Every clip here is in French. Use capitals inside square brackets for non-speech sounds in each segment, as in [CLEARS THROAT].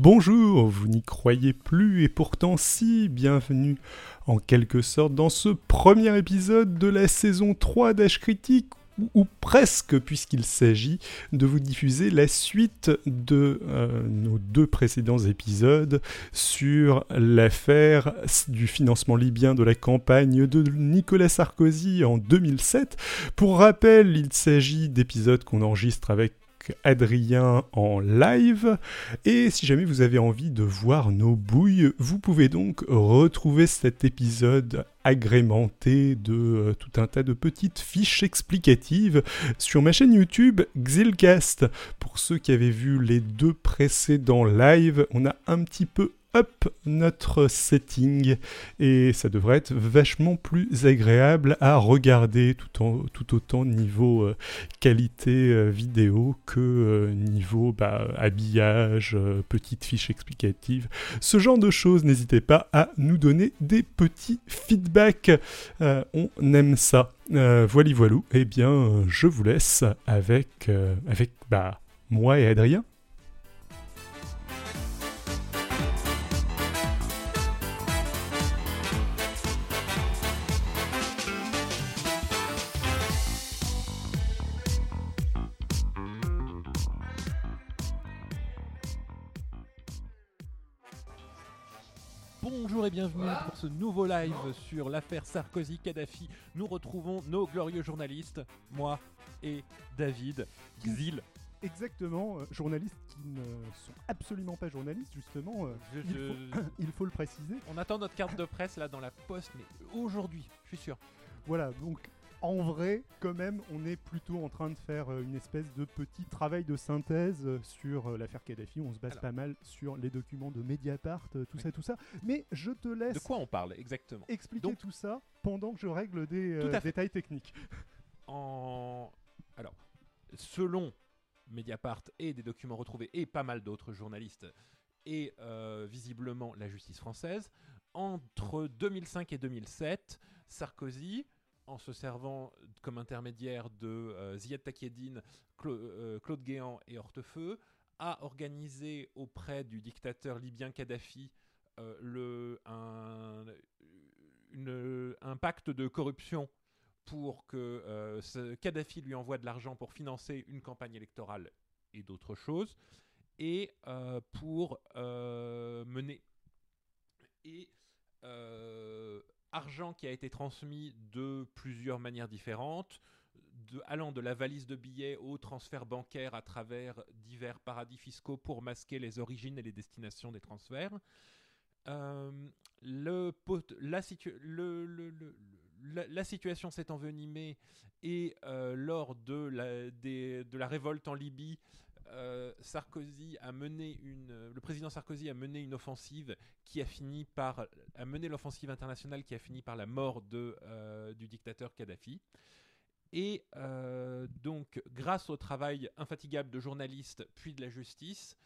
Bonjour, vous n'y croyez plus et pourtant si, bienvenue en quelque sorte dans ce premier épisode de la saison 3 d'H Critique ou, presque puisqu'il s'agit de vous diffuser la suite de euh, nos deux précédents épisodes sur l'affaire du financement libyen de la campagne de Nicolas Sarkozy en 2007. Pour rappel, il s'agit d'épisodes qu'on enregistre avec Adrien en live. Et si jamais vous avez envie de voir nos bouilles, vous pouvez donc retrouver cet épisode agrémenté de euh, tout un tas de petites fiches explicatives sur ma chaîne YouTube Xilcast. Pour ceux qui avaient vu les deux précédents lives, on a un petit peu up notre setting et ça devrait être vachement plus agréable à regarder tout, autant niveau euh, qualité euh, vidéo que euh, niveau bah, habillage, petites fiches explicatives, ce genre de choses. N'hésitez pas à nous donner des petits feedbacks. on aime ça. voilà, voilou. Eh bien, je vous laisse avec, avec bah, moi et Adrien. Bienvenue pour ce nouveau live sur l'affaire Sarkozy-Kadhafi. Nous retrouvons nos glorieux journalistes, moi et David Xil. Exactement, euh, journalistes qui ne sont absolument pas journalistes, justement. Euh, [CLEARS THROAT] il, faut, le préciser. On attend notre carte de presse là dans la poste, mais aujourd'hui, je suis sûr. Voilà, donc en vrai, quand même, on est plutôt en train de faire euh, une espèce de petit travail de synthèse euh, sur euh, l'affaire Kadhafi. On se base pas mal sur les documents de Mediapart, tout ça, tout ça. Mais je te laisse. De quoi on parle exactement? Expliquer tout ça pendant que je règle des détails techniques. En... Alors, selon Mediapart et des documents retrouvés et pas mal d'autres journalistes et visiblement la justice française, entre 2005 et 2007, Sarkozy en se servant comme intermédiaire de euh, Ziad Takieddine, euh, Claude Guéant et Hortefeux, a organisé auprès du dictateur libyen Kadhafi euh, un, pacte de corruption pour que Kadhafi lui envoie de l'argent pour financer une campagne électorale et d'autres choses, et pour mener argent qui a été transmis de plusieurs manières différentes, allant de la valise de billets au transfert bancaire à travers divers paradis fiscaux pour masquer les origines et les destinations des transferts. Euh, la, situation s'est envenimée et euh, lors de la révolte en Libye, euh, Sarkozy a mené une, le président Sarkozy a mené une offensive qui a fini par, a mené l'offensive internationale qui a fini par la mort de, euh, du dictateur Kadhafi. Et euh, donc, grâce au travail infatigable de journalistes puis de la justice,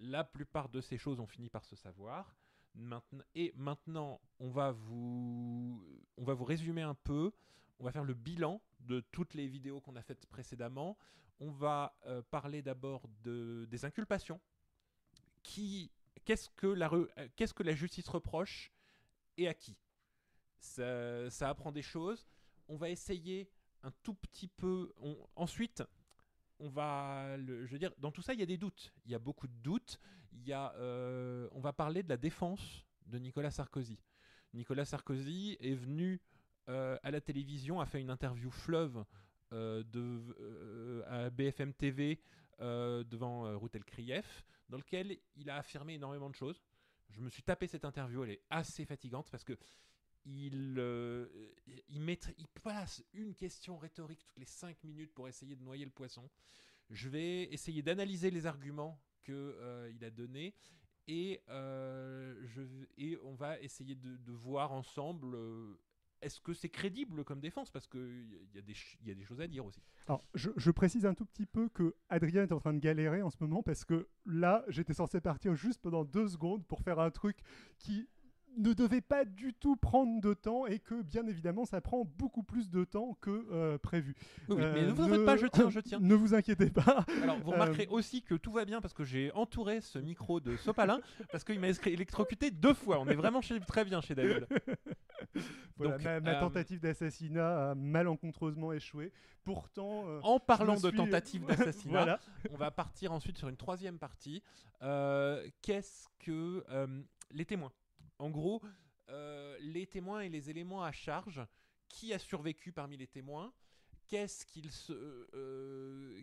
la plupart de ces choses ont fini par se savoir. Maintenant, et maintenant, on va, vous, on va vous résumer un peu. On va faire le bilan de toutes les vidéos qu'on a faites précédemment on va euh, parler d'abord de, des inculpations. Qui, qu'est-ce, que la qu'est-ce que la justice reproche et à qui? Ça, apprend des choses. On va essayer un tout petit peu. ensuite, on va, je veux dire, dans tout ça, il y a des doutes. Il y a beaucoup de doutes. Euh, on va parler de la défense de Nicolas Sarkozy. Nicolas Sarkozy est venu euh, à la télévision, a fait une interview fleuve euh, de, euh, à BFM TV euh, devant Routel Krief, dans lequel il a affirmé énormément de choses. Je me suis tapé cette interview, elle est assez fatigante parce que il, il place une question rhétorique toutes les 5 minutes pour essayer de noyer le poisson. Je vais essayer d'analyser les arguments qu'il il a donnés et, on va essayer de voir ensemble est-ce que c'est crédible comme défense? Parce qu'il y, a des choses à dire aussi. Alors, je, précise un tout petit peu que Adrien est en train de galérer en ce moment parce que là, j'étais censé partir juste pendant deux secondes pour faire un truc qui ne devait pas du tout prendre de temps et que bien évidemment ça prend beaucoup plus de temps que euh, prévu. Oui, oui, mais Euh, ne vous faites pas, je tiens, je tiens. [LAUGHS] Ne vous inquiétez pas. Alors, vous Euh, remarquerez aussi que tout va bien parce que j'ai entouré ce micro de sopalin [LAUGHS] parce qu'il m'a électrocuté deux fois. On est vraiment chez- très bien chez David. [LAUGHS] Voilà, Donc, ma, ma euh, tentative d'assassinat a malencontreusement échoué. Pourtant, euh, En parlant de suis- tentative d'assassinat, voilà. on va partir ensuite sur une troisième partie. Euh, Qu'est-ce que euh, les témoins? En gros, euh, les témoins et les éléments à charge. Qui a survécu parmi les témoins Qu'est-ce qu'ils euh,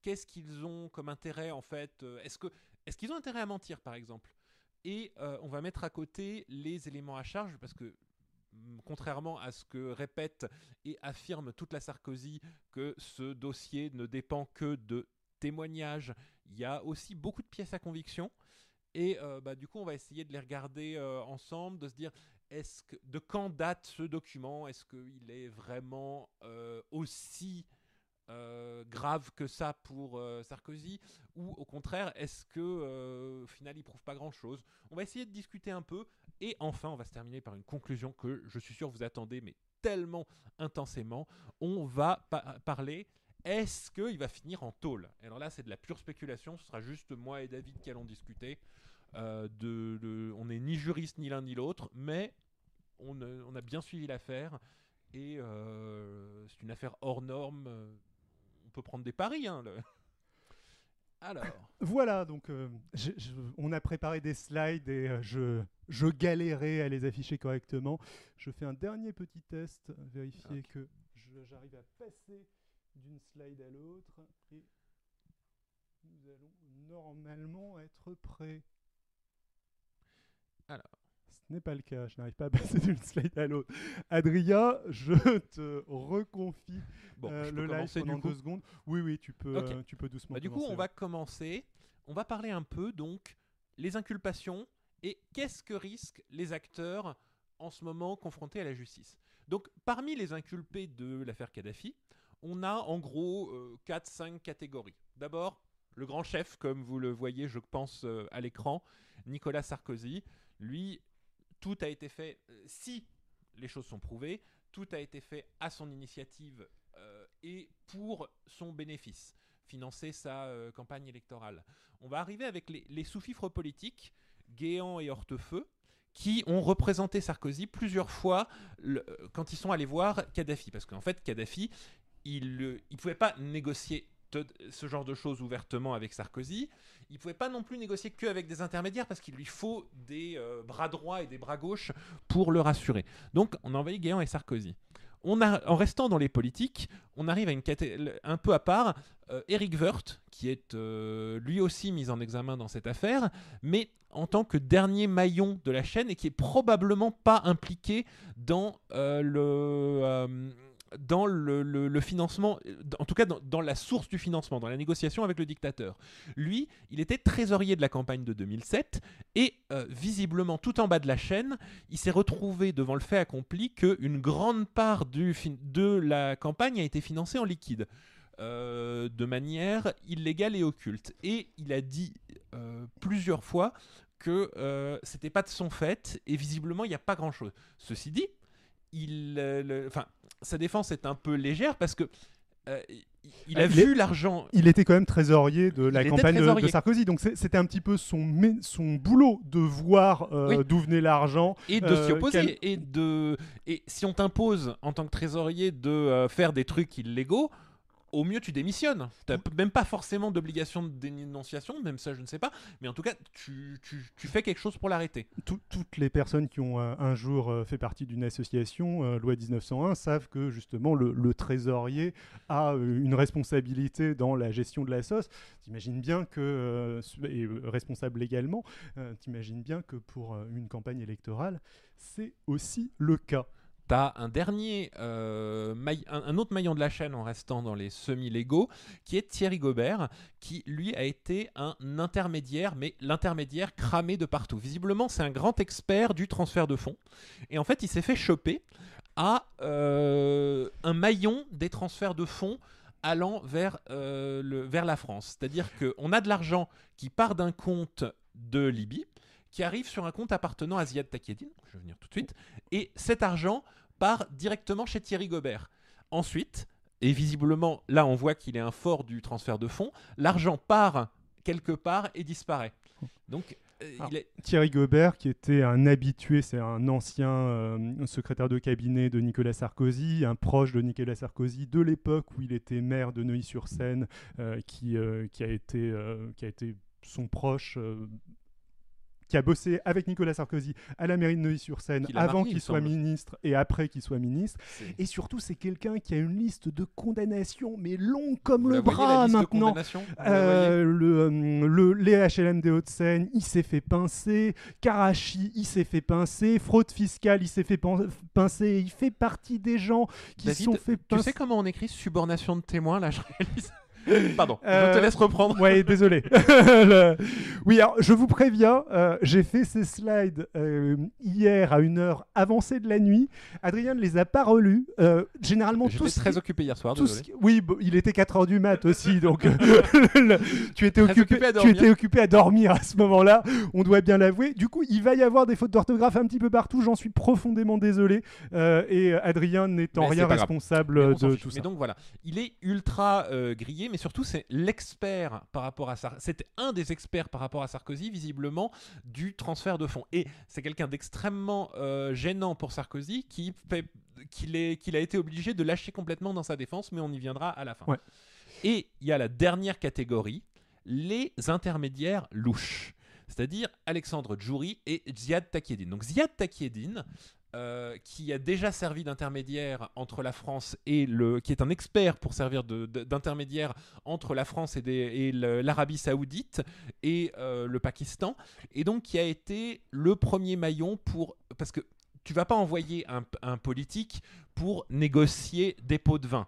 qu'est-ce qu'ils ont comme intérêt en fait euh, Est-ce que est-ce qu'ils ont intérêt à mentir par exemple? Et euh, on va mettre à côté les éléments à charge parce que mm, contrairement à ce que répète et affirme toute la Sarkozy que ce dossier ne dépend que de témoignages, il y a aussi beaucoup de pièces à conviction. Et euh, bah, du coup, on va essayer de les regarder euh, ensemble, de se dire est-ce que, de quand date ce document? Est-ce qu'il est vraiment euh, aussi grave que ça pour Sarkozy? Ou au contraire, est-ce que au final, il prouve pas grand-chose? On va essayer de discuter un peu. Et enfin, on va se terminer par une conclusion que je suis sûr vous attendez, mais tellement intensément. On va pa- parler est-ce qu'il va finir en tôle? Alors là, c'est de la pure spéculation. Ce sera juste moi et David qui allons discuter. Euh, de, de- on n'est ni juriste ni l'un ni l'autre, mais on, euh, on a bien suivi l'affaire. Et euh, c'est une affaire hors norme. On peut prendre des paris. Hein, le- [LAUGHS] Alors, Voilà, donc euh, je- je- on a préparé des slides et euh, je, je galérais à les afficher correctement. Je fais un dernier petit test, vérifier que j'arrive à passer d'une slide à l'autre et nous allons normalement être prêts. Alors. Ce n'est pas le cas, je n'arrive pas à passer [LAUGHS] d'une slide à l'autre. Adrien, je te reconfie bon, euh, le live pendant deux secondes. Oui, oui, tu peux, euh, tu peux doucement Bah, du coup, on ouais. va commencer. On va parler un peu donc les inculpations et qu'est-ce que risquent les acteurs en ce moment confrontés à la justice. Donc, parmi les inculpés de l'affaire Kadhafi, on a en gros 4-5 catégories. D'abord, le grand chef, comme vous le voyez, je pense, euh, à l'écran, Nicolas Sarkozy. Lui, tout a été fait, euh, si les choses sont prouvées, tout a été fait à son initiative euh, et pour son bénéfice financer sa euh, campagne électorale. On va arriver avec les, sous-fifres politiques, Guéant et Hortefeux, qui ont représenté Sarkozy plusieurs fois euh, quand ils sont allés voir Kadhafi. Parce qu'en fait, Kadhafi, il ne pouvait pas négocier ce genre de choses ouvertement avec Sarkozy. Il ne pouvait pas non plus négocier qu'avec des intermédiaires parce qu'il lui faut des euh, bras droits et des bras gauches pour le rassurer. Donc, on a envoyé Guéant et Sarkozy. On a, en restant dans les politiques, on arrive à une un peu à part. Euh, Eric Woerth, qui est euh, lui aussi mis en examen dans cette affaire, mais en tant que dernier maillon de la chaîne et qui est probablement pas impliqué dans le. Dans le, financement, en tout cas dans, la source du financement, dans la négociation avec le dictateur. Lui, il était trésorier de la campagne de 2007 et euh, visiblement tout en bas de la chaîne, il s'est retrouvé devant le fait accompli qu'une grande part de la campagne a été financée en liquide. euh, de manière illégale et occulte. Et il a dit euh, plusieurs fois que euh, c'était pas de son fait et visiblement il n'y a pas grand chose. Ceci dit, il, euh, le- enfin, sa défense est un peu légère parce que euh, il- a Ah, il vu l'argent. Il était quand même trésorier de la campagne de-. Sarkozy, donc c'était un petit peu son, son boulot de voir euh, Oui. d'où venait l'argent. et de Euh, s'y opposer quel- et de et si on t'impose en tant que trésorier de faire des trucs illégaux au mieux tu démissionnes t'as p- même pas forcément d'obligation de dénonciation même ça je ne sais pas mais en tout cas tu, tu, tu fais quelque chose pour l'arrêter Tout- toutes les personnes qui ont euh, un jour euh, fait partie d'une association, euh, loi 1901, savent que justement le, le trésorier a une responsabilité dans la gestion de la sauce. T'imagines bien que, et responsable légalement, t'imagines bien que pour une campagne électorale, c'est aussi le cas. T'as un dernier, euh, un, autre maillon de la chaîne en restant dans les semi-légaux, qui est Thierry Gobert, qui lui a été un intermédiaire, mais l'intermédiaire cramé de partout. Visiblement, c'est un grand expert du transfert de fonds. Et en fait, il s'est fait choper à euh, un maillon des transferts de fonds allant vers, euh, vers la France. C'est-à-dire qu'on a de l'argent qui part d'un compte de Libye, qui arrive sur un compte appartenant à Ziad Takieddine, je vais venir tout de suite, et cet argent part directement chez Thierry Gobert. Ensuite, et visiblement, là on voit qu'il est un fort du transfert de fonds, l'argent part quelque part et disparaît. Donc, euh, Alors, il est... Thierry Gobert, qui était un habitué, c'est un ancien euh, secrétaire de cabinet de Nicolas Sarkozy, un proche de Nicolas Sarkozy de l'époque où il était maire de Neuilly-sur-Seine, qui, qui, a été, euh, qui a été son proche. Qui a bossé avec Nicolas Sarkozy à la mairie de Neuilly-sur-Seine avant qu'il soit ministre et après qu'il soit ministre. Et surtout, c'est quelqu'un qui a une liste de condamnations, mais longue comme Vous le voyez, bras maintenant. Euh, le, le, les HLM des Hauts-de-Seine, il s'est fait pincer. Karachi, il s'est fait pincer. Fraude fiscale, il s'est fait pincer. Il fait partie des gens qui David, sont fait Tu pincer. sais comment on écrit subornation de témoin Là, je réalise. Pardon, je Euh, te laisse reprendre. Ouais, désolé. [LAUGHS] Le- Oui, alors je vous préviens, euh, j'ai fait ces slides euh, hier à une heure avancée de la nuit. Adrien ne les a pas relus. Généralement, J'étais tous très occupé hier soir, tout désolé. ce qui- Oui, bon, il était 4h du mat aussi, [LAUGHS] donc le- tu, étais Très occupé, occupé à tu dormir. étais occupé à dormir à ce moment-là, on doit bien l'avouer. Du coup, il va y avoir des fautes d'orthographe un petit peu partout, j'en suis profondément désolé. Et Adrien n'étant Mais rien responsable Mais de tout Mais ça. donc voilà, il est ultra grillé, mais surtout c'est l'expert par rapport à Sarkozy. C'était un des experts par rapport à Sarkozy, visiblement, du transfert de fonds. Et c'est quelqu'un d'extrêmement euh, gênant pour Sarkozy qui qu'il a été obligé de lâcher complètement dans sa défense, mais on y viendra à la fin. Ouais. Et il y a la dernière catégorie, les intermédiaires louches. C'est-à-dire Alexandre Djouri et Ziad Takieddine. Donc Ziad Takieddine, euh, qui a déjà servi d'intermédiaire entre la France et le, qui est un expert pour servir d'intermédiaire entre la France et, l'Arabie Saoudite et euh, le Pakistan, et donc qui a été le premier maillon pour parce que tu vas pas envoyer un politique pour négocier des pots de vin.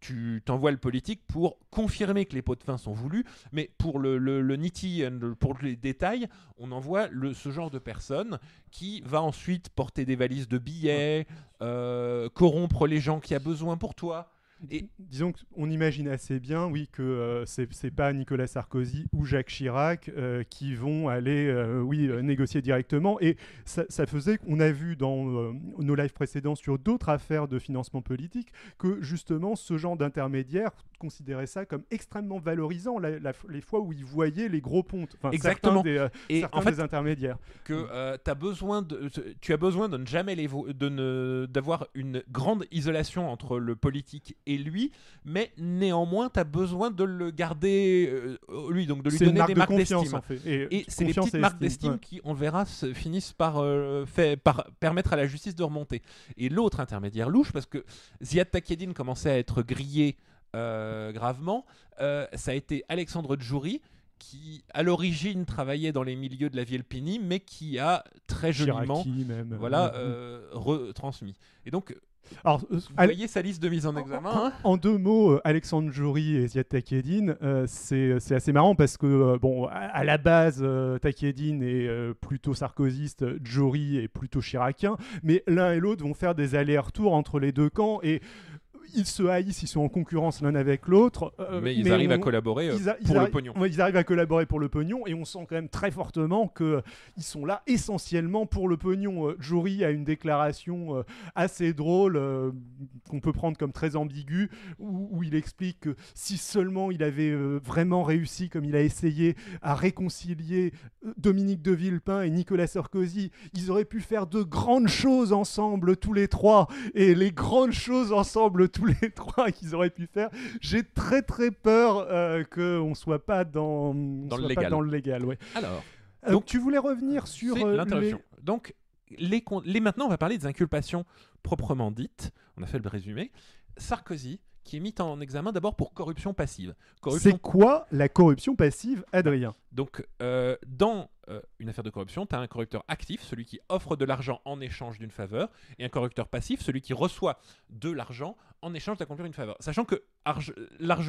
Tu t'envoies le politique pour confirmer que les pots de vin sont voulus, mais pour le, le, le nitty pour les détails, on envoie le, ce genre de personne qui va ensuite porter des valises de billets, euh, corrompre les gens qui a besoin pour toi. Et- Disons qu'on imagine assez bien, oui, que euh, c'est pas Nicolas Sarkozy ou Jacques Chirac euh, qui vont aller, euh, oui, euh, négocier directement. Et ça, ça faisait qu'on a vu dans nos lives précédents sur d'autres affaires de financement politique que justement ce genre d'intermédiaire considérait ça comme extrêmement valorisant la- la- les fois où ils voyaient les gros pontes, enfin, Exactement. certains des, euh, Et certains en fait, des intermédiaires. que euh, t'as besoin de, tu as besoin de ne jamais les de ne d'avoir une grande isolation entre le politique et lui, mais néanmoins tu as besoin de le garder euh, lui, donc de lui donner des de marques d'estime. en fait. Et, Et c'est les petites marques estime, d'estime ouais. qui, on le verra, se finissent par, euh, fait- par permettre à la justice de remonter. Et l'autre intermédiaire louche, parce que Ziad Takieddine commençait à être grillé euh, gravement, euh, ça a été Alexandre Djouri qui, à l'origine, travaillait dans les milieux de la Vielpini, mais qui a très joliment même. voilà, ouais. euh, retransmis. Et donc, Alors, euh, vous voyez sa liste de mise en examen. hein En deux mots, euh, Alexandre Jory et Ziad Takieddine, euh, c'est assez marrant parce que, euh, bon, à, à la base, euh, Takieddine est euh, plutôt sarkozyste, Jory est plutôt chiracien, mais l'un et l'autre vont faire des allers-retours entre les deux camps et ils se haïssent, ils sont en concurrence l'un avec l'autre. euh, mais ils arrivent à collaborer euh, a- pour le pognon. ils arrivent à collaborer pour le pognon et on sent quand même très fortement que ils sont là essentiellement pour le pognon. Euh, Jory a une déclaration euh, assez drôle euh, qu'on peut prendre comme très ambiguë où, où il explique que si seulement il avait euh, vraiment réussi comme il a essayé à réconcilier euh, Dominique de Villepin et Nicolas Sarkozy, ils auraient pu faire de grandes choses ensemble tous les trois et les grandes choses ensemble tous les [LAUGHS] trois qu'ils auraient pu faire. J'ai très très peur euh, qu'on soit pas dans, on Dans le soit pas dans le légal. Ouais. Alors, Euh, Donc, tu voulais revenir sur euh, l'interruption. Donc, les, con- les, maintenant, on va parler des inculpations proprement dites. On a fait le résumé. Sarkozy, qui est mis en examen d'abord pour corruption passive. Corruption C'est quoi la corruption passive, Adrien? Donc, euh, dans euh, une affaire de corruption, tu as un corrupteur actif, celui qui offre de l'argent en échange d'une faveur, et un corrupteur passif, celui qui reçoit de l'argent en échange d'accomplir une faveur. Sachant que arge-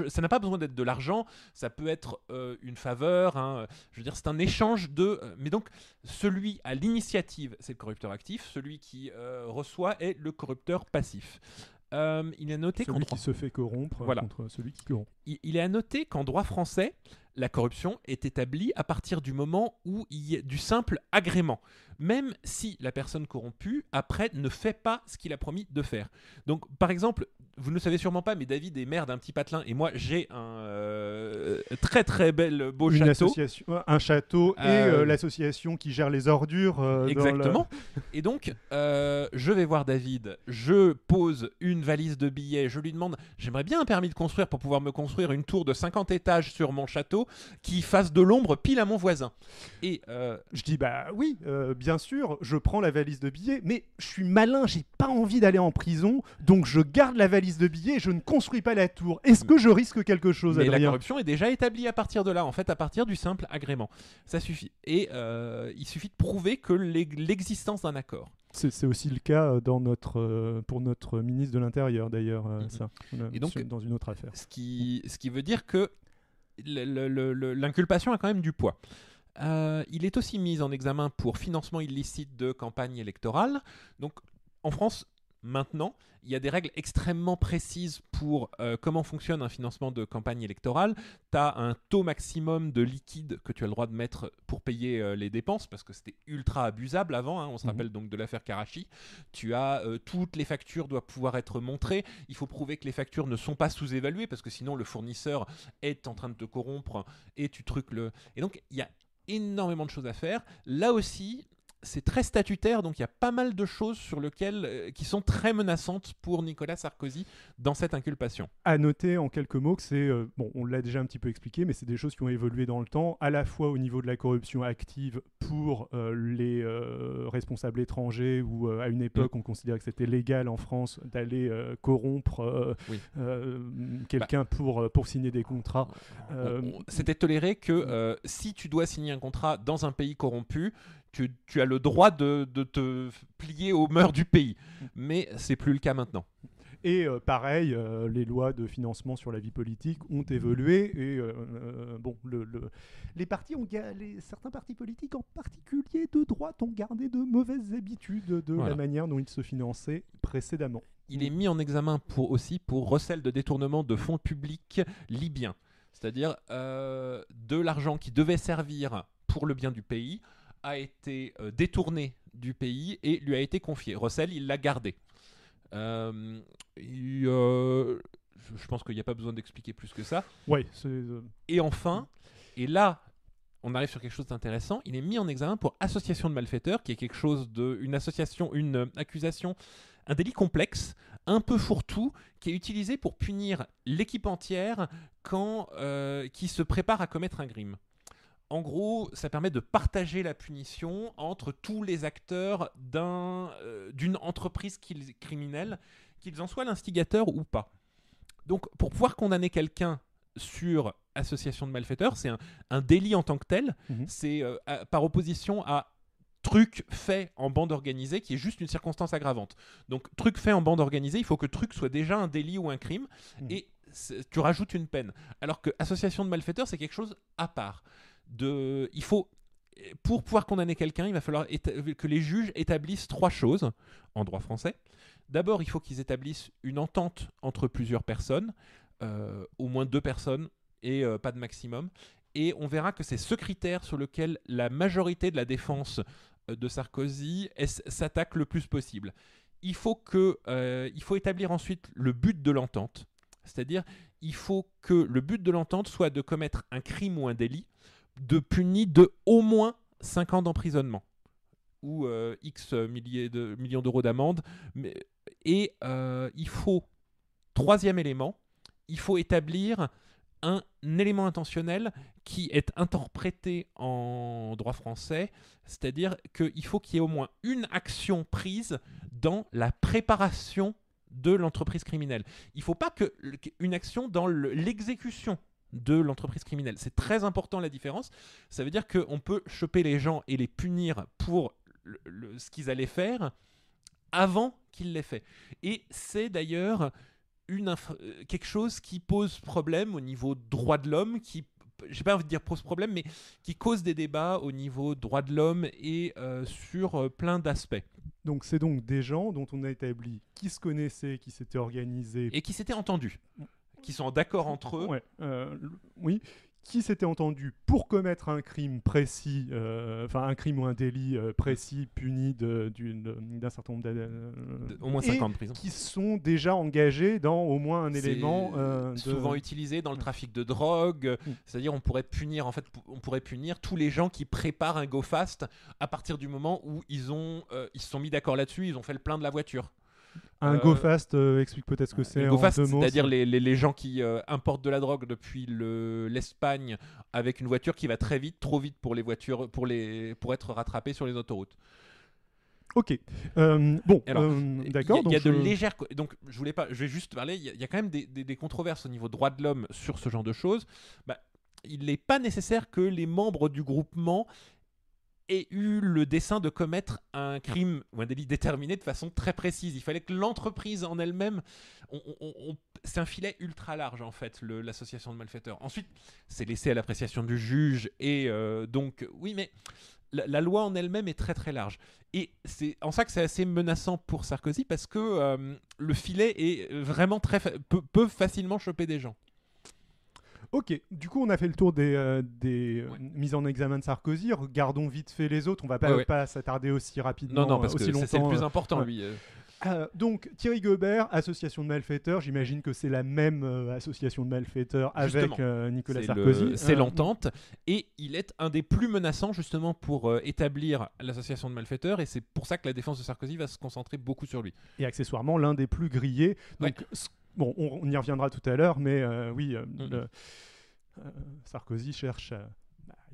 ça n'a pas besoin d'être de l'argent, ça peut être euh, une faveur, hein, je veux dire, c'est un échange de... mais donc, celui à l'initiative, c'est le corrupteur actif, celui qui reçoit est le corrupteur passif. Euh, il est noté qu'en Celui droit qui se fait corrompre Voilà. contre celui qui corrompt. il, il est à noter qu'en droit français, la corruption est établie à partir du moment où il y a du simple agrément, même si la personne corrompue, après, ne fait pas ce qu'il a promis de faire. Donc, par exemple, vous ne le savez sûrement pas, mais David est maire d'un petit patelin, et moi, j'ai un euh, très très bel beau Une château. association, un château et Euh, euh, l'association qui gère les ordures. euh, dans le- Exactement. Et donc, euh, je vais voir David, je pose une valise de billets, je lui demande, j'aimerais bien un permis de construire pour pouvoir me construire une tour de 50 étages sur mon château qui fasse de l'ombre pile à mon voisin. Et euh, Je dis bah oui, euh, bien sûr, je prends la valise de billets, mais je suis malin, j'ai pas envie d'aller en prison, donc je garde la valise de billets et je ne construis pas la tour. Est-ce que je risque quelque chose, mais la Adrien corruption est déjà établie à partir de là, en fait, à partir du simple agrément. Ça suffit. Et euh, il suffit de prouver que l'e- l'existence d'un accord. C'est aussi le cas euh, dans notre, euh, pour notre ministre de l'Intérieur, d'ailleurs, euh, ça, Et donc- dans une autre affaire. Ce qui, ce qui veut dire que l'inculpation a quand même du poids. Euh, il est aussi mis en examen pour financement illicite de campagne électorale. Donc en France, maintenant, il y a des règles extrêmement précises pour euh, comment fonctionne un financement de campagne électorale. Tu as un taux maximum de liquide que tu as le droit de mettre pour payer euh, les dépenses, parce que c'était ultra abusable avant. hein. on se Mhm. rappelle donc de l'affaire Karachi. Tu as euh, toutes les factures doivent pouvoir être montrées. Il faut prouver que les factures ne sont pas sous-évaluées, parce que sinon le fournisseur est en train de te corrompre et tu trucs le. Et donc il y a énormément de choses à faire. Là aussi, c'est très statutaire, donc il y a pas mal de choses sur lesquelles euh, qui sont très menaçantes pour Nicolas Sarkozy dans cette inculpation. À noter en quelques mots que c'est, euh, bon, on l'a déjà un petit peu expliqué, mais c'est des choses qui ont évolué dans le temps, à la fois au niveau de la corruption active pour euh, les responsables étrangers, où à une époque on considérait que c'était légal en France d'aller corrompre Oui. euh, quelqu'un pour, pour signer des contrats. On- on- C'était toléré que euh, si tu dois signer un contrat dans un pays corrompu, tu, tu as le droit de, de te plier aux mœurs du pays. Mais c'est plus le cas maintenant. Et euh, pareil, euh, les lois de financement sur la vie politique ont évolué. Et euh, bon, le, le- les partis ont les, certains partis politiques, en particulier de droite, ont gardé de mauvaises habitudes de Voilà. la manière dont ils se finançaient précédemment. il est mis en examen pour aussi pour recel de détournement de fonds publics libyens. C'est-à-dire de l'argent qui devait servir pour le bien du pays a été euh, détourné du pays et lui a été confié. Recel, il l'a gardé. Euh, et, euh, je- je pense qu'il n'y a pas besoin d'expliquer plus que ça. Euh, Et enfin, et là, on arrive sur quelque chose d'intéressant. Il est mis en examen pour association de malfaiteurs, qui est quelque chose de, une association, une euh, accusation, un délit complexe, un peu fourre-tout, qui est utilisé pour punir l'équipe entière quand euh, qui se prépare à commettre un crime. En gros, ça permet de partager la punition entre tous les acteurs euh, d'une entreprise criminelle, qu'ils en soient l'instigateur ou pas. Donc, pour pouvoir condamner quelqu'un sur association de malfaiteurs, c'est un, un délit en tant que tel. Mhm. C'est euh, par opposition à truc fait en bande organisée qui est juste une circonstance aggravante. Donc, truc fait en bande organisée, il faut que truc soit déjà un délit ou un crime Mhm. et tu rajoutes une peine. Alors que association de malfaiteurs, c'est quelque chose à part. Il faut pour pouvoir condamner quelqu'un, il va falloir que les juges établissent trois choses en droit français. D'abord, il faut qu'ils établissent une entente entre plusieurs personnes, euh, au moins deux personnes et euh, pas de maximum. Et on verra que c'est ce critère sur lequel la majorité de la défense euh, de Sarkozy s'attaque le plus possible. Il faut, il faut établir ensuite le but de l'entente. C'est-à-dire, il faut que le but de l'entente soit de commettre un crime ou un délit de puni de au moins 5 ans d'emprisonnement ou euh, X milliers de, millions d'euros d'amende. Et euh, il faut, troisième élément, il faut établir un élément intentionnel qui est interprété en droit français, c'est-à-dire qu'il faut qu'il y ait au moins une action prise dans la préparation de l'entreprise criminelle. Il ne faut pas que une action dans le- l'exécution de l'entreprise criminelle. C'est très important la différence. Ça veut dire qu'on peut choper les gens et les punir pour le- le- ce qu'ils allaient faire avant qu'ils l'aient fait. Et c'est d'ailleurs une euh, quelque chose qui pose problème au niveau droit de l'homme, qui, j'ai pas envie de dire pose problème, mais qui cause des débats au niveau droit de l'homme et euh, sur euh, plein d'aspects. Donc c'est donc des gens dont on a établi qui se connaissaient, qui s'étaient organisés. Et qui s'étaient entendus. Qui sont d'accord entre eux. Ouais, euh, oui, qui s'étaient entendus pour commettre un crime précis, euh, enfin un crime ou un délit euh, précis puni d'un certain nombre d'années. de- Au moins et 5 ans de prison. qui sont déjà engagés dans au moins un élément de- souvent utilisé dans le trafic de drogue. Mm. C'est-à-dire, on pourrait punir, en fait, on pourrait punir tous les gens qui préparent un go fast à partir du moment où ils ont, ils se sont mis d'accord là-dessus, ils ont fait le plein de la voiture. Un Euh, go fast euh, explique peut-être ce que c'est Le en go fast, deux mots. c'est-à-dire c'est- les, les- les gens qui euh, importent de la drogue depuis le- l'Espagne avec une voiture qui va très vite, trop vite pour les voitures, pour les, pour être rattrapés sur les autoroutes. Ok. Euh, bon, Alors, Il y d'accord. a- Il y, a de légères. Donc, je voulais pas. Je vais juste parler. Il y a, il y a quand même des, des- des controverses au niveau droit de l'homme sur ce genre de choses. Bah, il n'est pas nécessaire que les membres du groupement aient eu le dessein de commettre un crime ou un délit déterminé de façon très précise. Il fallait que l'entreprise en elle-même. c'est un filet ultra large en fait, l'association de malfaiteurs. Ensuite, c'est laissé à l'appréciation du juge et euh, donc oui, mais la, loi en elle-même est très très large. Et c'est en ça que c'est assez menaçant pour Sarkozy parce que euh, le filet est vraiment très fa- peut facilement choper des gens. Ok, du coup on a fait le tour des, euh, des euh, Ouais. mises en examen de Sarkozy. Regardons vite fait les autres. On va pas, Ouais, ouais. pas s'attarder aussi rapidement, Non, non, parce euh, que aussi c'est- c'est le plus important lui. euh. Donc Thierry Gobert, association de malfaiteurs. J'imagine que c'est la même euh, association de malfaiteurs avec euh, Nicolas Sarkozy. C'est l'entente et il est un des plus menaçants justement pour établir l'association de malfaiteurs et c'est pour ça que la défense de Sarkozy va se concentrer beaucoup sur lui. et accessoirement l'un des plus grillés. Ouais. Donc, ce- bon, on, on y reviendra tout à l'heure, mais euh, oui, euh, le- euh, Sarkozy cherche à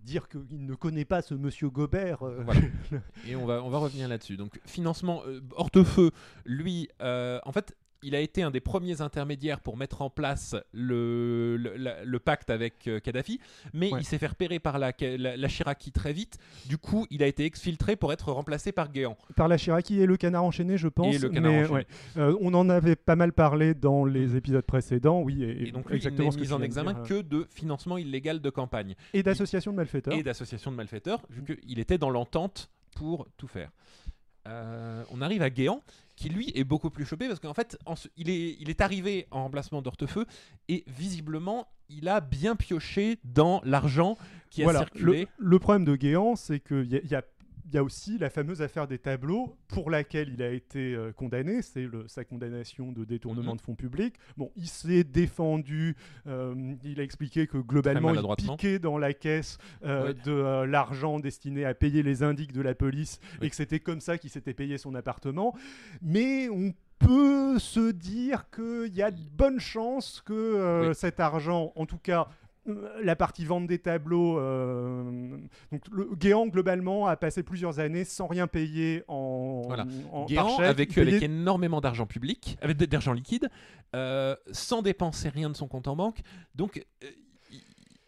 dire qu'il ne connaît pas ce monsieur Gobert. Voilà. [LAUGHS] Et on va, on va revenir là-dessus. Donc, financement, Hortefeux, lui, en fait, il a été un des premiers intermédiaires pour mettre en place le, le, la- le pacte avec euh, Kadhafi, mais Ouais. il s'est fait repérer par la, la, la Chiraki très vite. Du coup, il a été exfiltré pour être remplacé par Guéant. par la Chiraki et le canard enchaîné, je pense. Et le canard mais, enchaîné. ouais. Euh, on en avait pas mal parlé dans les épisodes précédents, oui. Et, Et donc, lui, il exactement n'est mis en examen dire, que euh, de financement illégal de campagne et d'association de malfaiteurs. et d'association de malfaiteurs, vu qu'il était dans l'entente pour tout faire. Euh, on arrive à Guéant, qui lui est beaucoup plus chopé parce qu'en fait, en ce- il, est, il est arrivé en remplacement d'Hortefeux et visiblement, il a bien pioché dans l'argent qui a voilà. circulé. Le, le problème de Guéant, c'est qu'il y y a- il y a aussi la fameuse affaire des tableaux pour laquelle il a été euh, condamné, c'est sa condamnation de détournement Mhm. de fonds publics. Bon, il s'est défendu, euh, il a expliqué que globalement il piquait dans la caisse euh, de l'argent destiné à payer les indiques de la police Oui. et que c'était comme ça qu'il s'était payé son appartement. Mais on peut se dire qu'il y a de bonnes chances que Oui. cet argent, en tout cas la partie vente des tableaux, euh, donc le Guéant globalement a passé plusieurs années sans rien payer en, Voilà. en Guéant par chèque. a Il vécu payait- avec énormément d'argent public, avec d'argent liquide, euh, sans dépenser rien de son compte en banque. Donc, euh,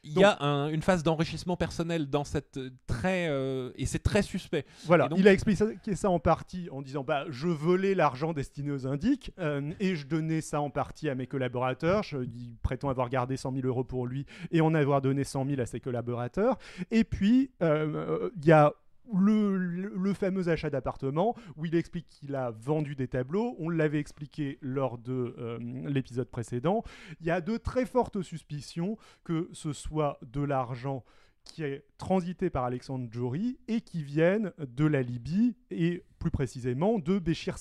il- y a un- une phase d'enrichissement personnel dans cette euh, très euh, et c'est très suspect. Voilà, donc- il a expliqué ça en partie en disant bah je volais l'argent destiné aux indiques euh, et je donnais ça en partie à mes collaborateurs. Je, il prétend avoir gardé 100 000 euros pour lui et en avoir donné 100 000 à ses collaborateurs. Et puis il y a le, fameux achat d'appartement où il explique qu'il a vendu des tableaux. On l'avait expliqué lors de euh, l'épisode précédent. Il y a de très fortes suspicions que ce soit de l'argent qui est transité par Alexandre Jory et qui viennent de la Libye et plus précisément de Béchir.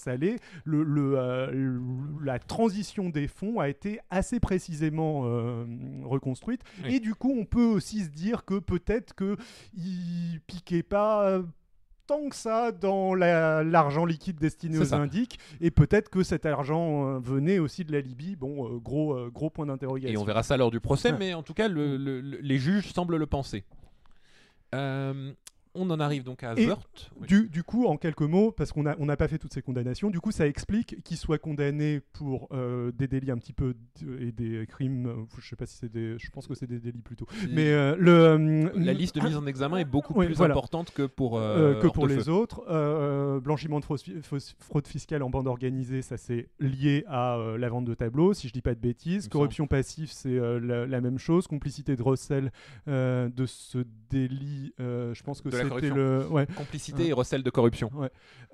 Le, le, euh, le- la transition des fonds a été assez précisément euh, reconstruite Oui. et du coup on peut aussi se dire que peut-être que il piquait pas euh, tant que ça dans la- l'argent liquide destiné aux ça. indiques et peut-être que cet argent euh, venait aussi de la Libye. Bon, euh, gros, euh, gros point Et d'interrogation. on verra ça lors du procès, Ouais. mais en tout cas, le- le- le- les juges semblent le penser. On en arrive donc à Wörth. Oui. Du, du coup, en quelques mots, parce qu'on n'a on pas fait toutes ces condamnations, du coup, ça explique qu'il soit condamné pour euh, des délits un petit peu et des crimes. euh, Je sais pas si c'est des. Je pense que c'est des délits plutôt. Mais euh, le la liste de mise en examen est beaucoup plus voilà. importante que pour, que pour les autres. Blanchiment de fraude, fiscale en bande organisée, ça c'est lié à la vente de tableaux, si je dis pas de bêtises. Corruption passive, c'est la, la même chose. Complicité de recel de ce délit, je pense que De la c'était corruption. le. Ouais. Complicité et recel de corruption.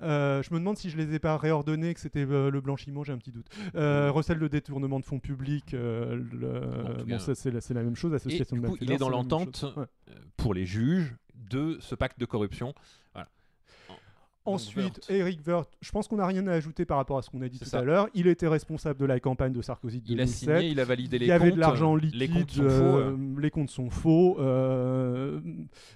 Euh, je me demande si je les ai pas réordonnés, que c'était euh, le blanchiment, j'ai un petit doute. Euh, recel de détournement de fonds publics, le- bon, c'est la, même chose. Et Association du de coup, il est dans l'entente. Ouais. pour les juges de ce pacte de corruption. Voilà. Ensuite, Woerth. Eric Woerth, je pense qu'on n'a rien à ajouter par rapport à ce qu'on a dit tout ça. à l'heure. Il était responsable de la campagne de Sarkozy de il a 2007. signé, il a validé il les y avait comptes. de l'argent les liquide, comptes sont euh, euh. les comptes sont faux, euh,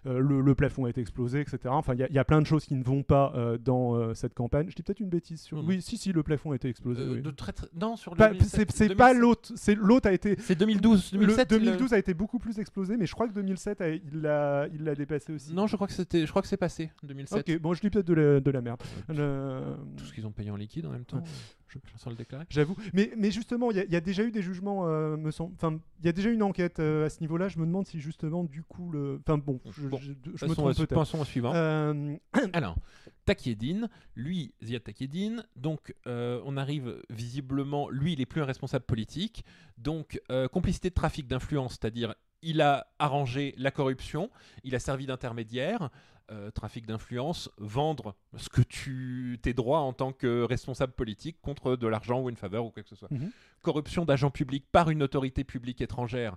euh, le, le plafond a été explosé, etc. Enfin, il y, a- il y a plein de choses qui ne vont pas euh, dans euh, cette campagne. Je dis peut-être une bêtise sur. Non. Oui, si, si, le plafond a été explosé. Euh, oui. de très, très- Non, sur le 2007, c'est 2007. pas l'autre, c'est l'autre a été. C'est 2012, le 2007. il a- 2012 a été beaucoup plus explosé, mais je crois que 2007 a- il l'a il l'a dépassé aussi. Non, je crois que c'était, je crois que c'est passé 2007. Ok, bon, je dis peut-être de la, de la merde. Le- Tout ce qu'ils ont payé en liquide en même temps. Ouais. Je sans le déclarer. J'avoue. Mais, mais justement, il y, a- il y a déjà eu des jugements, euh, me semble. Enfin, il y a déjà eu une enquête euh, à ce niveau-là. Je me demande si justement, du coup, le. Enfin bon, je, Bon, je- je me trompe peut-être. passons au suivant. Euh, [CLEARS THROAT] Alors, Takieddine, lui, Ziad Takieddine, donc euh, on arrive visiblement, lui, il est plus un responsable politique, donc euh, complicité de trafic d'influence, c'est-à-dire il a arrangé la corruption, il a servi d'intermédiaire, euh, trafic d'influence, vendre ce que tu tes droits en tant que responsable politique contre de l'argent ou une faveur ou quoi que ce soit. Mhm. Corruption d'agents publics par une autorité publique étrangère,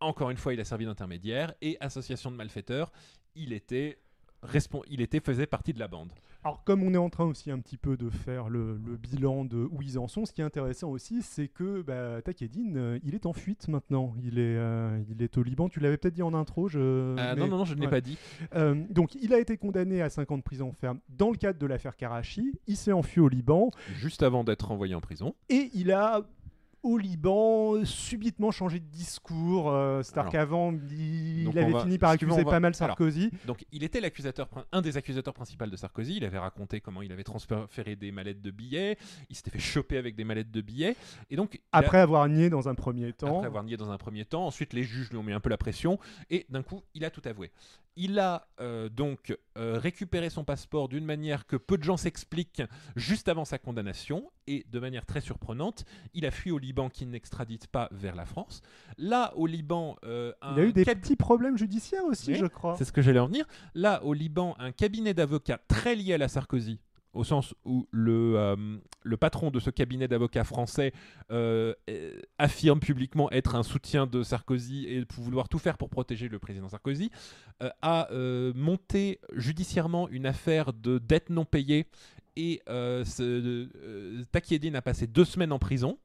encore une fois, il a servi d'intermédiaire, et association de malfaiteurs, il était il était faisait partie de la bande. Alors, comme on est en train aussi un petit peu de faire le, le bilan de où ils en sont, ce qui est intéressant aussi, c'est que bah, Takieddine, euh, il est en fuite maintenant. Il est, euh, il est au Liban. Tu l'avais peut-être dit en intro. Je... Euh, mais- non, non, non, je ne l'ai ouais. pas dit. Euh, donc, il a été condamné à 5 ans de prison ferme dans le cadre de l'affaire Karachi. Il s'est enfui au Liban Juste avant d'être envoyé en prison. et il a au Liban subitement changé de discours. euh, C'est-à-dire qu'avant, il, avait va- fini par accuser va- pas mal alors, Sarkozy. Donc, il était l'accusateur, un des accusateurs principaux de Sarkozy. Il avait raconté comment il avait transféré des mallettes de billets. Il s'était fait choper avec des mallettes de billets. Et donc, a- Après avoir nié dans un premier temps. après avoir nié dans un premier temps. Ensuite, les juges lui ont mis un peu la pression et d'un coup, il a tout avoué. Il a euh, donc euh, récupéré son passeport d'une manière que peu de gens s'expliquent juste avant sa condamnation et de manière très surprenante, il a fui au Liban qui n'extradite pas vers la France. Là, au Liban, euh, Il a eu des cab- petits problèmes judiciaires aussi, Oui, je crois. c'est ce que j'allais en venir. Là, au Liban, un cabinet d'avocats très lié à la Sarkozy, au sens où le, euh, le patron de ce cabinet d'avocats français euh, affirme publiquement être un soutien de Sarkozy et vouloir tout faire pour protéger le président Sarkozy, euh, a monté judiciairement une affaire de dette non payée et ce, Takieddine a passé deux semaines en prison.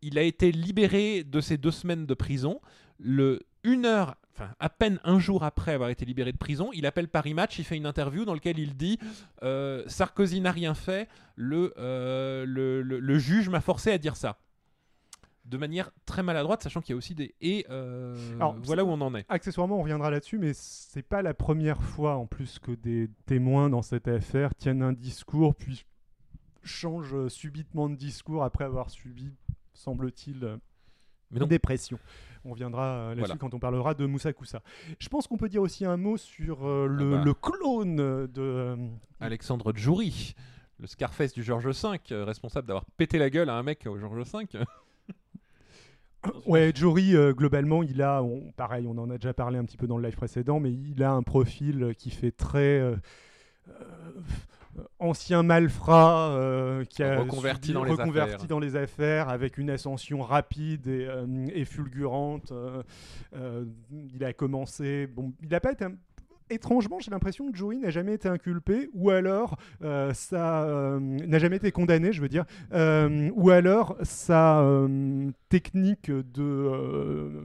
Il a été libéré de ces deux semaines de prison. Le, une heure, enfin à peine un jour après avoir été libéré de prison, il appelle Paris Match, il fait une interview dans laquelle il dit euh, Sarkozy n'a rien fait, le, euh, le, le- le juge m'a forcé à dire ça. De manière très maladroite, sachant qu'il y a aussi des. Et euh, Alors, voilà où on en est. Accessoirement, on reviendra là-dessus, mais c'est pas la première fois en plus que des témoins dans cette affaire tiennent un discours puis changent subitement de discours après avoir subi, semble-t-il, Mais donc, des pressions. On reviendra euh, là-dessus Voilà. quand on parlera de Moussa Koussa. Je pense qu'on peut dire aussi un mot sur euh, le, Ah bah. le clone de. euh, Alexandre Djouri, le Scarface du Georges V, responsable d'avoir pété la gueule à un mec au Georges V. [LAUGHS] Ouais, Jory, euh, globalement, il a, on- pareil, on en a déjà parlé un petit peu dans le live précédent, mais il a un profil qui fait très euh, euh, ancien malfrat, euh, qui a Reconverti subi- dans les reconverti affaires. dans les affaires, avec une ascension rapide et, euh, et fulgurante. euh, euh, il a commencé, bon, il n'a pas été un- Étrangement, j'ai l'impression que Joey n'a jamais été inculpé, ou alors euh, ça euh, n'a jamais été condamné, je veux dire, euh, ou alors sa euh, technique de euh,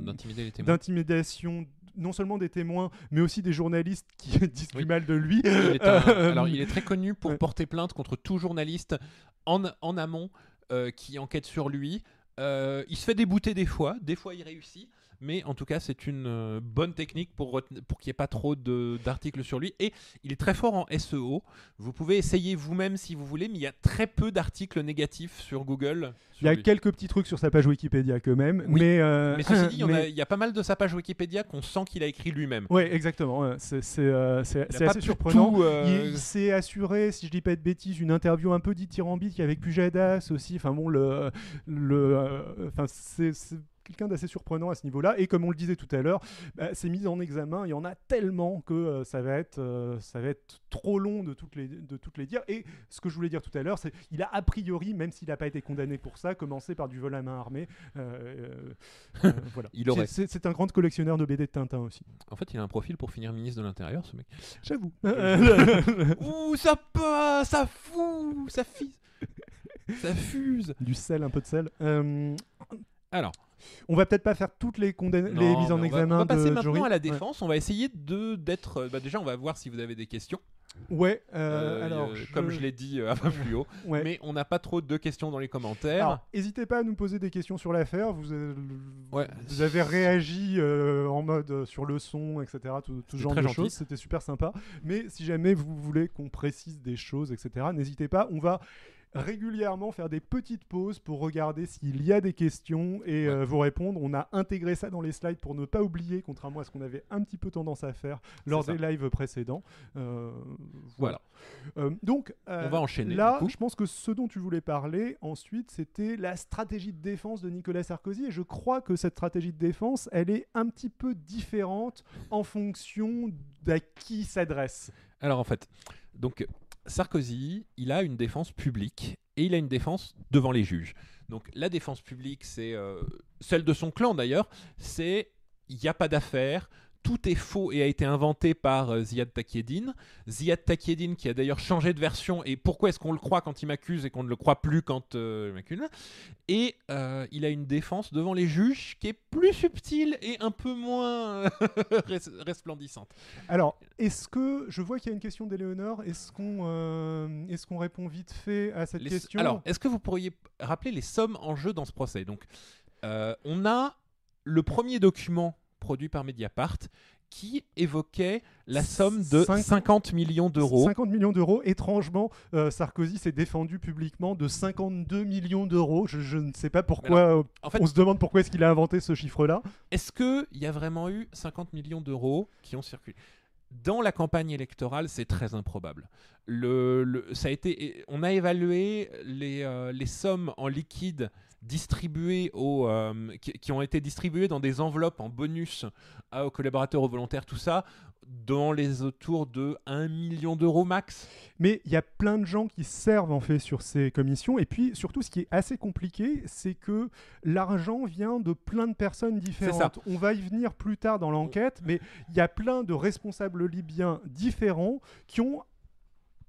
d'intimidation non seulement des témoins, mais aussi des journalistes qui [LAUGHS] disent Oui. du mal de lui. Il est un- Euh, alors, il est très connu pour porter plainte contre tout journaliste en, en amont euh, qui enquête sur lui. Euh, il se fait débouter des fois, des fois il réussit, mais en tout cas c'est une euh, bonne technique pour, pour qu'il n'y ait pas trop d'articles sur lui. Et il est très fort en SEO. Vous pouvez essayer vous-même si vous voulez, mais il y a très peu d'articles négatifs sur Google. Il y a lui. quelques petits trucs sur sa page Wikipédia quand même, Oui. mais, euh, Mais ceci dit, il y, a, mais- il y a pas mal de sa page Wikipédia qu'on sent qu'il a écrit lui-même. Ouais, exactement. C'est euh, assez surprenant. tout, euh, Il, s'est assuré, si je dis pas de bêtises, une interview un peu dithyrambique avec Pujadas aussi. Enfin bon, le, le, enfin c'est quelqu'un d'assez surprenant à ce niveau-là. Et comme on le disait tout à l'heure, bah, ces mises en examen, il y en a tellement que euh, ça, va être, euh, ça va être trop long de toutes, les, de toutes les dire. Et ce que je voulais dire tout à l'heure, c'est qu'il a a priori, même s'il n'a pas été condamné pour ça, commencé par du vol à main armée. Euh, [LAUGHS] voilà. Il aurait. C'est- un grand collectionneur de BD de Tintin aussi. En fait, il a un profil pour finir ministre de l'Intérieur, ce mec. J'avoue. [LAUGHS] Ouh, ça passe, ça fout, ça fuse. du sel, un peu de sel. Euh, Alors, on va peut-être pas faire toutes les, non, les mises en va- examen on va, passer de maintenant jury. à la défense. On va essayer de d'être. euh, bah, déjà, on va voir si vous avez des questions. Ouais, euh, Euh, alors, je- comme je l'ai dit un peu plus haut. [LAUGHS] ouais. Mais on n'a pas trop de questions dans les commentaires. N'hésitez pas à nous poser des questions sur l'affaire. Vous, avez- Ouais. vous avez réagi euh, en mode sur le son, etc. Tout, tout genre de gentil. choses. C'était super sympa. Mais si jamais vous voulez qu'on précise des choses, etc., n'hésitez pas. On va régulièrement faire des petites pauses pour regarder s'il y a des questions et Ouais. euh, vous répondre. On a intégré ça dans les slides pour ne pas oublier, contrairement à ce qu'on avait un petit peu tendance à faire lors des lives précédents. Euh, Voilà. Euh, donc, On va enchaîner, Là, je pense que ce dont tu voulais parler ensuite, c'était la stratégie de défense de Nicolas Sarkozy. Et je crois que cette stratégie de défense, elle est un petit peu différente en fonction d'à qui il s'adresse. Alors en fait, donc Sarkozy, il a une défense publique et il a une défense devant les juges. Donc la défense publique, c'est euh, celle de son clan d'ailleurs, c'est il n'y a pas d'affaire. Tout est faux et a été inventé par euh, Ziad Takieddine. Ziad Takieddine qui a d'ailleurs changé de version. Et pourquoi est-ce qu'on le croit quand il m'accuse et qu'on ne le croit plus quand euh, il m'accuse? Et euh, il a une défense devant les juges qui est plus subtile et un peu moins euh, [LAUGHS] res- resplendissante. Alors, est-ce que je vois qu'il y a une question d'Éléonore Est-ce qu'on est-ce qu'on répond vite fait à cette Les- question? Alors, est-ce que vous pourriez rappeler les sommes en jeu dans ce procès? Donc, on a le premier document produit par Mediapart qui évoquait la somme de Cinq- 50 millions d'euros. 50 millions d'euros. Étrangement, euh, Sarkozy s'est défendu publiquement de 52 millions d'euros. Je, je ne sais pas pourquoi. euh, En fait, on se demande pourquoi est-ce qu'il a inventé ce chiffre-là. est-ce qu'il y a vraiment eu 50 millions d'euros qui ont circulé? Dans la campagne électorale, c'est très improbable. Le, le- ça a été, on a évalué les, euh, les sommes en liquide distribuées aux, euh, qui, qui ont été distribuées dans des enveloppes en bonus à- aux collaborateurs, aux volontaires, tout ça, dans les autour de 1 million d'euros max. Mais il y a plein de gens qui servent en fait sur ces commissions. Et puis surtout, ce qui est assez compliqué, c'est que l'argent vient de plein de personnes différentes. On va y venir plus tard dans l'enquête, mais il y a plein de responsables libyens différents qui ont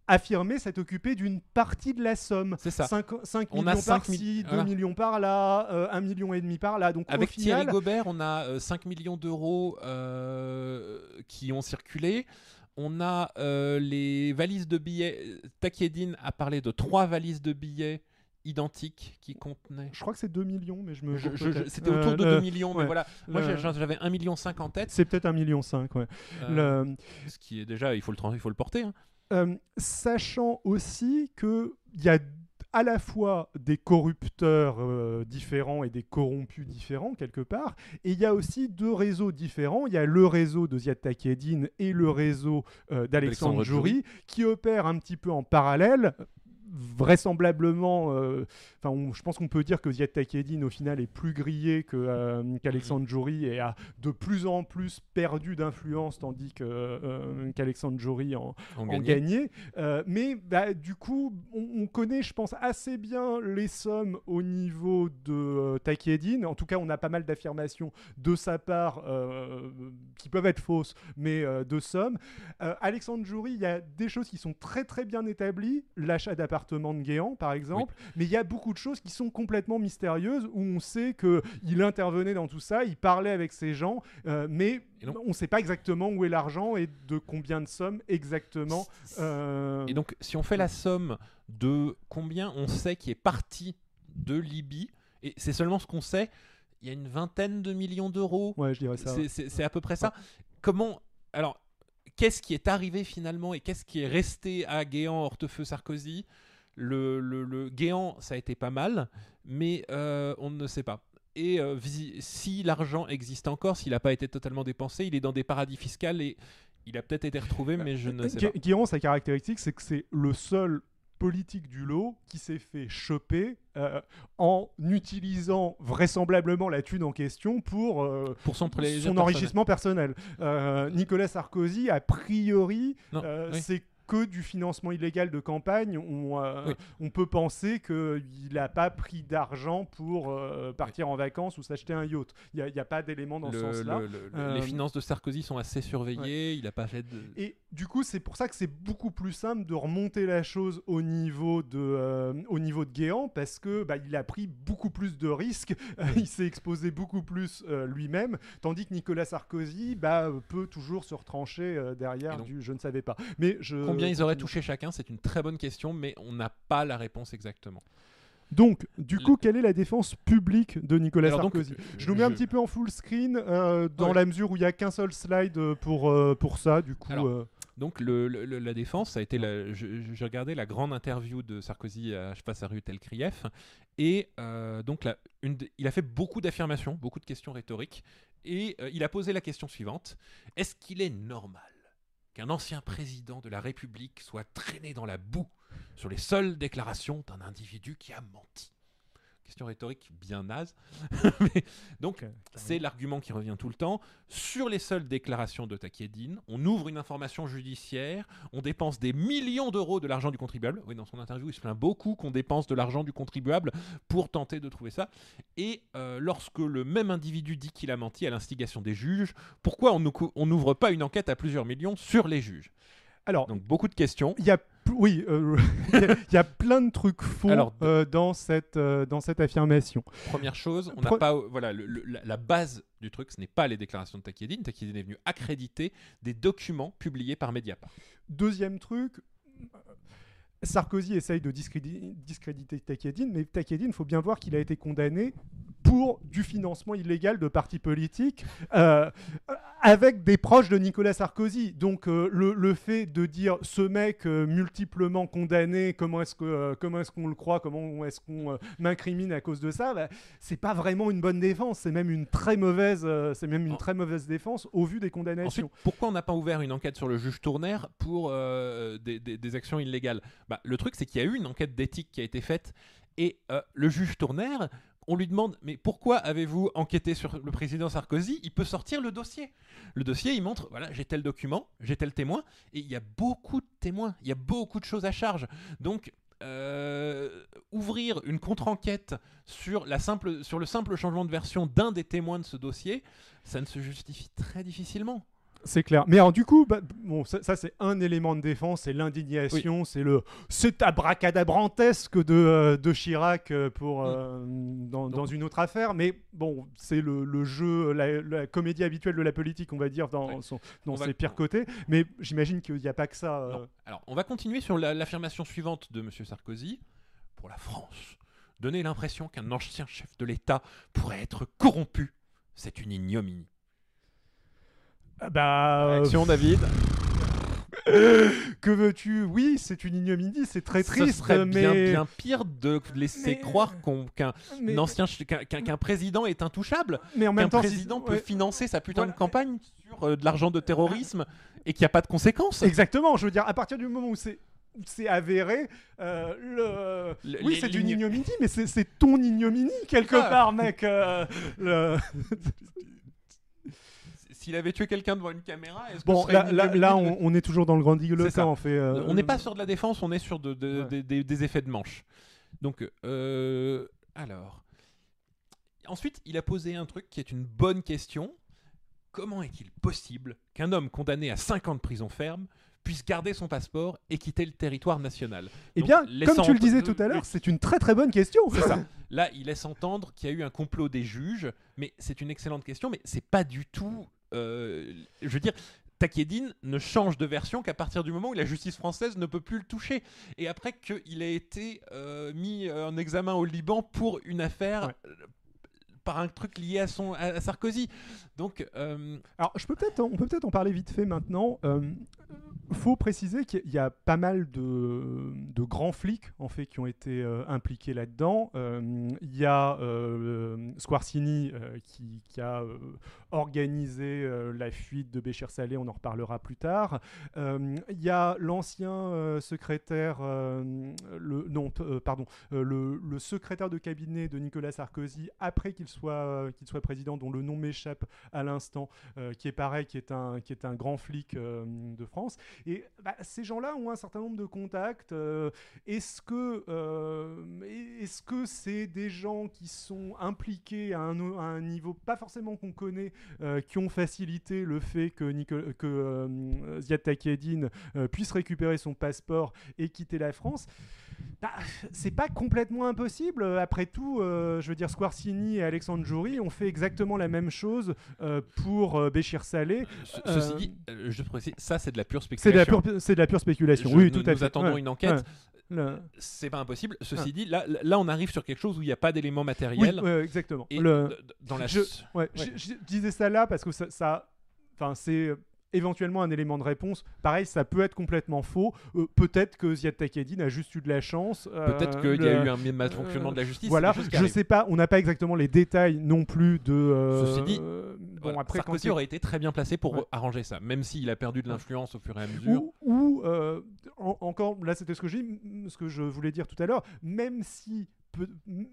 affirmé s'être occupés d'une partie de la somme. C'est ça. 5, On millions a par-ci, mi- 2 voilà. millions par là, euh, 1 million et demi par là. Donc Avec au final, Thierry Gobert, on a euh, 5 millions d'euros euh, qui ont circulé. On a euh, les valises de billets. Takieddine a parlé de trois valises de billets identiques qui contenaient. je crois que c'est 2 millions, mais je me Je- je-. C'était autour de Euh, 2 millions, mais ouais. voilà. Moi, Le- j'avais 1,5 million en tête. C'est peut-être 1 million 5, ouais. euh, Le- Ce qui est déjà, il faut le, il faut le porter. hein. Euh, sachant aussi qu'il y a à la fois des corrupteurs euh, différents et des corrompus différents quelque part, et il y a aussi deux réseaux différents. Il y a le réseau de Ziad Takieddine et le réseau euh, d'Alexandre Alexandre Djouri qui opèrent un petit peu en parallèle. Vraisemblablement, euh, enfin, je pense qu'on peut dire que Ziad Takieddine au final est plus grillé que, euh, qu'Alexandre Djouri et a de plus en plus perdu d'influence, tandis que, euh, qu'Alexandre Djouri en, en gagnait. gagné. Euh, mais bah, du coup, on, on connaît, je pense, assez bien les sommes au niveau de Takieddine. En tout cas, on a pas mal d'affirmations de sa part qui peuvent être fausses, mais de sommes. Alexandre Djouri, il y a des choses qui sont très très bien établies. L'achat de Guéant, par exemple. Mais il y a beaucoup de choses qui sont complètement mystérieuses où on sait qu'il intervenait dans tout ça, il parlait avec ces gens, euh, mais on ne sait pas exactement où est l'argent et de combien de sommes exactement. euh, Et donc, si on fait la somme de combien on sait qui est parti de Libye, et c'est seulement ce qu'on sait, il y a une vingtaine de millions d'euros. Ouais, je dirais ça. C'est à peu près ça. Comment. Alors, qu'est-ce qui est arrivé finalement et qu'est-ce qui est resté à Guéant, Hortefeux, Sarkozy le, le, le Guéant, ça a été pas mal, mais euh, on ne sait pas. Et euh, si l'argent existe encore, s'il n'a pas été totalement dépensé, il est dans des paradis fiscaux et il a peut-être été retrouvé, mais je ne sais Gu- pas. Guéant, sa caractéristique, c'est que c'est le seul politique du lot qui s'est fait choper euh, en utilisant vraisemblablement la thune en question pour, euh, Pour son, enrichissement personnel. Euh, Nicolas Sarkozy, a priori, euh, oui. c'est que du financement illégal de campagne. On, euh, Oui. on peut penser qu'il n'a pas pris d'argent pour euh, partir en vacances ou s'acheter un yacht. Il n'y a, pas d'élément dans Le- ce sens-là. le- le- Euh, Les finances de Sarkozy sont assez surveillées. Il a pas fait de. Et du coup, c'est pour ça que c'est beaucoup plus simple de remonter la chose au niveau de, euh, au niveau de Guéant parce que bah, il a pris beaucoup plus de risques, [LAUGHS] il s'est exposé beaucoup plus euh, lui-même, tandis que Nicolas Sarkozy bah, peut toujours se retrancher derrière donc- du je ne savais pas. Mais je Combien ils auraient touché chacun C'est une très bonne question, mais on n'a pas la réponse exactement. Donc, du coup, quelle est la défense publique de Nicolas Alors Sarkozy euh, Je nous mets un petit peu en full screen euh, dans Ouais. la mesure où il y a qu'un seul slide euh, pour, euh, pour ça. Du coup, Alors, euh, Donc le, le- le- la défense, ça a été la, je- je- j'ai regardé la grande interview de Sarkozy à, face à Rutel Krief et euh, donc la- une des- il a fait beaucoup d'affirmations, beaucoup de questions rhétoriques et euh, il a posé la question suivante est-ce qu'il est normal qu'un ancien président de la République soit traîné dans la boue sur les seules déclarations d'un individu qui a menti Question rhétorique bien naze. [LAUGHS] [LAUGHS] Mais donc, c'est l'argument qui revient tout le temps. Sur les seules déclarations de Takedine, on ouvre une information judiciaire, on dépense des millions d'euros de l'argent du contribuable. Oui, dans son interview, il se plaint beaucoup qu'on dépense de l'argent du contribuable pour tenter de trouver ça. Et euh, lorsque le même individu dit qu'il a menti à l'instigation des juges, pourquoi on n'ouvre pas une enquête à plusieurs millions sur les juges? Alors, Donc, beaucoup de questions. Il y a, pl- oui, euh, [LAUGHS] il y a- il y a plein de trucs faux Alors, euh, dans, cette, euh, dans cette affirmation. Première chose, on n'a Pre- pas, voilà, le- le- la, base du truc, ce n'est pas les déclarations de Takedine. Takedine est venu accréditer des documents publiés par Mediapart. Deuxième truc, Sarkozy essaye de discrédi- discréditer Takedine, mais Takedine, il faut bien voir qu'il a été condamné pour du financement illégal de partis politiques euh, avec des proches de Nicolas Sarkozy. Donc euh, le, le fait de dire ce mec euh, multiplement condamné, comment est-ce que comment est-ce qu'on le croit, comment est-ce qu'on m'incrimine à cause de ça, bah, c'est pas vraiment une bonne défense. C'est même une très mauvaise, c'est même une très mauvaise défense au vu des Ensuite, condamnations. pourquoi on n'a pas ouvert une enquête sur le juge Tournaire pour des, des- des actions illégales? Bah, Le truc, c'est qu'il y a eu une enquête d'éthique qui a été faite et euh, le juge Tournaire, on lui demande mais pourquoi avez-vous enquêté sur le président Sarkozy? Il peut sortir le dossier. Le dossier, il montre voilà, j'ai tel document, j'ai tel témoin et il y a beaucoup de témoins, il y a beaucoup de choses à charge. Donc euh, ouvrir une contre-enquête sur, le simple changement de version d'un des témoins de ce dossier, ça ne se justifie très difficilement. C'est clair. Mais alors, du coup, bah, bon, ça, ça, c'est un élément de défense, c'est l'indignation, c'est le cet abracadabrantesque de, euh, de Chirac euh, pour, euh, dans, dans une autre affaire. Mais bon, c'est le, le jeu, la, la comédie habituelle de la politique, on va dire, dans, son, dans va- ses pires côtés. Mais j'imagine qu'il n'y a pas que ça. euh. Alors, on va continuer sur la- l'affirmation suivante de M. Sarkozy. Pour la France, donner l'impression qu'un ancien chef de l'État pourrait être corrompu, c'est une ignominie. Ah Bah, euh, Action, David. [LAUGHS] que veux-tu? Oui, c'est une ignominie, c'est très Ce triste, serait mais. bien, bien pire de laisser Mais- croire qu'un mais- ancien qu'un président est intouchable, mais en même temps, si- président peut ouais. financer sa putain Voilà. de campagne sur euh, de l'argent de terrorisme et qu'il n'y a pas de conséquences. Exactement, je veux dire, à partir du moment où c'est c'est avéré, euh, le... Le- oui, c'est une ignominie, mais c'est c'est ton ignominie quelque Ah. part, mec. euh, le- [LAUGHS] S'il avait tué quelqu'un devant une caméra, est-ce que Bon, ce serait là, une là, on, on est toujours dans le grand C'est ça. on fait. euh, on n'est pas sur de la défense, on est sur de, de- Ouais. des- des, des effets de manche. Donc, euh, alors. Ensuite, il a posé un truc qui est une bonne question. Comment est-il possible qu'un homme condamné à 5 ans de prison ferme puisse garder son passeport et quitter le territoire national? Eh Donc, bien, laissant comme tu le disais tout à l'heure, c'est une très très bonne question. C'est ça. Là, il laisse entendre qu'il y a eu un complot des juges, mais c'est une excellente question, mais c'est pas du tout. Euh, je veux dire. Takedine ne change de version qu'à partir du moment où la justice française ne peut plus le toucher. Et après qu'il a été euh, mis en examen au Liban pour une affaire Ouais. euh, par un truc lié à, son, à, à Sarkozy. Donc, euh, Alors, je peux peut-être, on peut peut-être en parler vite fait maintenant. Euh, faut préciser qu'il y a pas mal de, de, grands flics en fait qui ont été euh, impliqués là-dedans. Euh, il y a euh, Squarcini qui, qui, a organisé la fuite de Béchir Salé, on en reparlera plus tard. Il y a l'ancien secrétaire, le, non, pardon, le, secrétaire de cabinet de Nicolas Sarkozy après qu'il soit, qu'il soit président, dont le nom m'échappe à l'instant, qui est pareil, qui est un, qui est un grand flic de France. Et bah, ces gens-là ont un certain nombre de contacts. Euh, est-ce que euh, est-ce que c'est des gens qui sont impliqués à un, niveau pas forcément qu'on connaît, euh, qui ont facilité le fait que, que Ziad Takieddine puisse récupérer son passeport et quitter la France? Bah, c'est pas complètement impossible. Après tout, je veux dire, Squarcini et Alexandre Jouri ont fait exactement la même chose pour Béchir Salé. ceci dit, je précise, ça c'est de la pure spéculation c'est de la pure spéculation. oui, tout à fait. Nous attendons une enquête. C'est pas impossible. Ceci dit, là, là, on arrive sur quelque chose où il n'y a pas d'éléments matériels. Oui, exactement. Et dans la je, je, disais ça là parce que ça, ça enfin, c'est éventuellement un élément de réponse. Pareil, ça peut être complètement faux. Euh, peut-être que Ziad Takieddine a juste eu de la chance. Euh, peut-être qu'il y a eu un malfonctionnement de la justice. Voilà, je sais pas. On n'a pas exactement les détails non plus de. Euh, Ceci dit, bon, après, Sarkozy aurait été très bien placé pour arranger ça, même s'il a perdu de l'influence au fur et à mesure. Ou, encore, là, c'était ce que ce que je voulais dire tout à l'heure. Même si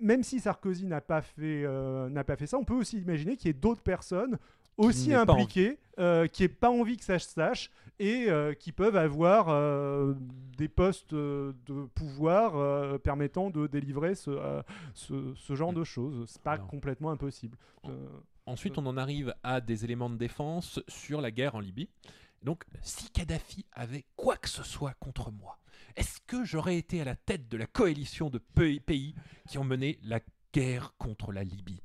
même si Sarkozy n'a pas fait n'a pas fait ça, on peut aussi imaginer qu'il y ait d'autres personnes aussi impliqués, euh, qui n'aient pas envie que ça se sache et euh, qui peuvent avoir euh, des postes de pouvoir permettant de délivrer ce, ce, genre mm. de choses. C'est pas complètement impossible. Ensuite, on en arrive à des éléments de défense sur la guerre en Libye. Donc, si Kadhafi avait quoi que ce soit contre moi, est-ce que j'aurais été à la tête de la coalition de pays qui ont mené la guerre contre la Libye?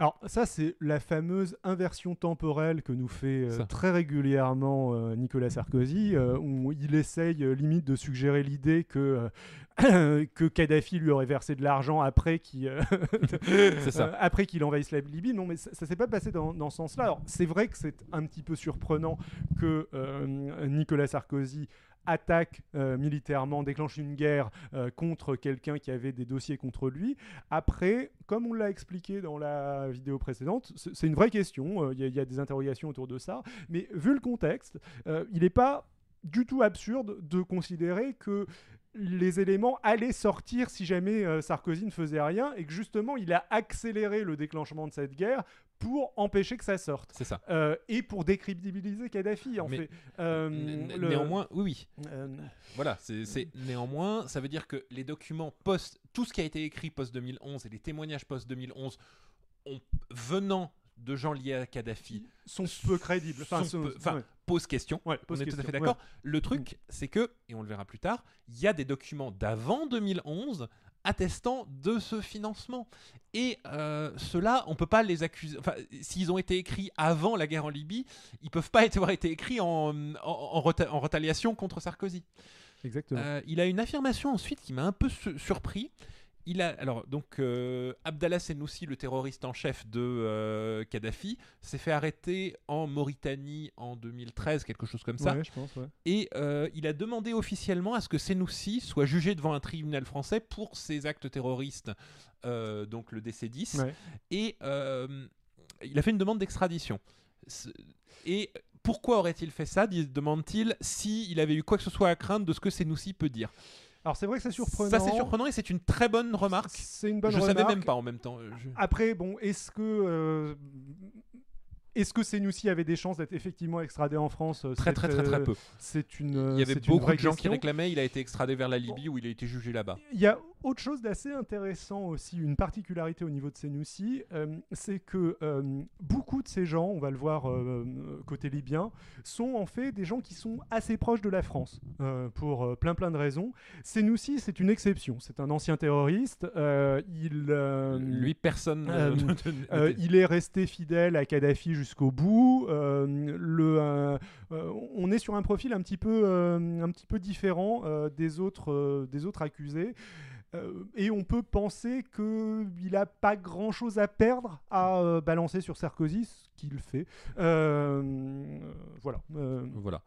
Alors ça, c'est la fameuse inversion temporelle que nous fait euh, très régulièrement euh, Nicolas Sarkozy, euh, où il essaye limite de suggérer l'idée que [COUGHS] que Kadhafi lui aurait versé de l'argent après qu'il [LAUGHS] après qu'il envahisse la Libye. Non, mais ça, ne s'est pas passé dans, dans ce sens-là. Alors c'est vrai que c'est un petit peu surprenant que Nicolas Sarkozy attaque euh, militairement, déclenche une guerre euh, contre quelqu'un qui avait des dossiers contre lui. Après, comme on l'a expliqué dans la vidéo précédente, c'est une vraie question, euh, il y, a des interrogations autour de ça, mais vu le contexte, il n'est pas du tout absurde de considérer que les éléments allaient sortir si jamais Sarkozy ne faisait rien et que justement il a accéléré le déclenchement de cette guerre pour empêcher que ça sorte. C'est ça. Euh, et pour décrédibiliser Kadhafi, en fait. Euh, néanmoins, oui, oui. Euh, voilà, c'est néanmoins, ça veut dire que les documents post, tout ce qui a été écrit post 2011 et les témoignages post 2011, venant de gens liés à Kadhafi sont peu crédibles. Enfin, pose question. on est tout à fait d'accord. Le truc, c'est que, et on le verra plus tard, il y a des documents d'avant 2011 attestant de ce financement. Et euh, ceux-là, on peut pas les accuser. Enfin, s'ils ont été écrits avant la guerre en Libye, ils peuvent pas [LAUGHS] avoir été écrits en, en, en, retaliation contre Sarkozy. Exactement. Euh, il a une affirmation ensuite qui m'a un peu surpris il a alors donc euh, Abdallah Senoussi, le terroriste en chef de euh, Kadhafi, s'est fait arrêter en Mauritanie en 2013, quelque chose comme ça. Et euh, il a demandé officiellement à ce que Senoussi soit jugé devant un tribunal français pour ses actes terroristes, donc le DC-10. Et il a fait une demande d'extradition. Et pourquoi aurait-il fait ça, demande-t-il, s'il avait eu quoi que ce soit à craindre de ce que Senoussi peut dire? Alors c'est vrai que c'est surprenant. Ça c'est surprenant et c'est une très bonne remarque. C'est une bonne je remarque. Je savais même pas en même temps. Après bon, est-ce que euh, est-ce que Senoussi avait des chances d'être effectivement extradé en France Très très très très peu. C'est une. Il y avait beaucoup de gens qui réclamaient. Il a été extradé vers la Libye où il a été jugé là-bas. Il y a autre chose d'assez intéressant aussi, une particularité au niveau de Senoussi, euh, c'est que euh, beaucoup de ces gens, on va le voir euh, côté libyen, sont en fait des gens qui sont assez proches de la France pour plein plein de raisons. Senoussi, c'est une exception. C'est un ancien terroriste. il, Lui, personne. [LAUGHS] il est resté fidèle à Kadhafi jusqu'au bout. le, on est sur un profil un petit peu, différent des autres, accusés. Euh, et on peut penser qu'il n'a pas grand-chose à perdre à euh, balancer sur Sarkozy, ce qu'il fait. Euh. Voilà.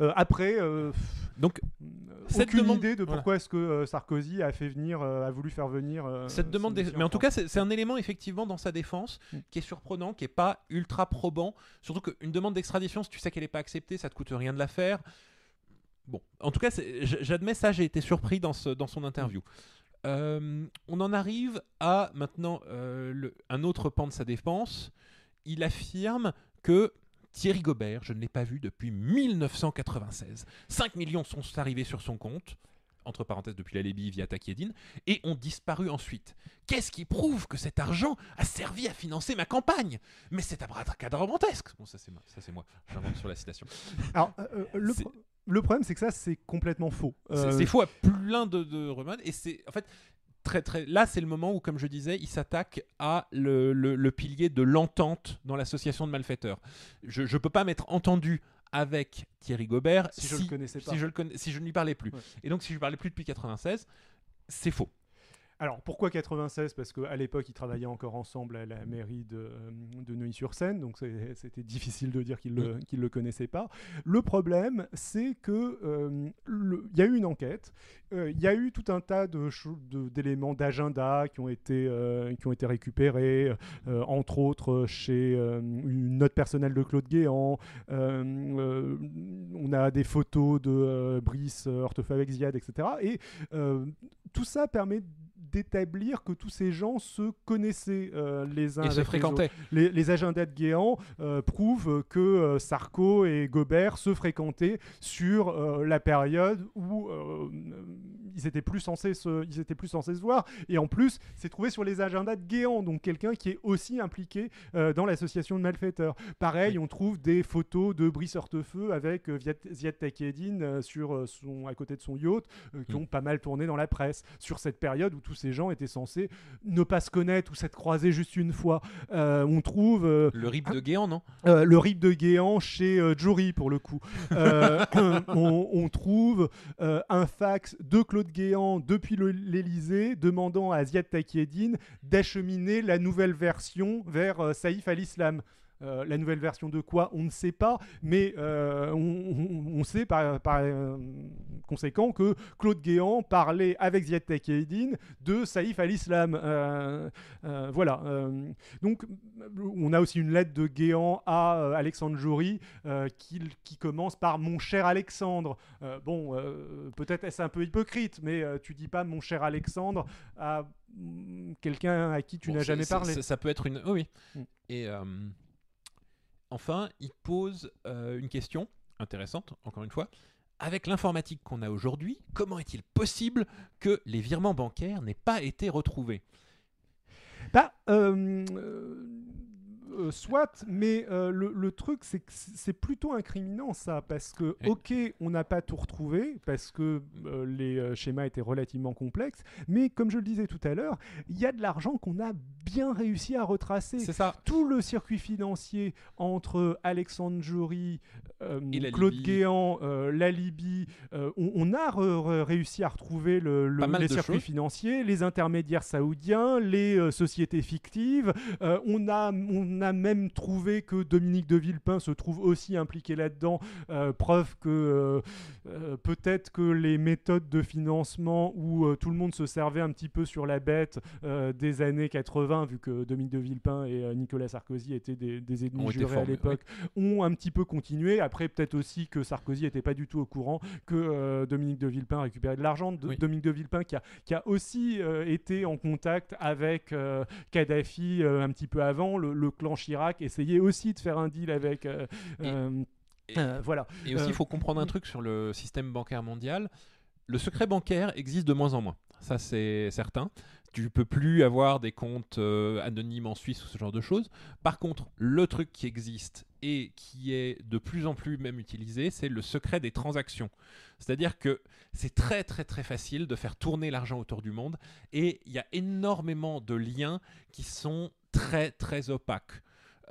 Euh, après, euh, Donc, euh, Cette aucune demande- idée de voilà. pourquoi est-ce que Sarkozy a fait venir, a voulu faire venir. cette demande, des- mais en tout cas, c'est un élément effectivement dans sa défense Mm. qui est surprenant, qui est pas ultra probant. Surtout qu'une demande d'extradition, si tu sais qu'elle n'est pas acceptée, ça te coûte rien de la faire. Bon, en tout cas, j'admets ça, j'ai été surpris dans, ce- dans son interview. Euh, on en arrive à maintenant euh, le- un autre pan de sa défense. Il affirme que Thierry Gobert, je ne l'ai pas vu depuis 1996. 5 millions sont arrivés sur son compte, entre parenthèses depuis la Libye via Takiedine, et ont disparu ensuite. Qu'est-ce qui prouve que cet argent a servi à financer ma campagne? Mais c'est abracadabrantesque Bon, ça c'est moi, ça c'est moi, j'invente sur la citation. Alors, euh, euh, le, C'est- pro- le problème, c'est que ça, c'est complètement faux. C'est Euh, c'est faux à plein de, de remèdes, et c'est en fait très très. Là, c'est le moment où, comme je disais, il s'attaque à le, le- le pilier de l'entente dans l'association de malfaiteurs. Je ne peux pas m'être entendu avec Thierry Gobert si je le connaissais pas. si je, le connais- si je ne lui parlais plus. Ouais. Et donc, si je lui parlais plus depuis 96, c'est faux. Alors pourquoi 96 Parce qu'à l'époque, ils travaillaient encore ensemble à la mairie de, euh, de Neuilly-sur-Seine, donc c'est- c'était difficile de dire qu'ils ne le, qu'ils le connaissaient pas. Le problème, c'est que euh, il y a eu une enquête, euh, il y a eu tout un tas d'éléments d'agenda qui ont été euh, qui ont été récupérés, euh, entre autres chez euh, une note personnelle de Claude Guéant. euh, euh, on a des photos de euh, Brice euh, Ziad, etc. Et euh, tout ça permet d'établir que tous ces gens se connaissaient euh, les uns Et se les fréquentaient. Les, les agendas de Guéant euh, prouvent que euh, Sarko et Gobert se fréquentaient sur la période où ils étaient plus censés se, ils étaient plus censés se voir. Et en plus, c'est trouvé sur les agendas de Guéant, donc quelqu'un qui est aussi impliqué dans l'association de malfaiteurs. Pareil, on trouve des photos de Brice Hortefeux avec Ziad Takedine sur son, à côté de son yacht, qui Mm. ont pas mal tourné dans la presse sur cette période où tous ces gens étaient censés ne pas se connaître ou s'être croisés juste une fois. Euh, on trouve euh, Le RIP de Guéant, non? euh, le rip de Guéant chez Jory pour le coup. [COUGHS] On, on trouve un fax de Claude Guéant depuis le- l'Elysée demandant à Ziad Takiedine d'acheminer la nouvelle version vers Saïf al-Islam. Euh, la nouvelle version de quoi On ne sait pas, mais euh, on, sait par, par, euh, conséquent que Claude Guéant parlait avec Ziad Takiedine de Saïf al-Islam. Voilà. donc, on a aussi une lettre de Guéant à Alexandre Jory qui, qui commence par Mon cher Alexandre. Bon, peut-être est-ce un peu hypocrite, mais tu dis pas Mon cher Alexandre à mm, quelqu'un à qui tu Bon, n'as jamais parlé. Ça, ça peut être une. oh oui. Mm. Et enfin, il pose euh, une question intéressante, encore une fois. Avec l'informatique qu'on a aujourd'hui, comment est-il possible que les virements bancaires n'aient pas été retrouvés? Bah, euh, euh, soit, mais euh, le, le truc, c'est que c'est plutôt incriminant ça, parce que, Oui. ok, on n'a pas tout retrouvé, parce que euh, les schémas étaient relativement complexes, mais comme je le disais tout à l'heure, il y a de l'argent qu'on a bien réussi à retracer. C'est ça. Tout le circuit financier entre Alexandre Jory, la Claude Libye. Guéant, la Libye, on, on a re- re- réussi à retrouver le, les circuits choses. financiers, les intermédiaires saoudiens, les sociétés fictives. On, a, on a même trouvé que Dominique de Villepin se trouve aussi impliqué là-dedans, euh, preuve que euh, euh, peut-être que les méthodes de financement où tout le monde se servait un petit peu sur la bête des années 80, vu que Dominique de Villepin et Nicolas Sarkozy étaient des, des ennemis jurés à l'époque, ont un petit peu continué. Après, peut-être aussi que Sarkozy n'était pas du tout au courant que Dominique de Villepin récupérait de l'argent. Oui. Dominique de Villepin qui a, qui a aussi été en contact avec Kadhafi un petit peu avant. Le, le clan Chirac essayait aussi de faire un deal avec. euh, Et- euh, et- euh, voilà. Et aussi, il faut comprendre un truc sur le système bancaire mondial. Le secret bancaire existe de moins en moins. Ça, c'est certain. Tu peux plus avoir des comptes euh, anonymes en Suisse ou ce genre de choses. Par contre, le truc qui existe et qui est de plus en plus même utilisé, c'est le secret des transactions. C'est-à-dire que c'est très très très facile de faire tourner l'argent autour du monde et il y a énormément de liens qui sont très très opaques.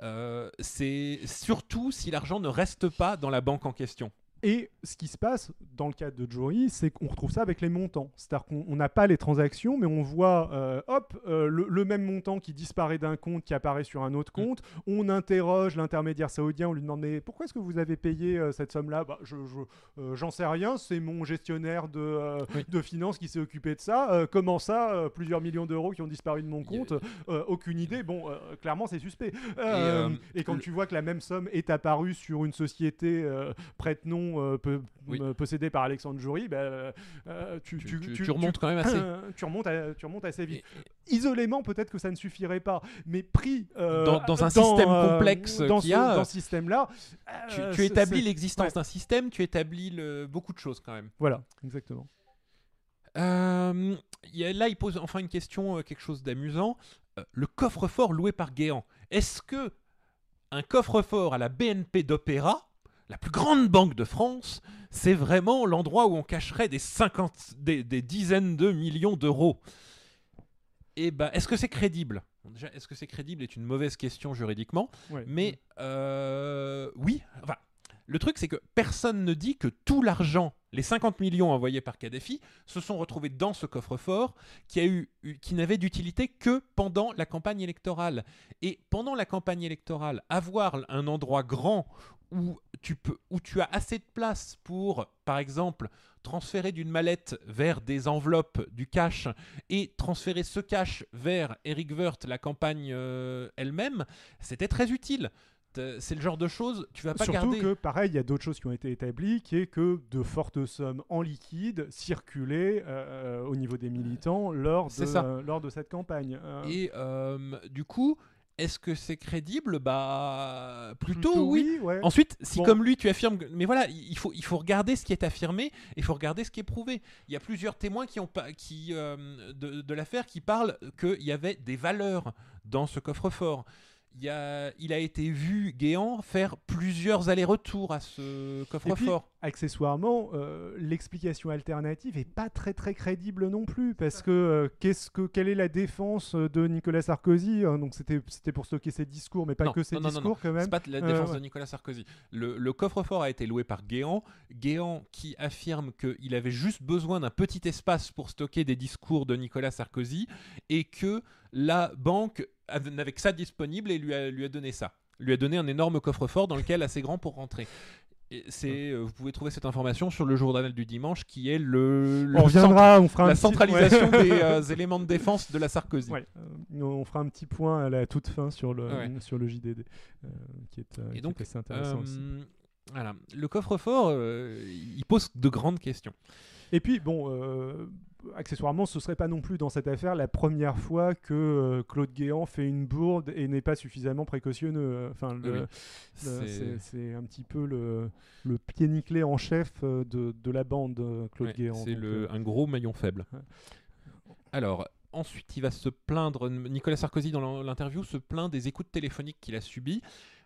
Euh, c'est surtout si l'argent ne reste pas dans la banque en question. Et ce qui se passe dans le cas de Jory, c'est qu'on retrouve ça avec les montants. C'est-à-dire qu'on n'a pas les transactions, mais on voit, euh, hop, euh, le, même montant qui disparaît d'un compte, qui apparaît sur un autre mm. compte. On interroge l'intermédiaire saoudien, on lui demande mais pourquoi est-ce que vous avez payé euh, cette somme-là? Bah, je, J'en sais rien, c'est mon gestionnaire de, de finances qui s'est occupé de ça. comment ça, plusieurs millions d'euros qui ont disparu de mon compte? Aucune idée. Bon, clairement, c'est suspect. Et, quand tu vois que la même somme est apparue sur une société prête-nom euh, euh, possédé par Alexandre Jory, bah, euh, tu, remontes quand même assez. [LAUGHS] tu, remontes tu remontes assez vite. Isolément, peut-être que ça ne suffirait pas, mais pris dans, un système complexe dans ce, a, dans ce système-là, tu, établis l'existence d'un système, tu établis le, beaucoup de choses quand même. Voilà, exactement. là, il pose enfin une question, quelque chose d'amusant. le coffre-fort loué par Guéant. Est-ce que un coffre-fort à la BNP d'Opéra la plus grande banque de France, c'est vraiment l'endroit où on cacherait des, 50, des, dizaines de millions d'euros. Et eh ben, est-ce que c'est crédible? Déjà, est-ce que c'est crédible est une mauvaise question juridiquement. Mais euh, oui, enfin, le truc, c'est que personne ne dit que tout l'argent, les 50 millions envoyés par Kadhafi, se sont retrouvés dans ce coffre-fort qui, a eu, qui n'avait d'utilité que pendant la campagne électorale. Et pendant la campagne électorale, avoir un endroit grand où tu, peux, où tu as assez de place pour, par exemple, transférer d'une mallette vers des enveloppes du cash et transférer ce cash vers Eric Wirth, la campagne euh, elle-même, c'était très utile. Euh, c'est le genre de choses, tu vas pas Surtout garder. que, pareil, il y a d'autres choses qui ont été établies, qui est que de fortes sommes en liquide circulaient euh, au niveau des militants lors de, lors de cette campagne. Euh. Et du coup, est-ce que c'est crédible? Bah plutôt, oui. Ensuite, si comme lui tu affirmes, mais voilà, il faut il faut regarder ce qui est affirmé, il faut regarder ce qui est prouvé. Il y a plusieurs témoins qui ont pas qui de, de l'affaire qui parlent qu'il y avait des valeurs dans ce coffre-fort il, a, il a été vu, Guéant, faire plusieurs allers-retours à ce coffre-fort. Accessoirement, euh, l'explication alternative est pas très très crédible non plus, parce que, euh, qu'est-ce que quelle est la défense de Nicolas Sarkozy hein, Donc c'était c'était pour stocker ses discours, mais pas que ses discours quand même. C'est pas la défense de Nicolas Sarkozy. Le, le coffre-fort a été loué par Guéant, Guéant qui affirme qu'il avait juste besoin d'un petit espace pour stocker des discours de Nicolas Sarkozy et que la banque n'avait que ça disponible et lui a, lui a donné ça. Lui a donné un énorme coffre-fort dans lequel assez grand pour rentrer. C'est, euh, vous pouvez trouver cette information sur le journal du dimanche qui est le, on reviendra, on fera la centralisation des euh, [LAUGHS] éléments de défense de la Sarkozy. Euh, on fera un petit point à la toute fin sur le, sur le JDD qui est, Et donc, assez intéressant aussi. Voilà. Le coffre-fort, il pose de grandes questions. Et puis, bon, accessoirement, ce serait pas non plus dans cette affaire la première fois que euh, Claude Guéant fait une bourde et n'est pas suffisamment précautionneux. Enfin, c'est un petit peu le, le pied nickelé en chef euh, de, de la bande, euh, Claude Guéant. C'est un gros maillon faible. Alors, ensuite, il va se plaindre, Nicolas Sarkozy, dans l'interview, se plaint des écoutes téléphoniques qu'il a subies.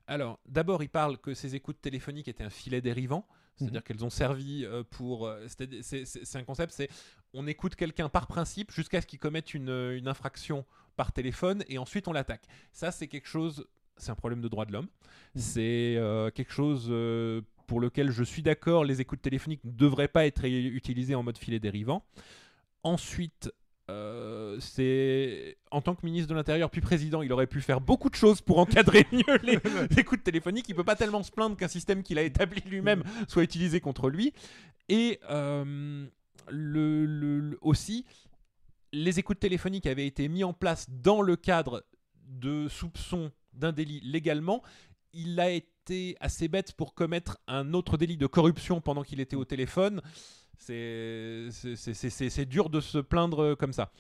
Alors, d'abord, il parle que ces écoutes téléphoniques étaient un filet dérivant. C'est-à-dire mhm. qu'elles ont servi pour. C'est un concept, c'est on écoute quelqu'un par principe jusqu'à ce qu'il commette une, infraction par téléphone et ensuite on l'attaque. Ça, c'est quelque chose, c'est un problème de droit de l'homme. Mmh. C'est euh, quelque chose euh, pour lequel je suis d'accord, les écoutes téléphoniques ne devraient pas être utilisées en mode filet dérivant. Ensuite, euh, c'est en tant que ministre de l'Intérieur puis président, il aurait pu faire beaucoup de choses pour encadrer [LAUGHS] mieux les, écoutes téléphoniques. Il peut pas tellement se plaindre qu'un système qu'il a établi lui-même mmh. soit utilisé contre lui. Et le, aussi, les écoutes téléphoniques avaient été mis en place dans le cadre de soupçons d'un délit légalement. Il a été assez bête pour commettre un autre délit de corruption pendant qu'il était au téléphone. C'est dur de se plaindre comme ça.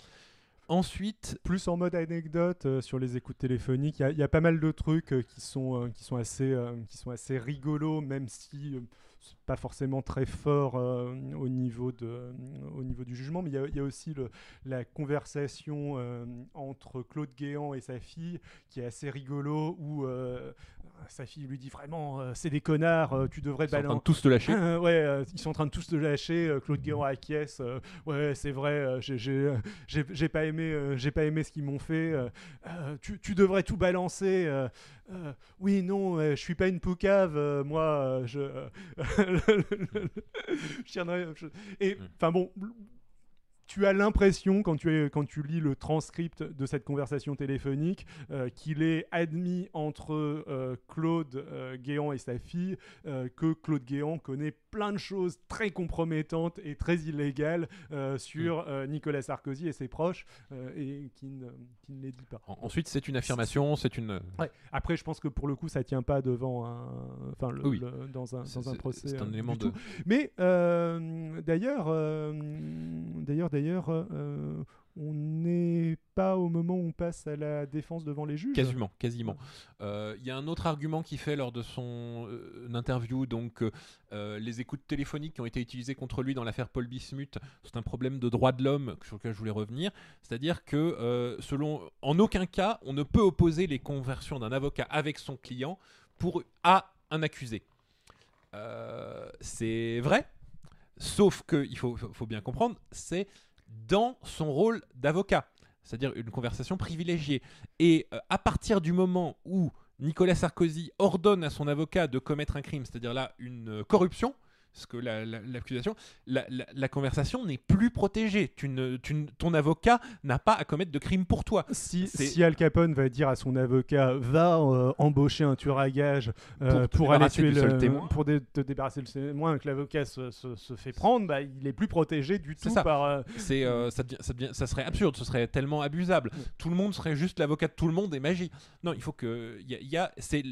Ensuite, plus en mode anecdote euh, sur les écoutes téléphoniques, il y, a pas mal de trucs euh, qui, sont, euh, qui, sont assez, qui sont assez rigolos, même si pas forcément très fort euh, au, niveau de, au niveau du jugement, mais il y, a aussi la conversation euh, entre Claude Guéant et sa fille qui est assez rigolo, où euh, sa fille lui dit vraiment, euh, c'est des connards, euh, tu devrais Ils sont en train de tous te lâcher. [LAUGHS] ouais, euh, ils sont en train de tous te lâcher. euh, Claude Guéant acquiesce. euh, ouais, c'est vrai. euh, j'ai- euh, j'ai- j'ai pas aimé, euh, j'ai pas aimé ce qu'ils m'ont fait. euh, euh, tu, tu devrais tout balancer. euh, euh, oui, non, euh, je suis pas une poucave. euh, moi, euh, je, [LAUGHS] je tiendrai. je- Et Mm. enfin bon. Tu as l'impression, quand tu, lis le transcript de cette conversation téléphonique, euh, qu'il est admis entre euh, Claude euh, Guéant et sa fille que Claude Guéant connaît plein de choses très compromettantes et très illégales euh, sur euh, Nicolas Sarkozy et ses proches euh, et qui ne, qui ne les dit pas. En- Ensuite, c'est une affirmation, c'est une. Ouais. Après, je pense que pour le coup, ça tient pas devant un, enfin, le- Oui. le- dans un, dans un procès. C'est un élément de. tout. Mais d'ailleurs, d'ailleurs, d'ailleurs, on n'est pas au moment où on passe à la défense devant les juges. Quasiment, quasiment. Euh, Il y a un autre argument qu'il fait lors de son euh, interview, donc euh, les écoutes téléphoniques qui ont été utilisées contre lui dans l'affaire Paul Bismuth, c'est un problème de droit de l'homme sur lequel je voulais revenir. C'est-à-dire que, selon, en aucun cas, on ne peut opposer les conversions d'un avocat avec son client pour à un accusé. C'est vrai, sauf que il faut- faut bien comprendre, c'est dans son rôle d'avocat, c'est-à-dire une conversation privilégiée. Et euh, à partir du moment où Nicolas Sarkozy ordonne à son avocat de commettre un crime, c'est-à-dire là une euh, corruption, ce que la- la- l'accusation, la, la- la conversation n'est plus protégée. Tu ne- tu ne- ton avocat n'a pas à commettre de crime pour toi. Si, si Al Capone va dire à son avocat va euh, embaucher un tueur à gage euh, Pour pour, aller tuer le seul témoin. pour dé- te débarrasser du témoin que l'avocat se, se- se fait prendre, bah, il est plus protégé du tout ça. par. euh, C'est, euh, ça, ça, ça serait absurde, ce serait tellement abusable. Tout le monde serait juste l'avocat de tout le monde et magie. Non, il faut que. il Y a, il y a- c'est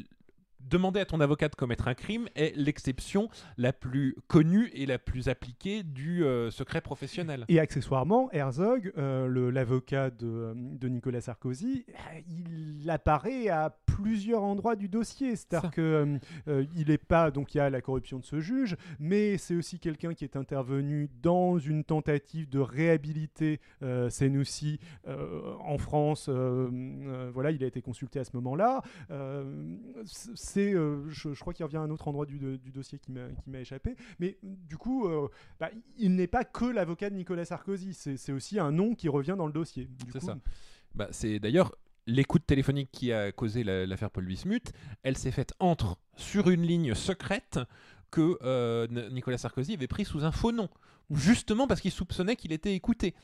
demander à ton avocat de commettre un crime est l'exception la plus connue et la plus appliquée du euh, secret professionnel. Et accessoirement, Herzog, euh, l'avocat de, de Nicolas Sarkozy, euh, il apparaît à plusieurs endroits du dossier. C'est-à-dire que euh, il est pas donc il y a la corruption de ce juge, mais c'est aussi quelqu'un qui est intervenu dans une tentative de réhabiliter euh, Senoussi euh, en France. euh, euh, voilà, il a été consulté à ce moment-là. Euh, c'est, euh, je, je crois qu'il revient à un autre endroit du, du dossier qui m'a échappé. Mais du coup, euh, bah, il n'est pas que l'avocat de Nicolas Sarkozy, c'est aussi un nom qui revient dans le dossier. C'est ça. Bah, c'est d'ailleurs l'écoute téléphonique qui a causé la- l'affaire Paul Bismuth. Elle s'est faite entre sur une ligne secrète que euh, Nicolas Sarkozy avait pris sous un faux nom, justement parce qu'il soupçonnait qu'il était écouté.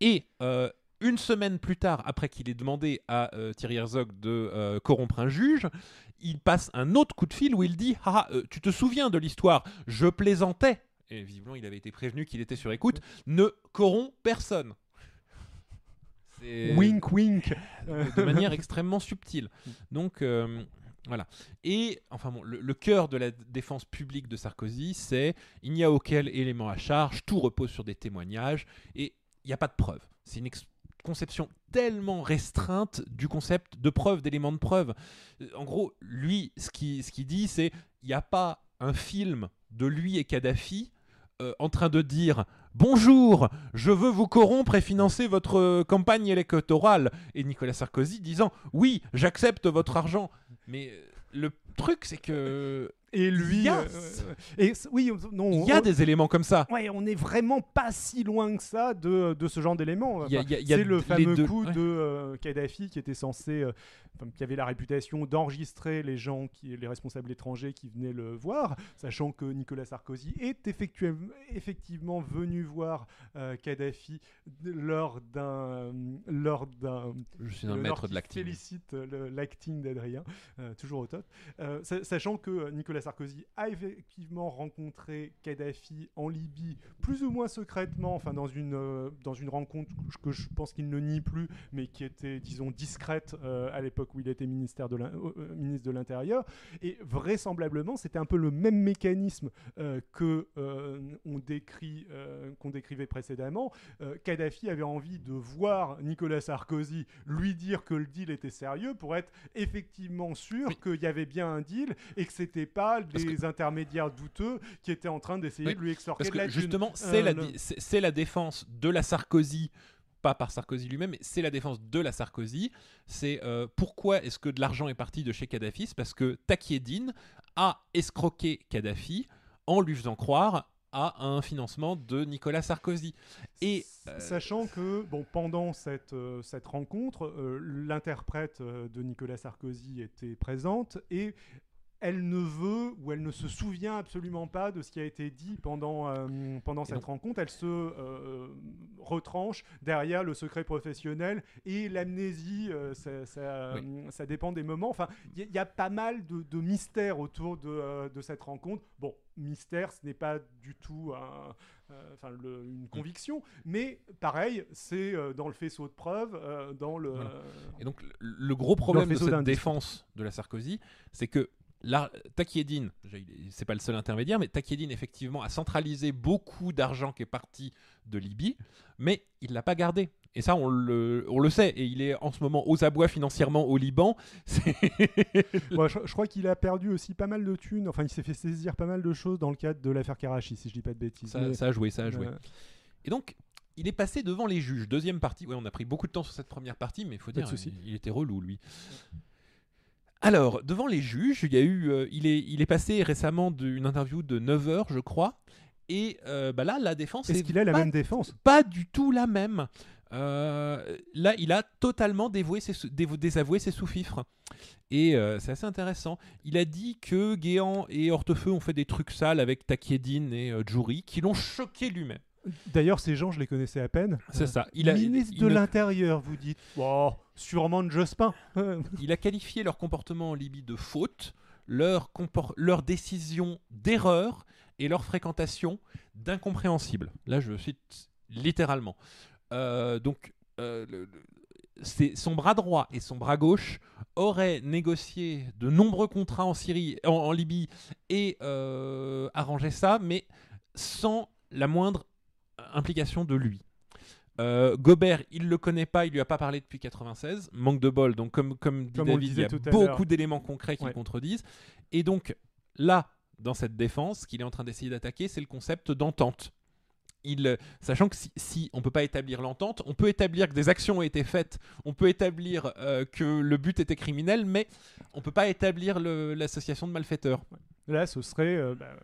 Et euh, une semaine plus tard, après qu'il ait demandé à euh, Thierry Herzog de euh, corrompre un juge, il passe un autre coup de fil où il dit ah, euh, tu te souviens de l'histoire Je plaisantais. Et visiblement, il avait été prévenu qu'il était sur écoute. Ne corrompt personne. C'est- Wink, wink. de manière extrêmement subtile. Donc voilà. Et enfin bon, le, le cœur de la défense publique de Sarkozy, c'est il n'y a aucun élément à charge, tout repose sur des témoignages et il n'y a pas de preuve. C'est une ex- conception tellement restreinte du concept de preuve, d'éléments de preuve. Euh, En gros, lui, ce qu'il ce qu'il dit, c'est il n'y a pas un film de lui et Kadhafi euh, en train de dire Bonjour, je veux vous corrompre et financer votre euh, campagne électorale. Et Nicolas Sarkozy disant Oui, j'accepte votre argent. Mais le truc, c'est que. Et lui, Il y a- euh, et oui, non, Il y a on- des éléments comme ça. Ouais, on n'est vraiment pas si loin que ça de, de ce genre d'éléments. Enfin, c'est le fameux deux, coup ouais. de euh, Kadhafi qui était censé, euh, enfin, qui avait la réputation d'enregistrer les gens, qui, les responsables étrangers qui venaient le voir, sachant que Nicolas Sarkozy est effectivement venu voir Kadhafi lors d'un, lors d'un Je suis un maître de l'acting. Félicite l'acting d'Adrien, toujours au top. Sa- sachant que Nicolas Sarkozy a effectivement rencontré Kadhafi en Libye, plus ou moins secrètement, enfin dans une, euh, dans une rencontre que je pense qu'il ne nie plus, mais qui était, disons, discrète euh, à l'époque où il était ministère de euh, ministre de l'Intérieur. Et vraisemblablement, c'était un peu le même mécanisme que on décrit, qu'on décrivait précédemment. Kadhafi avait envie de voir Nicolas Sarkozy lui dire que le deal était sérieux pour être effectivement sûr Oui. qu'il y avait bien un deal et que c'était pas Parce des intermédiaires douteux qui étaient en train d'essayer Oui, de lui extorquer Parce de la que thune. justement, c'est Euh, la, le- di- c'est- la défense de la Sarkozy pas par Sarkozy lui-même, mais c'est la défense de la Sarkozy. C'est euh, pourquoi est-ce que de l'argent est parti de chez Kadhafi? C'est parce que Takieddine a escroqué Kadhafi en lui faisant croire à un financement de Nicolas Sarkozy. Et euh, Sachant que bon, pendant cette, euh, cette rencontre, euh, l'interprète de Nicolas Sarkozy était présente et elle ne veut ou elle ne se souvient absolument pas de ce qui a été dit pendant, euh, pendant cette donc- rencontre. Elle se euh, retranche derrière le secret professionnel et l'amnésie, euh, ça, ça, ça dépend des moments. Enfin, il y, a- il y a pas mal de, de mystères autour de, de cette rencontre. Bon, mystère, ce n'est pas du tout un- enfin, le- une conviction, mais pareil, c'est dans le faisceau de preuves, dans le... Voilà. Et donc le, le gros problème de cette défense de la Sarkozy, c'est que j'ai- c'est pas le seul intermédiaire, mais Takieddine effectivement a centralisé beaucoup d'argent qui est parti de Libye, mais il l'a pas gardé. Et ça, on le, on le sait. Et il est en ce moment aux abois financièrement au Liban. [LAUGHS] Ouais, je, je crois qu'il a perdu aussi pas mal de thunes. Enfin, il s'est fait saisir pas mal de choses dans le cadre de l'affaire Karachi, si je dis pas de bêtises. ça, Mais, ça a joué, ça a joué. euh, Et donc, il est passé devant les juges. Deuxième partie. Ouais, on a pris beaucoup de temps sur cette première partie, mais il faut dire, il, il était relou, lui. Alors, devant les juges, il, y a eu, euh, il, est, il est passé récemment d'une interview de 9 heures, je crois. Et euh, bah là, la défense Est-ce est qu'il a la pas, même défense? pas du tout la même. Euh, là, il a totalement dévoué ses désavoué ses sous-fifres. Et euh, c'est assez intéressant. Il a dit que Guéant et Hortefeux ont fait des trucs sales avec Takieddine et Djouri, qui l'ont choqué lui-même. D'ailleurs, ces gens, je les connaissais à peine. C'est Euh, ça. Il a, Ministre il de ne- l'Intérieur, vous dites Oh, sûrement de Jospin. [LAUGHS] il a qualifié leur comportement en Libye de faute, leur, compor- leur décision d'erreur et leur fréquentation d'incompréhensible. Là, je cite littéralement. Euh, donc, euh, le- le- c'est son bras droit et son bras gauche auraient négocié de nombreux contrats en Syrie, en, en Libye et euh, arrangé ça, mais sans la moindre implication de lui. Euh, Gobert, il le connaît pas, il lui a pas parlé depuis 96. Manque de bol. Donc, comme, comme dit Comme David, il y a beaucoup d'éléments concrets qui Ouais. le contredisent. Et donc, là, dans cette défense, ce qu'il est en train d'essayer d'attaquer, c'est le concept d'entente. Il, euh, sachant que si, si on peut pas établir l'entente, on peut établir que des actions ont été faites, on peut établir euh, que le but était criminel, mais on peut pas établir l'association de malfaiteurs. Là, ce serait euh, bah,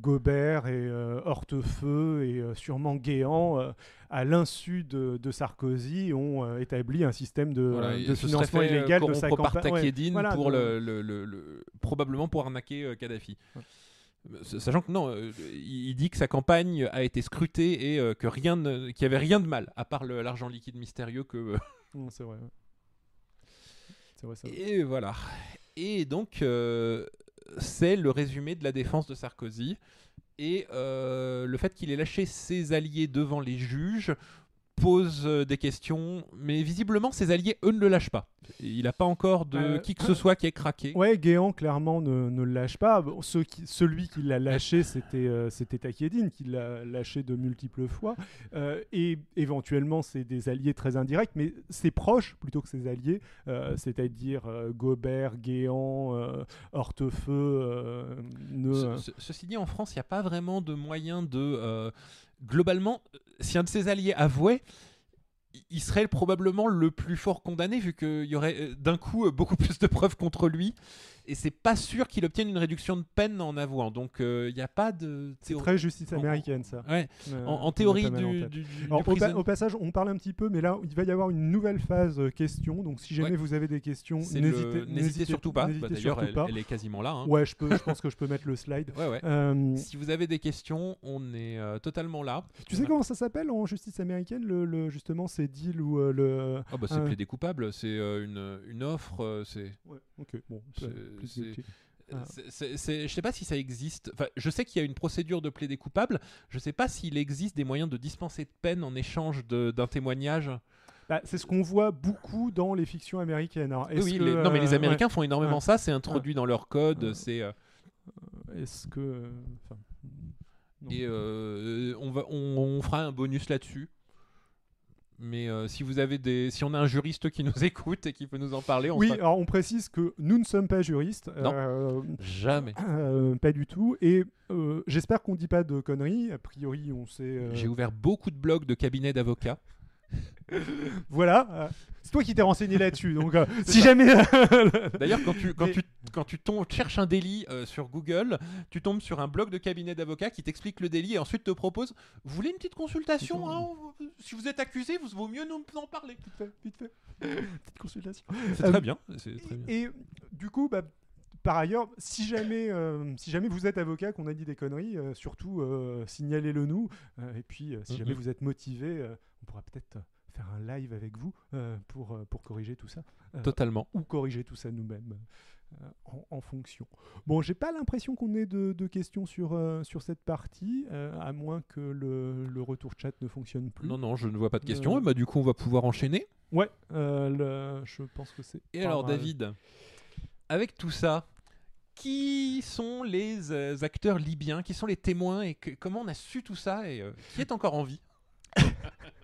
Gobert et euh, Hortefeux et euh, sûrement Guéant, euh, à l'insu de, de Sarkozy, ont euh, établi un système de, Voilà, financement illégal de sa campagne. Ouais, voilà, pour de- le, le- le- le- probablement pour arnaquer Kadhafi. Ouais. Sachant que non, il dit que sa campagne a été scrutée et que rien, qu'il y avait rien de mal à part l'argent liquide mystérieux que [LAUGHS] Non, C'est vrai. vrai, ça. et voilà. Et donc euh, c'est le résumé de la défense de Sarkozy et euh, le fait qu'il ait lâché ses alliés devant les juges pose euh, des questions, mais visiblement ses alliés eux ne le lâchent pas. Il n'a pas encore de Euh, qui que ce soit qui ait craqué. Ouais, Guéant clairement ne, ne le lâche pas. Bon, ceux qui- celui qui l'a lâché, c'était euh, c'était Takieddine qui l'a lâché de multiples fois. Euh, et éventuellement, c'est des alliés très indirects, mais ses proches plutôt que ses alliés, euh, c'est-à-dire euh, Gobert, Guéant, euh, Hortefeux, euh, ne. Ce- ce- ceci dit, en France, il n'y a pas vraiment de moyen de. Globalement, euh, si un de ses alliés avouait, il- il serait probablement le plus fort condamné, vu qu'il y aurait euh, d'un coup euh, beaucoup [LAUGHS] plus de preuves contre lui. Et c'est pas sûr qu'il obtienne une réduction de peine en avouant. Donc euh, il n'y a pas de. c'est théorie- très justice américaine, ça. Ouais, Euh, en, théorie en du, Alors, au, pa- prison- au passage, on parle un petit peu, mais là, il va y avoir une nouvelle phase euh, questions. Donc, si jamais Ouais. vous avez des questions, n'hésitez le- surtout pas. Bah, D'ailleurs, elle, est quasiment là. hein. Ouais, je, peux, je pense que je peux mettre le slide. [LAUGHS] Ouais, ouais. Euh, Si vous avez des questions, on est euh, totalement là. tu sais comment ça s'appelle en justice américaine, le, le- justement, ces deals ou euh, le. Ah bah c'est Euh, plaider coupable, c'est euh, une, une offre, euh, c'est Ouais, ok, bon. C'est- euh, plus c'est- petit. Ah. C'est- c'est- c'est- je sais pas si ça existe. Enfin, je sais qu'il y a une procédure de plaider coupable. Je sais pas s'il existe des moyens de dispenser de peine en échange de- d'un témoignage. Bah, c'est ce qu'on voit beaucoup dans les fictions américaines. Alors, Oui, est-ce oui, que, les- non, mais les euh, Américains font énormément Ouais. ça. C'est introduit dans leur code. C'est euh, ouais, Est-ce que. euh, enfin, et euh, on va, on, on fera un bonus là-dessus. Mais euh, si vous avez des, si on a un juriste qui nous [LAUGHS] écoute et qui peut nous en parler, on Oui, sera- alors on précise que nous ne sommes pas juristes. Non. euh, jamais. [CLEARS THROAT] euh, pas du tout. Et j'espère qu'on dit pas de conneries. A priori, on sait. J'ai ouvert beaucoup de blogs de cabinets d'avocats. [LAUGHS] voilà. euh, c'est toi qui t'es renseigné là-dessus. Donc, euh, si jamais. [LAUGHS] D'ailleurs, quand tu, quand Mais- tu, quand tu tombes, cherches un délit euh, sur Google, tu tombes sur un blog de cabinet d'avocats qui t'explique le délit et ensuite te propose Vous voulez une petite consultation hein Si vous êtes accusé, vous vaut mieux nous en parler. [LAUGHS] Petite consultation. C'est Euh, très bien. C'est très bien. Et du coup, bah, par ailleurs, si jamais, euh, si jamais vous êtes avocat, qu'on a dit des conneries, euh, surtout euh, signalez-le nous. Euh, et puis, euh, si Mhm. jamais vous êtes motivé, euh, on pourra peut-être faire un live avec vous euh, pour, euh, pour corriger tout ça. Euh, Totalement. ou corriger tout ça nous-mêmes euh, en, en fonction. Bon, j'ai pas l'impression qu'on ait de, de questions sur, sur cette partie, à moins que le, le retour chat ne fonctionne plus. Non, non, je ne vois pas de questions. Et bah, du coup, on va pouvoir enchaîner. Ouais, le- je pense que c'est. Et alors. David, avec tout ça, qui sont les acteurs libyens Qui sont les témoins Et que- comment on a su tout ça Et qui est encore en vie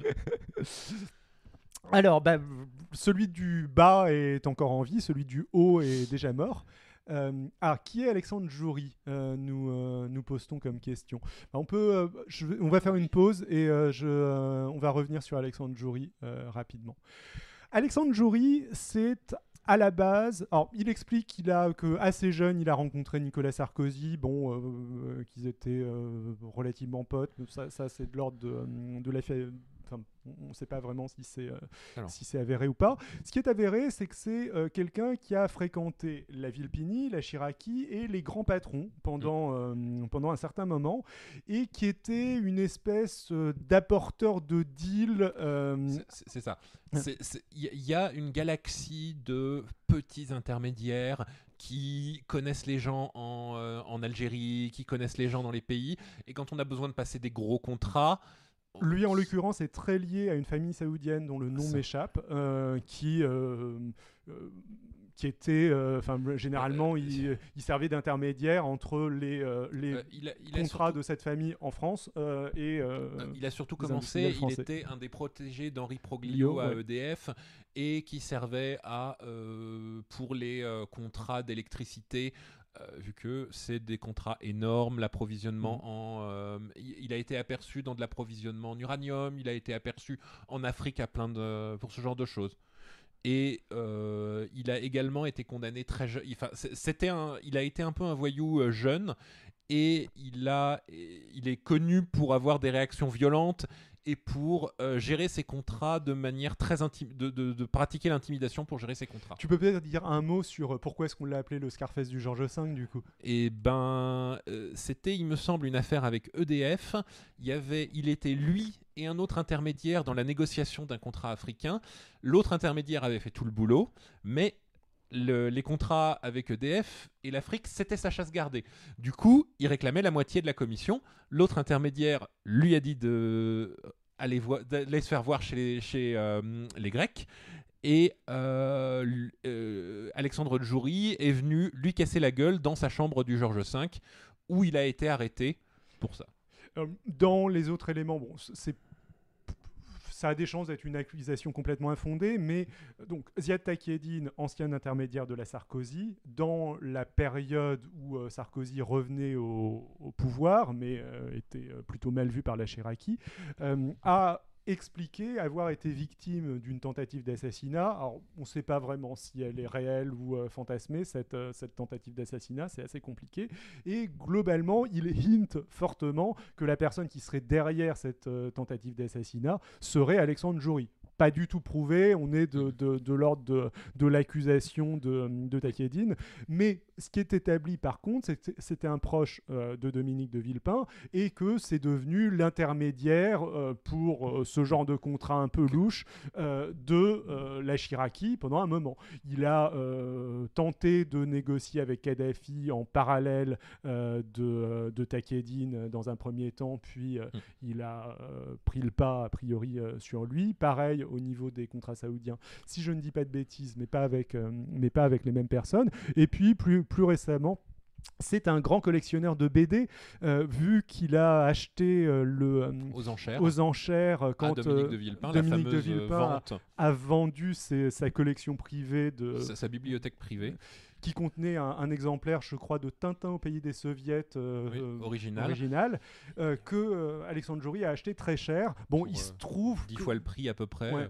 [LAUGHS] Alors, bah, celui du bas est encore en vie, celui du haut est déjà mort. Euh, ah, qui est Alexandre Joury euh, nous, euh, nous postons comme question. Bah, on, peut, on va faire une pause et on va revenir sur Alexandre Joury rapidement. Alexandre Joury, c'est à la base, alors il explique qu'il a que assez jeune, il a rencontré Nicolas Sarkozy, bon, qu'ils étaient relativement potes, ça, c'est de l'ordre de, de on ne sait pas vraiment si c'est euh, si c'est avéré ou pas. Ce qui est avéré, c'est que c'est euh, quelqu'un qui a fréquenté la Villepini, la Chiraki et les grands patrons pendant, euh, pendant un certain moment et qui était une espèce d'apporteur de deal. C'est- ça. Il y, a- une galaxie de petits intermédiaires qui connaissent les gens en, en Algérie, qui connaissent les gens dans les pays. Et quand on a besoin de passer des gros contrats, Lui, en l'occurrence, est très lié à une famille saoudienne dont le nom m'échappe, euh, qui, euh, euh, qui était, enfin, généralement, il, il servait d'intermédiaire entre les, les il, a, il a contrats surtout- de cette famille en France et il a surtout commencé, il était un des protégés d'Henri Proglio Lio, à ouais. EDF et qui servait à, pour les contrats d'électricité, euh, vu que c'est des contrats énormes, l'approvisionnement Mm. en... euh, il, a été aperçu dans de l'approvisionnement en uranium, il a été aperçu en Afrique à plein de, pour ce genre de choses. Et euh, il a également été condamné très jeune. Enfin, c'était un, il a été un peu un voyou jeune et il, a, et il est connu pour avoir des réactions violentes et pour euh, gérer ses contrats de manière très intime, de, de- de pratiquer l'intimidation pour gérer ses contrats. Tu peux peut-être dire un mot sur euh, pourquoi est-ce qu'on l'a appelé le Scarface du Georges V du coup? Et ben, euh, c'était, il me semble, une affaire avec EDF. Il y avait, il était lui et un autre intermédiaire dans la négociation d'un contrat africain. L'autre intermédiaire avait fait tout le boulot, mais le- les contrats avec EDF et l'Afrique, c'était sa chasse gardée. Du coup, il réclamait la moitié de la commission. L'autre intermédiaire lui a dit de se faire voir chez les, euh, Grecs. Et euh, euh, Alexandre Djouri est venu lui casser la gueule dans sa chambre du Georges V, où il a été arrêté pour ça. Euh, Dans les autres éléments, bon, c'est ça a des chances d'être une accusation complètement infondée, mais euh, donc Ziad Takieddine, ancien intermédiaire de la Sarkozy, dans la période où euh, Sarkozy revenait au, pouvoir, mais euh, était plutôt mal vu par la Chiraki, a expliqué avoir été victime d'une tentative d'assassinat. Alors, on ne sait pas vraiment si elle est réelle ou euh, fantasmée, cette, euh, cette tentative d'assassinat, c'est assez compliqué. Et globalement, il hint fortement que la personne qui serait derrière cette euh, tentative d'assassinat serait Alexandre Joury. Pas du tout prouvé, on est de, de- de l'ordre de, de l'accusation de, de Takieddine. Mais ce qui est établi par contre, c'est que c'était un proche euh, de Dominique de Villepin et que c'est devenu l'intermédiaire euh, pour euh, ce genre de contrat un peu louche de la Chiraki pendant un moment. Il a tenté de négocier avec Kadhafi en parallèle de, de Takieddine dans un premier temps, puis euh, Mm. il a pris le pas a priori sur lui. Pareil au niveau des contrats saoudiens, si je ne dis pas de bêtises, mais pas avec, euh, mais pas avec les mêmes personnes. Et puis plus, plus récemment, c'est un grand collectionneur de BD, euh, vu qu'il a acheté euh, le, euh, Aux enchères. aux enchères quand Dominique de Villepin, Dominique la de fameuse Villepin a- vendu ses- sa collection privée de, sa, sa bibliothèque privée, qui contenait un, un exemplaire, je crois, de Tintin au pays des soviets euh, oui, euh, original, euh, que Alexandre Jory a acheté très cher. Bon, Pour, il se trouve dix que- fois le prix à peu près. Ouais.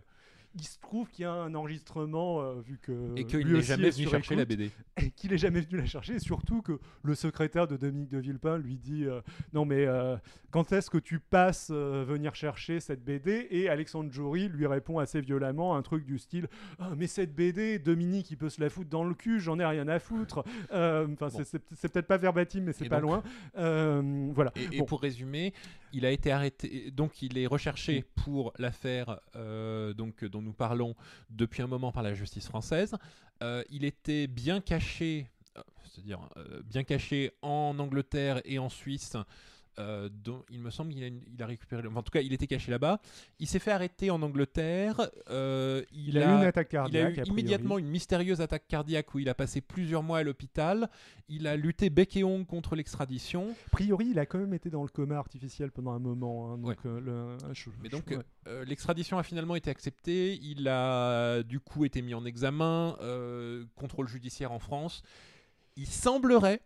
Il se trouve qu'il y a un enregistrement, euh, vu que. Et qu'il n'est jamais venu chercher la BD. [LAUGHS] et qu'il est jamais venu la chercher, et surtout que le secrétaire de Dominique de Villepin lui dit euh, Non, mais euh, quand est-ce que tu passes venir chercher cette BD Et Alexandre Jory lui répond assez violemment un truc du style Ah, Mais cette BD, Dominique, il peut se la foutre dans le cul, j'en ai rien à foutre. Enfin, c'est- Bon. c'est c'est peut-être pas verbatim, mais c'est pas donc- loin. Voilà. Et, pour résumer, il a été arrêté, donc il est recherché pour l'affaire donc dont nous parlons depuis un moment par la justice française. Euh, il était bien caché, euh, euh, bien caché en Angleterre et en Suisse. Euh, dont il me semble qu'il a, une- il a récupéré, enfin, en tout cas, il était caché là-bas. Il s'est fait arrêter en Angleterre. euh, il, Il, a, eu une attaque il a cardiaque. eu a priori. immédiatement une mystérieuse attaque cardiaque où il a passé plusieurs mois à l'hôpital. Il a lutté bec et ongle contre l'extradition. A priori, il a quand même été dans le coma artificiel pendant un moment. hein, donc, Ouais. euh, le- je- Mais je- donc, ouais. l'extradition a finalement été acceptée. Il a du coup été mis en examen, contrôle judiciaire en France. Il semblerait.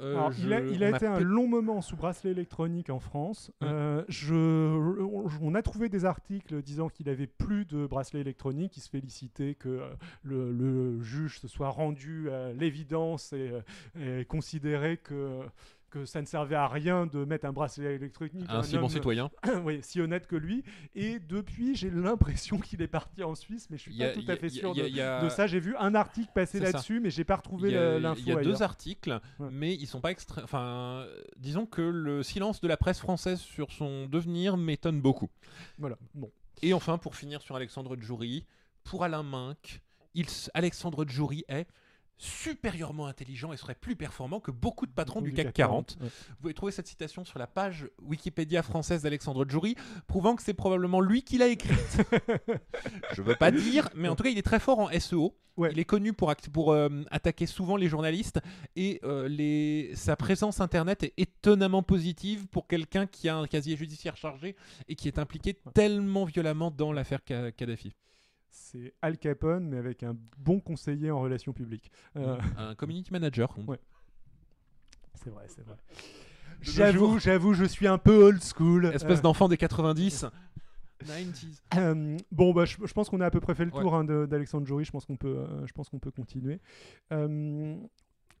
Euh, Alors, il a, il été un long moment sous bracelet électronique en France. Euh, je, on, on a trouvé des articles disant qu'il avait plus de bracelet électronique. Il se félicitait que euh, le, le juge se soit rendu à l'évidence et, et considérait que, que ça ne servait à rien de mettre un bracelet électronique. à Un si bon citoyen. [COUGHS] oui, si honnête que lui. Et depuis, j'ai l'impression [LAUGHS] qu'il est parti en Suisse, mais je suis pas tout à fait sûr a- de, ça. J'ai vu un article passer là-dessus, mais j'ai pas retrouvé la- il l'info y a deux articles, Ouais. mais ils sont pas extra... Enfin, disons que le silence de la presse française sur son devenir m'étonne beaucoup. Voilà. Bon. Et enfin, pour finir sur Alexandre Djouri, pour Alain Minck, il, Alexandre Djouri est supérieurement intelligent et serait plus performant que beaucoup de patrons du CAC 40. ouais. Vous pouvez trouver cette citation sur la page Wikipédia française d'Alexandre Djouri, prouvant que c'est probablement lui qui l'a écrite. [LAUGHS] Je veux pas dire, mais en tout cas, il est très fort en SEO. Ouais. Il est connu pour, euh, attaquer souvent les journalistes et euh, les... sa présence internet est étonnamment positive pour quelqu'un qui a un casier judiciaire chargé et qui est impliqué tellement violemment dans l'affaire Ka- Kadhafi. C'est Al Capone, mais avec un bon conseiller en relations publiques. Euh, Un [LAUGHS] community manager. Ouais. C'est vrai, c'est vrai. J'avoue, j'avoue, je suis un peu old school. Espèce Euh, d'enfant des 90. 90s. euh, bon, bah, je, je pense qu'on a à peu près fait le Ouais. tour hein, de- d'Alexandre Jory. Je pense qu'on peut, euh, je pense qu'on peut continuer. Euh,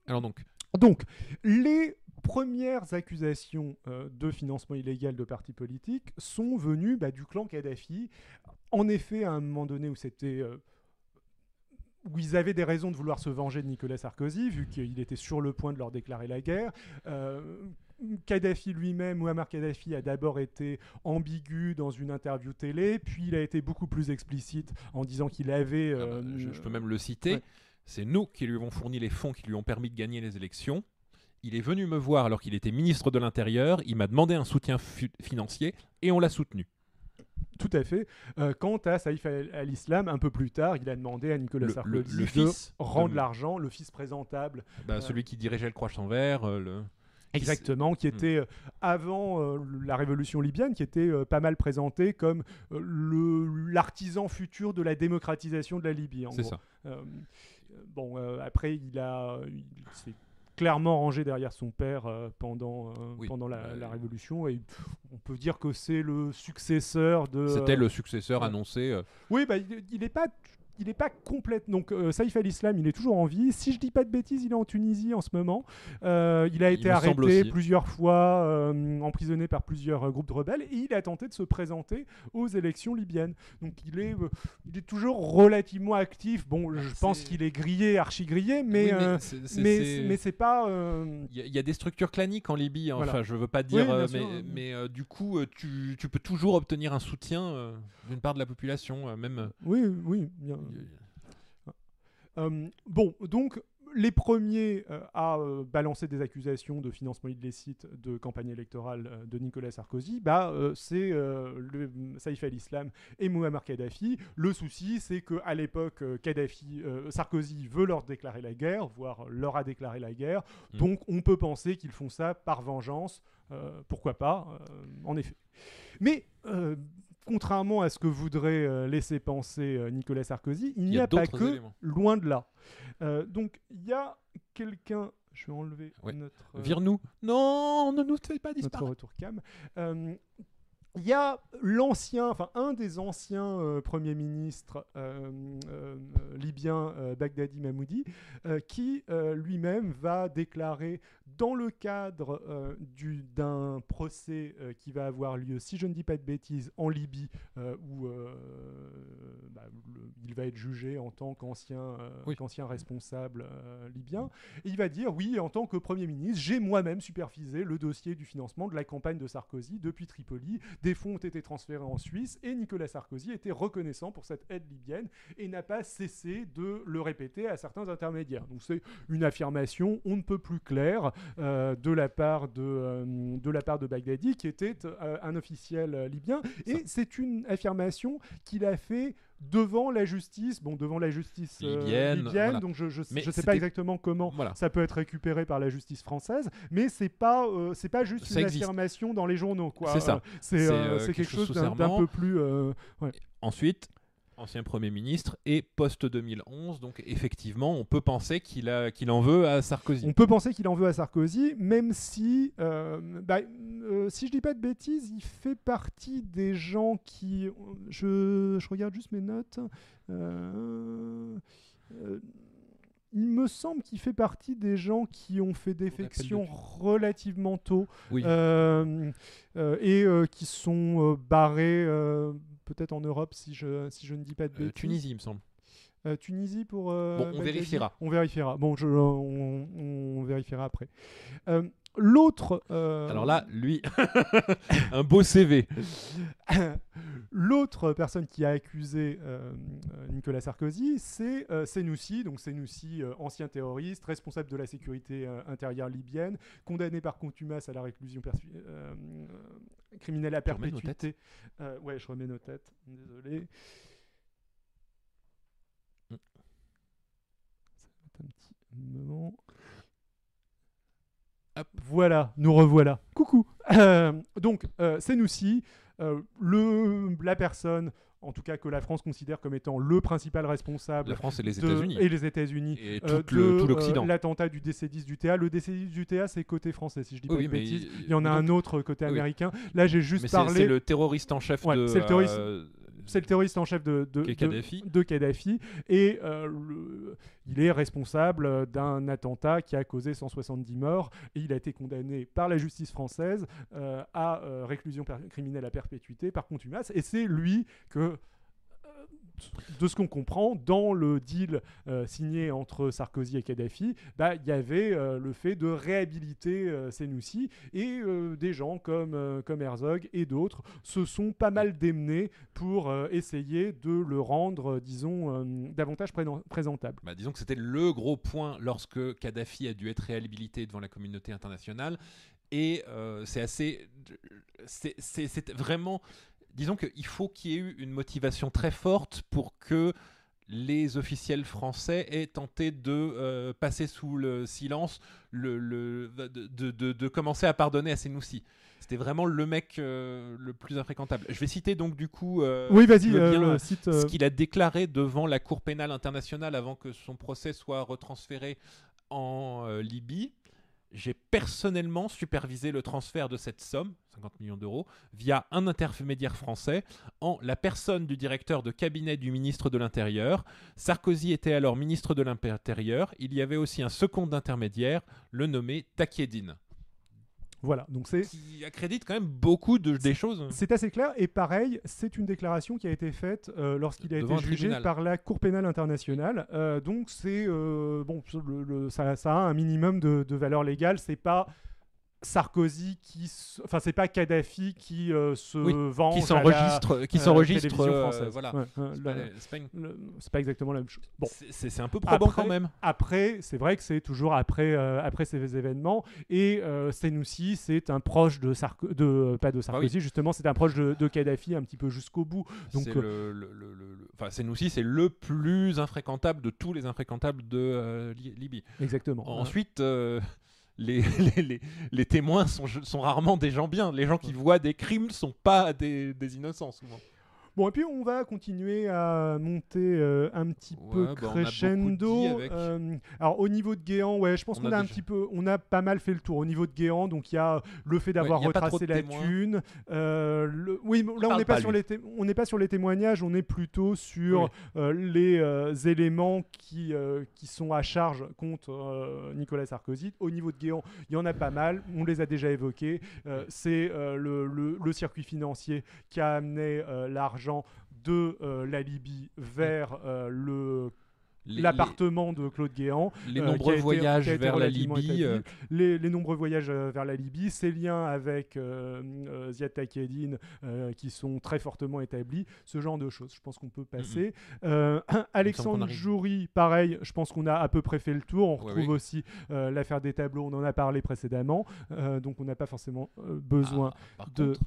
Alors donc, Donc, les premières accusations euh, de financement illégal de partis politiques sont venues bah, du clan Kadhafi. En effet, à un moment donné où c'était euh, où ils avaient des raisons de vouloir se venger de Nicolas Sarkozy, vu qu'il était sur le point de leur déclarer la guerre. Euh, Kadhafi lui-même, Muammar Kadhafi, a d'abord été ambigu dans une interview télé, puis il a été beaucoup plus explicite en disant qu'il avait... ah bah, euh, je, je peux même le citer, ouais. c'est nous qui lui avons fourni les fonds qui lui ont permis de gagner les élections. Il est venu me voir alors qu'il était ministre de l'Intérieur, il m'a demandé un soutien financier et on l'a soutenu. Tout à fait. Euh, quant à Saïf al- al-Islam, un peu plus tard, il a demandé à Nicolas Le- Sarkozy le- le de rendre de- l'argent, le fils présentable, Bah, Ouais. Celui qui dirigeait le Croix sans verre, euh, le... exactement, qui Hmm. était euh, avant euh, la révolution libyenne, qui était euh, pas mal présenté comme euh, le l'artisan futur de la démocratisation de la Libye. c'est ça. Euh, euh, bon, euh, après, il a, il clairement rangé derrière son père euh, pendant, euh, Oui, pendant la, euh, la révolution, et on peut dire que c'est le successeur de. C'était euh, le successeur annoncé. euh, Oui, bah, il n'est pas. Il n'est pas complète. Donc, euh, Saïf al-Islam, il est toujours en vie. Si je dis pas de bêtises, il est en Tunisie en ce moment. Euh, il a Il été arrêté plusieurs fois, euh, emprisonné par plusieurs euh, groupes de rebelles, et il a tenté de se présenter aux élections libyennes. Donc, il est, euh, il est toujours relativement actif. Bon, je pense qu'il est grillé, archi grillé, mais oui, mais c'est- mais c'est pas. euh, Il y, a- il y a des structures claniques en Libye, hein. Voilà. enfin je veux pas dire, euh, sûr, mais, mais, euh, du coup euh, tu, tu peux toujours obtenir un soutien euh, d'une part de la population, euh, même. Oui, oui. bien. Euh, bon, donc les premiers euh, à euh, balancer des accusations de financement illicite de campagne électorale de Nicolas Sarkozy, bah, c'est le Saïf al-Islam et Muammar Kadhafi. Le souci, c'est qu'à l'époque, Kadhafi, Sarkozy veut leur déclarer la guerre, voire leur a déclaré la guerre. Mm. Donc on peut penser qu'ils font ça par vengeance. Pourquoi pas, en effet. Mais contrairement à ce que voudrait euh, laisser penser euh, Nicolas Sarkozy, il n'y a a, pas que éléments. loin de là. Euh, donc il y a quelqu'un, je vais enlever Ouais. notre, Vire-nous. Non, ne nous fais pas notre disparaître. retour cam. Euh, il y a l'ancien, enfin un des anciens euh, premiers ministres euh, euh, libyens, Baghdadi Mahmoudi, qui lui-même va déclarer dans le cadre d'un procès qui va avoir lieu, si je ne dis pas de bêtises, en Libye, où bah, il va être jugé en tant qu'ancien responsable libyen, il va dire oui, en tant que Premier ministre, j'ai moi-même supervisé le dossier du financement de la campagne de Sarkozy depuis Tripoli des fonds ont été transférés en Suisse et Nicolas Sarkozy était reconnaissant pour cette aide libyenne et n'a pas cessé de le répéter à certains intermédiaires. Donc c'est une affirmation on ne peut plus claire euh, de, la part de, euh, de la part de Baghdadi qui était euh, un officiel libyen et c'est une affirmation qu'il a fait devant la justice, bon, devant la justice euh, libyenne, donc je ne sais pas exactement comment ça peut être récupéré par la justice française, mais c'est pas euh, c'est pas juste une affirmation dans les journaux, quoi. C'est ça. Euh, c'est quelque, chose d'un peu plus. Ensuite, ancien Premier ministre, et post-2011. Donc effectivement, on peut penser qu'il qu'il en veut à Sarkozy. On peut penser qu'il en veut à Sarkozy, même si, euh, bah, euh, si je dis pas de bêtises, il fait partie des gens qui... Je, je regarde juste mes notes. Euh, il me semble qu'il fait partie des gens qui ont fait défection relativement tôt et qui sont barrés peut-être en Europe si je, si je ne dis pas de euh, bêtises. Tunisie, il me semble. Euh, Tunisie pour. Euh, bon, on vérifiera. On vérifiera. Bon, je, on, on, vérifiera après. L'autre. Alors là, lui, [LAUGHS] un beau CV. [LAUGHS] L'autre personne qui a accusé Nicolas Sarkozy, c'est Senoussi. Donc Senoussi, ancien terroriste, responsable de la sécurité intérieure libyenne, condamné par contumace à la réclusion criminel à perpétuité. Euh, ouais, je remets nos têtes. Désolé. Mm. Ça va être un petit moment. Voilà, nous revoilà. Coucou. Euh, donc, euh, c'est nous euh, le, la personne en tout cas que la France considère comme étant le principal responsable. La France et les États-Unis. Et les États-Unis. Et euh, tout l'Occident. L'attentat du DC-10 du TA. Le DC-10 du TA, c'est côté français, si je dis pas de bêtises. Il y en a un autre côté américain. Là, j'ai juste parlé. C'est le terroriste en chef de. C'est le terroriste. Euh, c'est le terroriste en chef de, de, Kadhafi. Et euh, il est responsable d'un attentat qui a causé 170 morts. Et il a été condamné par la justice française euh, à euh, réclusion criminelle à perpétuité par contumace. Et c'est lui que de ce qu'on comprend, dans le deal euh, signé entre Sarkozy et Kadhafi, bah, il y avait euh, le fait de réhabiliter euh, et des gens comme, comme Herzog et d'autres se sont pas mal démenés pour essayer de le rendre, disons, davantage présentable. Bah, disons que c'était le gros point lorsque Kadhafi a dû être réhabilité devant la communauté internationale. Et c'est assez. C'est vraiment disons qu'il faut qu'il y ait eu une motivation très forte pour que les officiels français aient tenté de euh, passer sous le silence, le, de, commencer à pardonner à Senoussi. C'était vraiment le mec euh, le plus infréquentable. Je vais citer donc du coup euh, oui, vas-y, ce qu'il a déclaré devant la Cour pénale internationale avant que son procès soit retransféré en Libye. J'ai personnellement supervisé le transfert de cette somme, 50 millions d'euros, via un intermédiaire français, en la personne du directeur de cabinet du ministre de l'Intérieur. Sarkozy était alors ministre de l'Intérieur. Il y avait aussi un second d'intermédiaire, le nommé Takiedine. Voilà, donc c'est qui accrédite quand même beaucoup de, des choses. C'est assez clair et pareil, c'est une déclaration qui a été faite euh, lorsqu'il a été jugé par la Cour pénale internationale. Euh, donc c'est euh, bon, ça, ça, a un minimum de, de valeur légale. C'est pas Sarkozy qui enfin c'est pas Kadhafi qui euh, se vend qui s'enregistre qui euh, s'enregistre euh, voilà. C'est pas, exactement la même chose. Bon. C'est un peu probant quand même. après c'est vrai que c'est toujours après après ces événements. Et Senoussi c'est un proche de Sarko de pas de Sarkozy justement c'est un proche de, de, Kadhafi un petit peu jusqu'au bout. Donc le, enfin Senoussi c'est le plus infréquentable de tous les infréquentables de Libye. Exactement. Ensuite [LAUGHS] les, témoins sont, rarement des gens bien. Les gens qui voient des crimes ne sont pas des innocents souvent. Bon, et puis on va continuer à monter euh, un petit Ouais, peu bah, crescendo. avec. Euh, alors au niveau de Guéant, ouais, je pense On qu'on a a, un déjà- petit peu, on a pas mal fait le tour au niveau de Guéant. Donc il y a le fait d'avoir retracé la témoins. thune. euh, le- oui, là on n'est pas, pas, sur les té- on n'est pas sur les témoignages, on est plutôt sur Oui. euh, les euh, éléments qui euh, qui sont à charge contre euh, Nicolas Sarkozy. Au niveau de Guéant, il y en a pas mal. On les a déjà évoqués. Euh, C'est euh, le, le- le circuit financier qui a amené euh, de euh, la Libye vers euh, le l'appartement de Claude Guéant. les, euh, nombreux été- voyages vers la Libye. euh, Les, les nombreux voyages euh, vers la Libye, ses liens avec Ziad Takieddine qui sont très fortement établis, ce genre de choses. Je pense qu'on peut passer. Alexandre. Joury, pareil, je pense qu'on a à peu près fait le tour. On Ouais, retrouve oui. aussi l'affaire des tableaux, on en a parlé précédemment, donc on n'a pas forcément besoin ah, de- contre,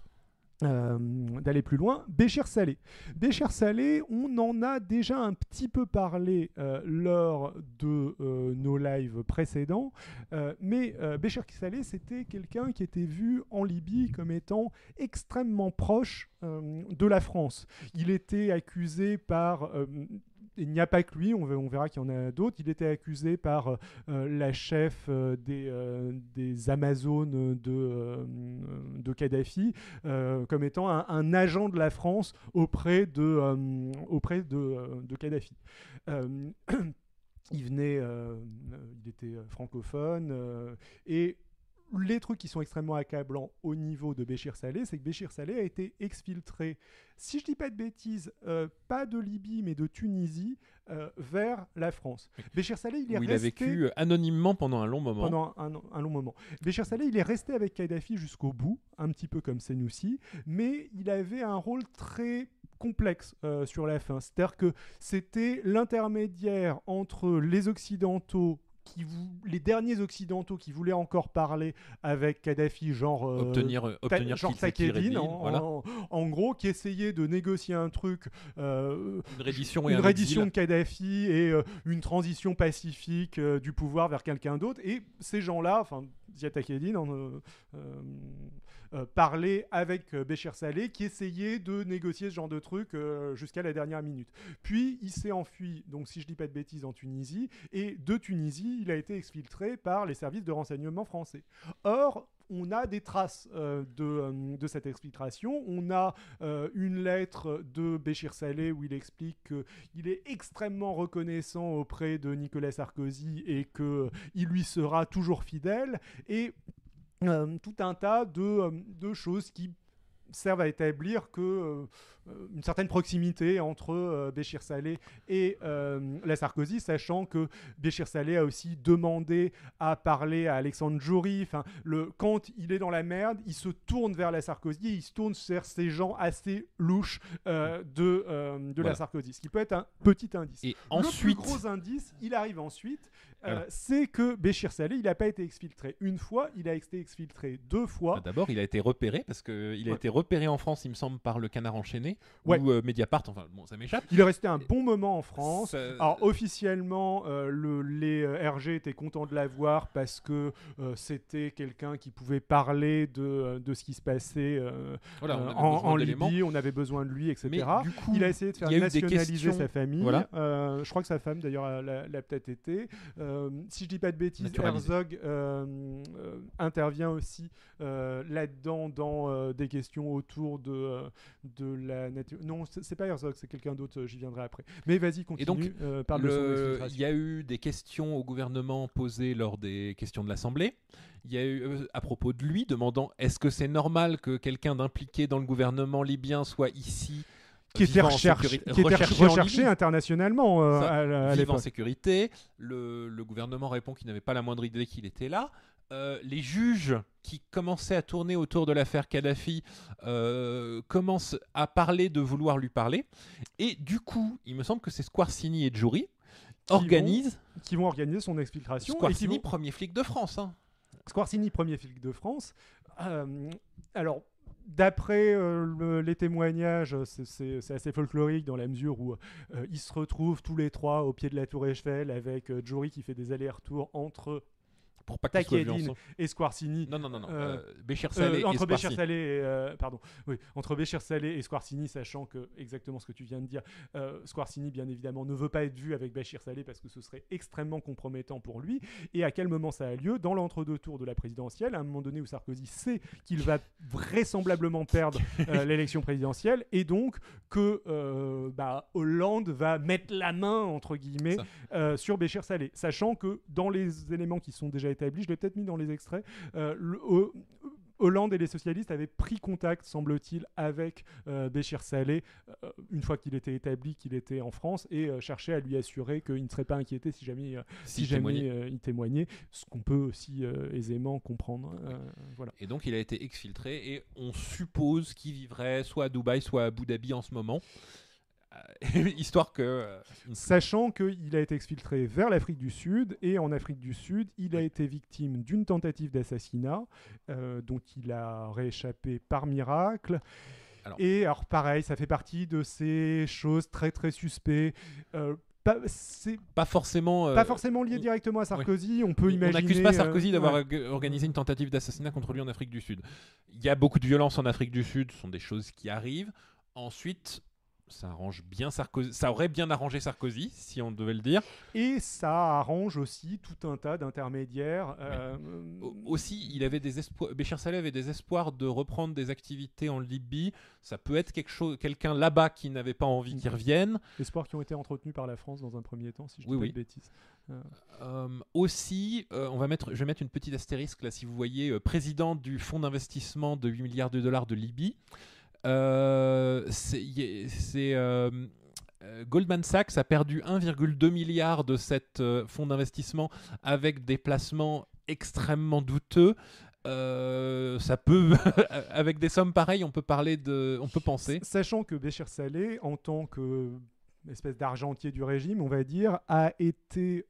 euh, d'aller plus loin. Béchir Salé. Béchir Salé, on en a déjà un petit peu parlé euh, lors de euh, nos lives précédents, mais Béchir Salé, c'était quelqu'un qui était vu en Libye comme étant extrêmement proche de la France. Il était accusé par... il n'y a pas que lui, on, verra qu'il y en a d'autres. Il était accusé par euh, euh, la chef euh, des, Amazones de, Kadhafi comme étant un, agent de la France auprès de, de, Kadhafi. [CLEARS THROAT] Il venait, il était francophone et les trucs qui sont extrêmement accablants au niveau de Béchir Saleh, c'est que Béchir Saleh a été exfiltré, si je dis pas de bêtises, euh, pas de Libye mais de Tunisie, euh, vers la France. Béchir Saleh, il est où il a resté vécu euh, anonymement pendant un long moment. pendant un, un long moment. Béchir Saleh, il est resté avec Kadhafi jusqu'au bout, un petit peu comme Senoussi, mais il avait un rôle très complexe euh, sur la fin. C'est-à-dire que c'était l'intermédiaire entre les Occidentaux qui les derniers occidentaux qui voulaient encore parler avec Kadhafi, genre euh, obtenir euh, obtenir genre en, voilà. en- en gros, qui essayait de négocier un truc, euh, une reddition et une un reddition de. Kadhafi et euh, une transition pacifique du pouvoir vers quelqu'un d'autre. Et ces gens-là, enfin, Ziad Takieddine, euh, parlaient avec euh, Béchir Saleh, qui essayait de négocier ce genre de truc euh, jusqu'à la dernière minute. Puis il s'est enfui, donc si je dis pas de bêtises, en Tunisie, et de Tunisie, il a été exfiltré par les services de renseignement français. Or, on a des traces de, de cette exfiltration. On a une lettre de Béchir Saleh où il explique qu'il est extrêmement reconnaissant auprès de Nicolas Sarkozy et qu'il lui sera toujours fidèle. Et tout un tas de, euh, de choses qui servent à établir que euh, une certaine proximité entre euh, Béchir Saleh et euh, la Sarkozy, sachant que Béchir Saleh a aussi demandé à parler à Alexandre Jory. Enfin, le quand il est dans la merde, il se tourne vers la Sarkozy, il se tourne vers ces gens assez louches de de la. Sarkozy, ce qui peut être un petit indice. Et Le ensuite, plus gros indice, il arrive ensuite, euh, c'est que Béchir Saleh, il n'a pas été exfiltré une fois, il a été exfiltré deux fois. bah, d'abord, il a été repéré parce que il a Ouais. été repéré en France, il me semble, par le Canard enchaîné Ouais. ou euh, Mediapart. Enfin, bon, ça m'échappe. Il est resté un bon moment en France. Ça- Alors officiellement, euh, le, les euh, RG étaient contents de l'avoir parce que euh, c'était quelqu'un qui pouvait parler de, euh, de ce qui se passait euh, voilà, euh, en. Libye, on avait besoin de lui, etc. Mais du coup, il a essayé de faire nationaliser sa famille. Voilà. Euh, je crois que sa femme, d'ailleurs, l'a- peut-être été. Euh, si je dis pas de bêtises. Herzog euh, euh, intervient aussi euh, là-dedans dans euh, des questions autour de, euh, de la nature. Non, c'est pas Herzog, c'est quelqu'un d'autre, euh, j'y viendrai après. Mais vas-y, continue. donc, euh, parle de son Le- exfiltration. Il y a eu des questions au gouvernement posées lors des questions de l'Assemblée. Il y a eu, euh, à propos de lui, demandant est-ce que c'est normal que quelqu'un d'impliqué dans le gouvernement libyen soit ici qui était recherché, sécurité- qui était recherché internationalement euh, Ça, à, à en sécurité. Le, le gouvernement répond qu'il n'avait pas la moindre idée qu'il était là. Euh, les juges qui commençaient à tourner autour de l'affaire Kadhafi euh, commencent à parler de vouloir lui parler. Et du coup, il me semble que c'est Squarcini et Jury organisent Qui vont organiser son exfiltration. Squarcini, vont- premier flic de France. hein. Squarcini, premier flic de France. Euh, alors, d'après euh, le- les témoignages, c'est- assez folklorique dans la mesure où euh, ils se retrouvent tous les trois au pied de la tour Eiffel avec euh, Jory qui fait des allers-retours entre pour pas qu'ils soient vus et Squarcini. Non, non, non, non. Euh, euh, Béchir Euh, et entre Béchir. Saleh et euh, pardon oui entre Béchir Saleh et Squarcini sachant que exactement ce que tu viens de dire Squarcini bien évidemment ne veut pas être vu avec Béchir Saleh parce que ce serait extrêmement compromettant pour lui et à quel moment ça a lieu? Dans l'entre-deux tours de la présidentielle à un moment donné où Sarkozy sait qu'il va vraisemblablement perdre [LAUGHS] l'élection présidentielle et donc que bah, Hollande va mettre la main entre guillemets sur Béchir Saleh sachant que dans les éléments qui sont déjà établis je l'ai peut-être mis dans les extraits euh, le- euh, Hollande et les socialistes avaient pris contact, semble-t-il, avec euh, Béchir Saleh euh, une fois qu'il était établi qu'il était en France et euh, cherchaient à lui assurer qu'il ne serait pas inquiété si jamais, si jamais témoignait. il témoignait, ce qu'on peut aussi aisément comprendre. euh, voilà. Et donc il a été exfiltré et on suppose qu'il vivrait soit à Dubaï, soit à Abu Dhabi en ce moment. [LAUGHS] Histoire que. euh, Sachant qu'il a été exfiltré vers l'Afrique du Sud et en Afrique du Sud, il a été victime d'une tentative d'assassinat euh, dont il a rééchappé par miracle. Alors- Et alors pareil, ça fait partie de ces choses très très suspectes. Euh, pas, c'est pas forcément. euh, pas forcément lié on- directement à Sarkozy. On peut on imaginer. n'accuse pas Sarkozy d'avoir ouais. organisé une tentative d'assassinat contre lui en Afrique du Sud. Il y a beaucoup de violence en Afrique du Sud, ce sont des choses qui arrivent. Ensuite, ça arrange bien Sarkozy. Ça aurait bien arrangé Sarkozy, si on devait le dire. Et ça arrange aussi tout un tas d'intermédiaires. euh, Au- Aussi, il avait des espoirs. Béchir Saleh avait des espoirs de reprendre des activités en Libye. Ça peut être quelque chose, quelqu'un là-bas qui n'avait pas envie qu'il revienne. espoirs qui ont été entretenus par la France dans un premier temps, si je dis Oui, pas oui. de bêtises. Euh, aussi, euh, on va mettre, je vais mettre une petite astérisque là, si vous voyez, président du fonds d'investissement de 8 milliards de dollars de Libye. Euh, euh, euh, Goldman Sachs a perdu 1,2 milliard de cet euh, fonds d'investissement avec des placements extrêmement douteux. Ça peut, [LAUGHS] avec des sommes pareilles, on peut parler de, on peut penser. Sachant que Béchir Saleh, en tant que espèce d'argentier du régime, on va dire, a été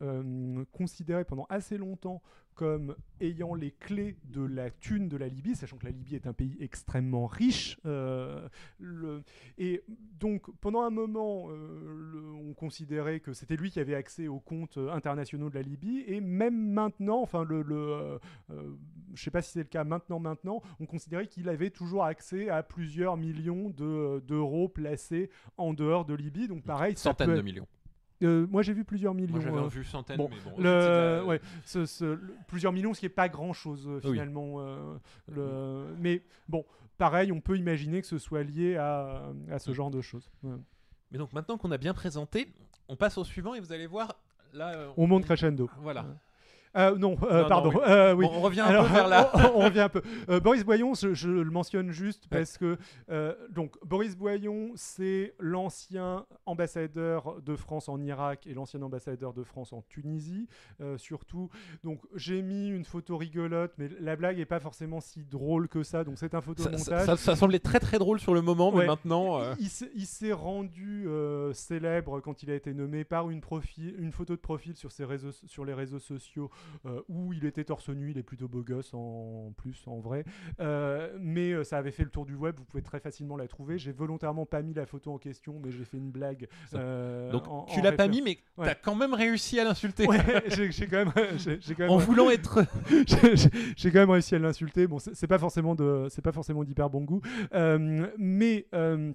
considéré pendant assez longtemps comme ayant les clés de la thune de la Libye, sachant que la Libye est un pays extrêmement riche. euh, le- et donc, pendant un moment, euh, le- on considérait que c'était lui qui avait accès aux comptes internationaux de la Libye, et même maintenant, enfin, le, le, euh, je sais pas si c'est le cas maintenant, maintenant, on considérait qu'il avait toujours accès à plusieurs millions de- d'euros placés en dehors de Libye. Donc, pareil, ça Centaines peut de millions. Euh, moi, j'ai vu plusieurs millions. Moi j'avais euh, vu centaines, bon, mais bon. le, c'était- ouais, ce- ce- le- plusieurs millions, ce qui est pas grand chose Oui. finalement. euh, le- mais bon, pareil, on peut imaginer que ce soit lié à, à ce genre de choses. Ouais. Mais donc maintenant qu'on a bien présenté, on passe au suivant et vous allez voir là. euh, On monte crescendo. Voilà. Euh, non, euh, non, pardon. oui. euh, oui. Bon, on revient un Alors, peu vers [LAUGHS] là. on, on revient un peu. Boris Boyon, je, je le mentionne juste parce que euh, donc Boris Boyon, c'est l'ancien ambassadeur de France en Irak et l'ancien ambassadeur de France en Tunisie, surtout. Donc j'ai mis une photo rigolote, mais la blague est pas forcément si drôle que ça. Donc c'est un Ça, photomontage. ça- ça- ça semblait très très drôle sur le moment, mais Ouais. maintenant. Il s'est- Il s'est rendu célèbre quand il a été nommé par une, profil, une photo de profil sur, ses réseaux, sur les réseaux sociaux où il était torse nu, il est plutôt beau gosse en, plus en vrai. Euh, mais euh, ça avait fait le tour du web, vous pouvez très facilement la trouver. J'ai volontairement pas mis la photo en question, mais j'ai fait une blague. Euh, Donc en- tu l'as pas mis, mais Ouais. t'as quand même réussi à l'insulter. Ouais, [LAUGHS] j'ai quand même, [LAUGHS] quand En voulant être. [LAUGHS] j'ai quand même réussi à l'insulter. Bon, c'est c'est pas forcément de, c'est pas forcément d'hyper bon goût, Euh, mais. euh,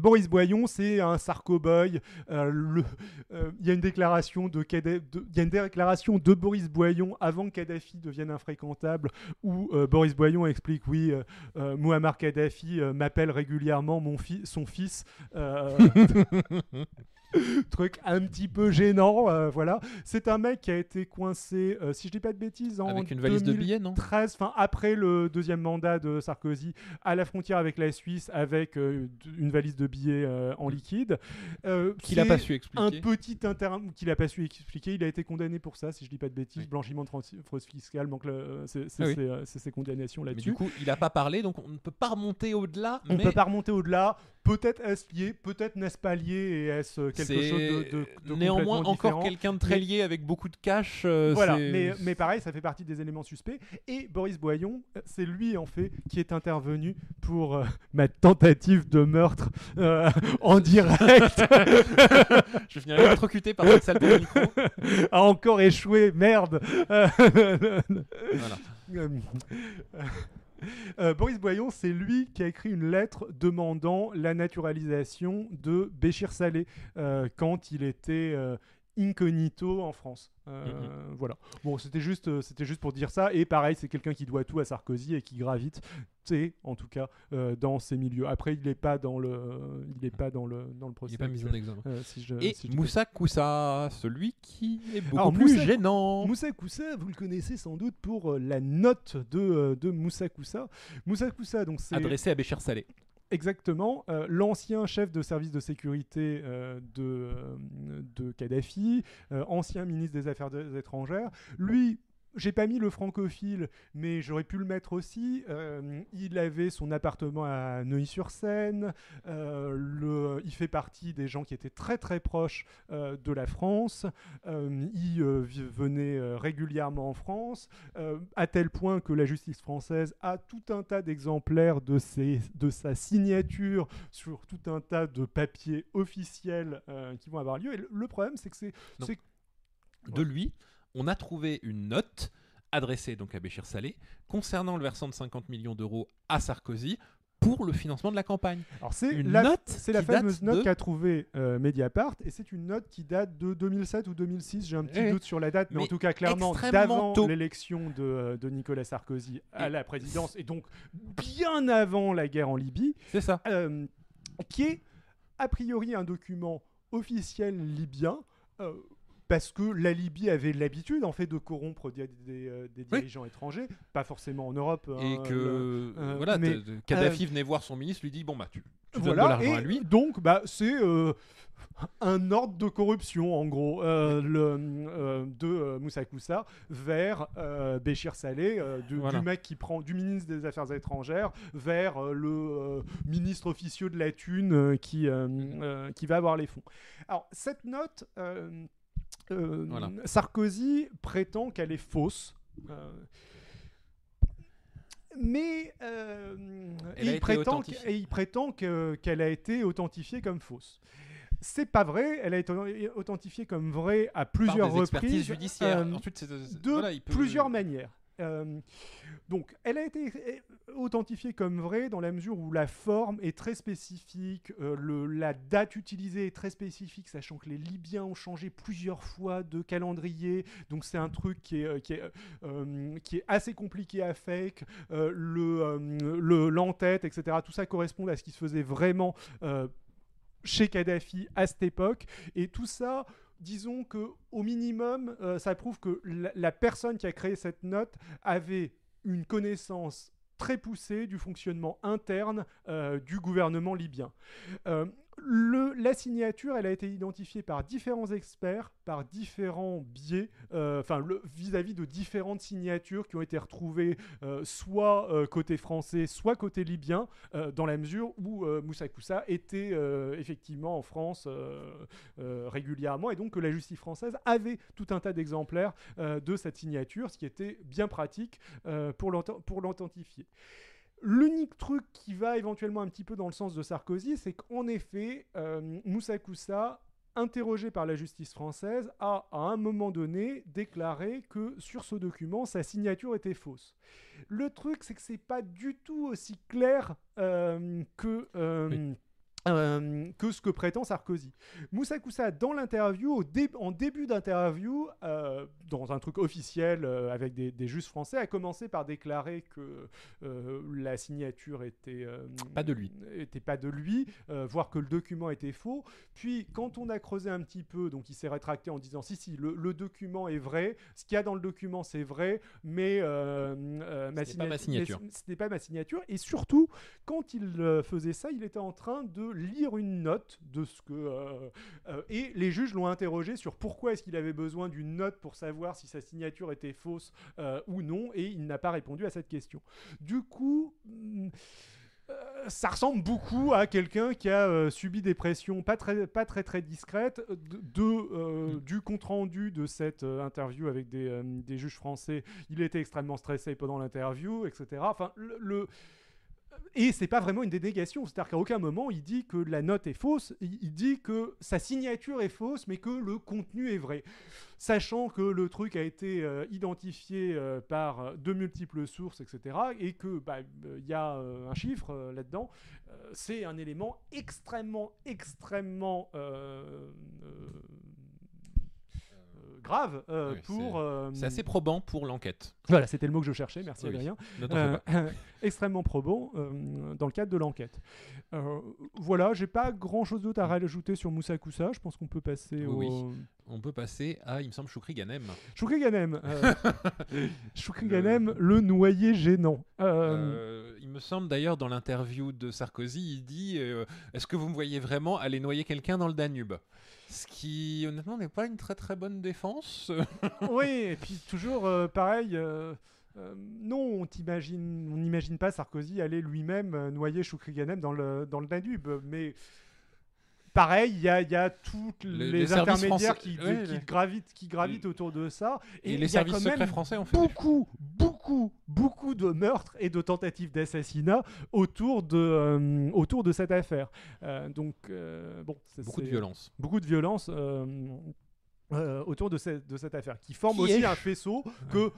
Boris Boyon, c'est un sarcoboy. Euh, euh, Il y a une déclaration de, Kadha- de- il y a une déclaration de Boris Boyon avant que Kadhafi devienne infréquentable, où euh, Boris Boyon explique oui, Muammar Kadhafi m'appelle régulièrement mon fi- son fils. [LAUGHS] [LAUGHS] [LAUGHS] Truc un petit peu gênant, euh, voilà. C'est un mec qui a été coincé, euh, si je dis pas de bêtises, en Avec une valise de 2000 billets, non? 13, enfin après le deuxième mandat de Sarkozy, à la frontière avec la Suisse, avec euh, une valise de billets en liquide. Qu'il a c'est pas su un expliquer. petit inter qu'il a pas su expliquer. Il a été condamné pour ça, si je dis pas de bêtises, Oui. blanchiment de fraude fiscale. Donc c'est Ah oui. ses, condamnations Mais là-dessus. du coup, il a pas parlé, donc on ne peut pas remonter au-delà. On mais peut pas remonter au-delà. Peut-être est-ce lié, peut-être n'est-ce pas lié et est-ce quelque C'est chose de, de- de néanmoins complètement encore quelqu'un de très Mais- lié avec beaucoup de cash. euh, Voilà, mais, mais pareil, ça fait partie des éléments suspects. Et Boris Boyon, euh, c'est lui en fait qui est intervenu pour euh, [LAUGHS] ma tentative de meurtre euh, en direct. [LAUGHS] je finirai électrocuté par cette salle de micro. [LAUGHS] a encore échoué, merde. Euh, Voilà. [LAUGHS] Euh, Boris Boyon, c'est lui qui a écrit une lettre demandant la naturalisation de Béchir Salé euh, quand il était euh, incognito en France. Euh, Mhm. Voilà. Bon, c'était juste, euh, c'était juste pour dire ça. Et pareil, c'est quelqu'un qui doit tout à Sarkozy et qui gravite, tu sais, en tout cas, euh, dans ces milieux. Après, il n'est pas dans le, il est pas dans le, dans le Il n'est pas mis en examen. Euh, si je- Et si Moussa Koussa, celui qui est beaucoup Alors, plus Moussa- gênant. Moussa Koussa, vous le connaissez sans doute pour la note de, de Moussa Koussa. Moussa Koussa, donc c'est Adressé à Béchir Salé. Exactement euh, l'ancien chef de service de sécurité euh, de, euh, de Kadhafi, ancien ministre des Affaires étrangères. Lui, j'ai pas mis le francophile, mais j'aurais pu le mettre aussi. Euh, il avait son appartement à Neuilly-sur-Seine. Euh, il fait partie des gens qui étaient très très proches euh, de la France. Il venait régulièrement en France, à tel point que la justice française a tout un tas d'exemplaires de, ses- de sa signature sur tout un tas de papiers officiels qui vont avoir lieu. Et le, le problème, c'est que c'est- De lui, on a trouvé une note adressée donc à Béchir Salé concernant le versant de 50 millions d'euros à Sarkozy pour le financement de la campagne. Alors c'est Une la, note c'est la fameuse note de- qu'a trouvée euh, Mediapart et c'est une note qui date de 2007 ou 2006, j'ai un petit Eh, doute sur la date, mais, mais en tout cas clairement d'avant l'élection de, euh, de Nicolas Sarkozy à Et- la présidence et donc bien avant la guerre en Libye, C'est ça. euh, qui est a priori un document officiel libyen. euh, parce que la Libye avait l'habitude en fait de corrompre des, des, euh, Oui. dirigeants étrangers, pas forcément en Europe. Et hein, que euh, voilà, mais, Kadhafi venait voir son ministre, lui dit bon bah tu, tu donnes de Voilà, l'argent et à lui. donc bah, c'est euh, un ordre de corruption en gros euh, le, euh, de euh, Moussa Koussa vers euh, Béchir Saleh, euh, du, Voilà. du mec qui prend du ministre des Affaires étrangères vers euh, le euh, ministre officieux de la thune euh, qui, euh, euh, qui va avoir les fonds. Alors cette note, euh, Voilà. Sarkozy prétend qu'elle est fausse. euh, mais euh, il, prétend et il qu'elle a été authentifiée comme fausse. C'est pas vrai, elle a été authentifiée comme vraie à Par plusieurs des reprises. judiciaires. Ensuite, de voilà, il peut- plusieurs manières. Euh, donc, elle a été euh, authentifiée comme vraie dans la mesure où la forme est très spécifique, euh, la date utilisée est très spécifique, sachant que les Libyens ont changé plusieurs fois de calendrier. Donc, c'est un truc qui est, assez compliqué à fake. Le, le l'entête, etc. Tout ça correspond à ce qui se faisait vraiment chez Kadhafi à cette époque. Et tout ça, disons que au minimum, euh, ça prouve que la, personne qui a créé cette note avait une connaissance très poussée du fonctionnement interne euh, du gouvernement libyen. Euh, la signature, elle a été identifiée par différents experts, par différents biais, euh, enfin vis-à-vis de différentes signatures qui ont été retrouvées euh, soit euh, côté français, soit côté libyen, dans la mesure où Moussa Koussa était effectivement en France régulièrement, et donc que la justice française avait tout un tas d'exemplaires de cette signature, ce qui était bien pratique pour l'authentifier. L'unique truc qui va éventuellement un petit peu dans le sens de Sarkozy, c'est qu'en effet, euh, Moussa Koussa, interrogé par la justice française, a à un moment donné déclaré que sur ce document, sa signature était fausse. Le truc, c'est que c'est pas du tout aussi clair euh, que. euh. Euh, que ce que prétend Sarkozy. Moussa Koussa, dans l'interview, dé- en début d'interview, euh, dans un truc officiel euh, avec des, des juges français, a commencé par déclarer que la signature était Pas de lui. était pas de lui, voire que le document était faux. Puis, quand on a creusé un petit peu, donc il s'est rétracté en disant si si, le, le document est vrai, ce qu'il y a dans le document c'est vrai, mais ma, Ce n'est pas ma signatu- signature. n'est pas ma signature. Et surtout, quand il faisait ça, il était en train de lire une note de ce que euh, euh, et les juges l'ont interrogé sur pourquoi est-ce qu'il avait besoin d'une note pour savoir si sa signature était fausse euh, ou non, et il n'a pas répondu à cette question. Du coup. hmm, ça ressemble beaucoup à quelqu'un qui a subi des pressions pas très, pas très très discrètes de, du compte rendu de cette interview avec des, des juges français. Il était extrêmement stressé pendant l'interview, etc. Enfin, le- et c'est pas vraiment une dénégation, c'est-à-dire qu'à aucun moment il dit que la note est fausse, il, dit que sa signature est fausse, mais que le contenu est vrai. Sachant que le truc a été euh, identifié euh, par euh, de multiples sources, etc., et que bah, il y a un chiffre là-dedans, c'est un élément extrêmement, extrêmement grave euh, Oui, pour. euh, C'est assez probant pour l'enquête. Voilà, c'était le mot que je cherchais. Merci Oui, Adrien. Euh, [LAUGHS] extrêmement probant dans le cadre de l'enquête. Voilà, j'ai pas grand chose d'autre à rajouter sur Moussa Koussa. Je pense qu'on peut passer Oui, au. On peut passer à, il me semble, Choukri Ganem. Choukri Ganem. [LAUGHS] Choukri Ganem, le noyer gênant. Euh, Euh, il me semble d'ailleurs dans l'interview de Sarkozy, il dit Est-ce que vous me voyez vraiment aller noyer quelqu'un dans le Danube? Ce qui, honnêtement, n'est pas une très très bonne défense. [LAUGHS] oui, et puis toujours euh, pareil. euh, euh, non, on on n'imagine pas Sarkozy aller lui-même noyer Choukri Ganem dans le, dans le Danube, mais pareil, il y a, y a toutes Les- les, les services intermédiaires qui, gravitent, qui gravitent autour de ça. Et, les y a services secrets même français ont fait. beaucoup, beaucoup, beaucoup de meurtres et de tentatives d'assassinat autour de, euh, autour de cette affaire. Euh, donc, euh, bon, Beaucoup de violence. beaucoup de violence autour de, cette- de cette affaire, qui forme Qui aussi est- un faisceau que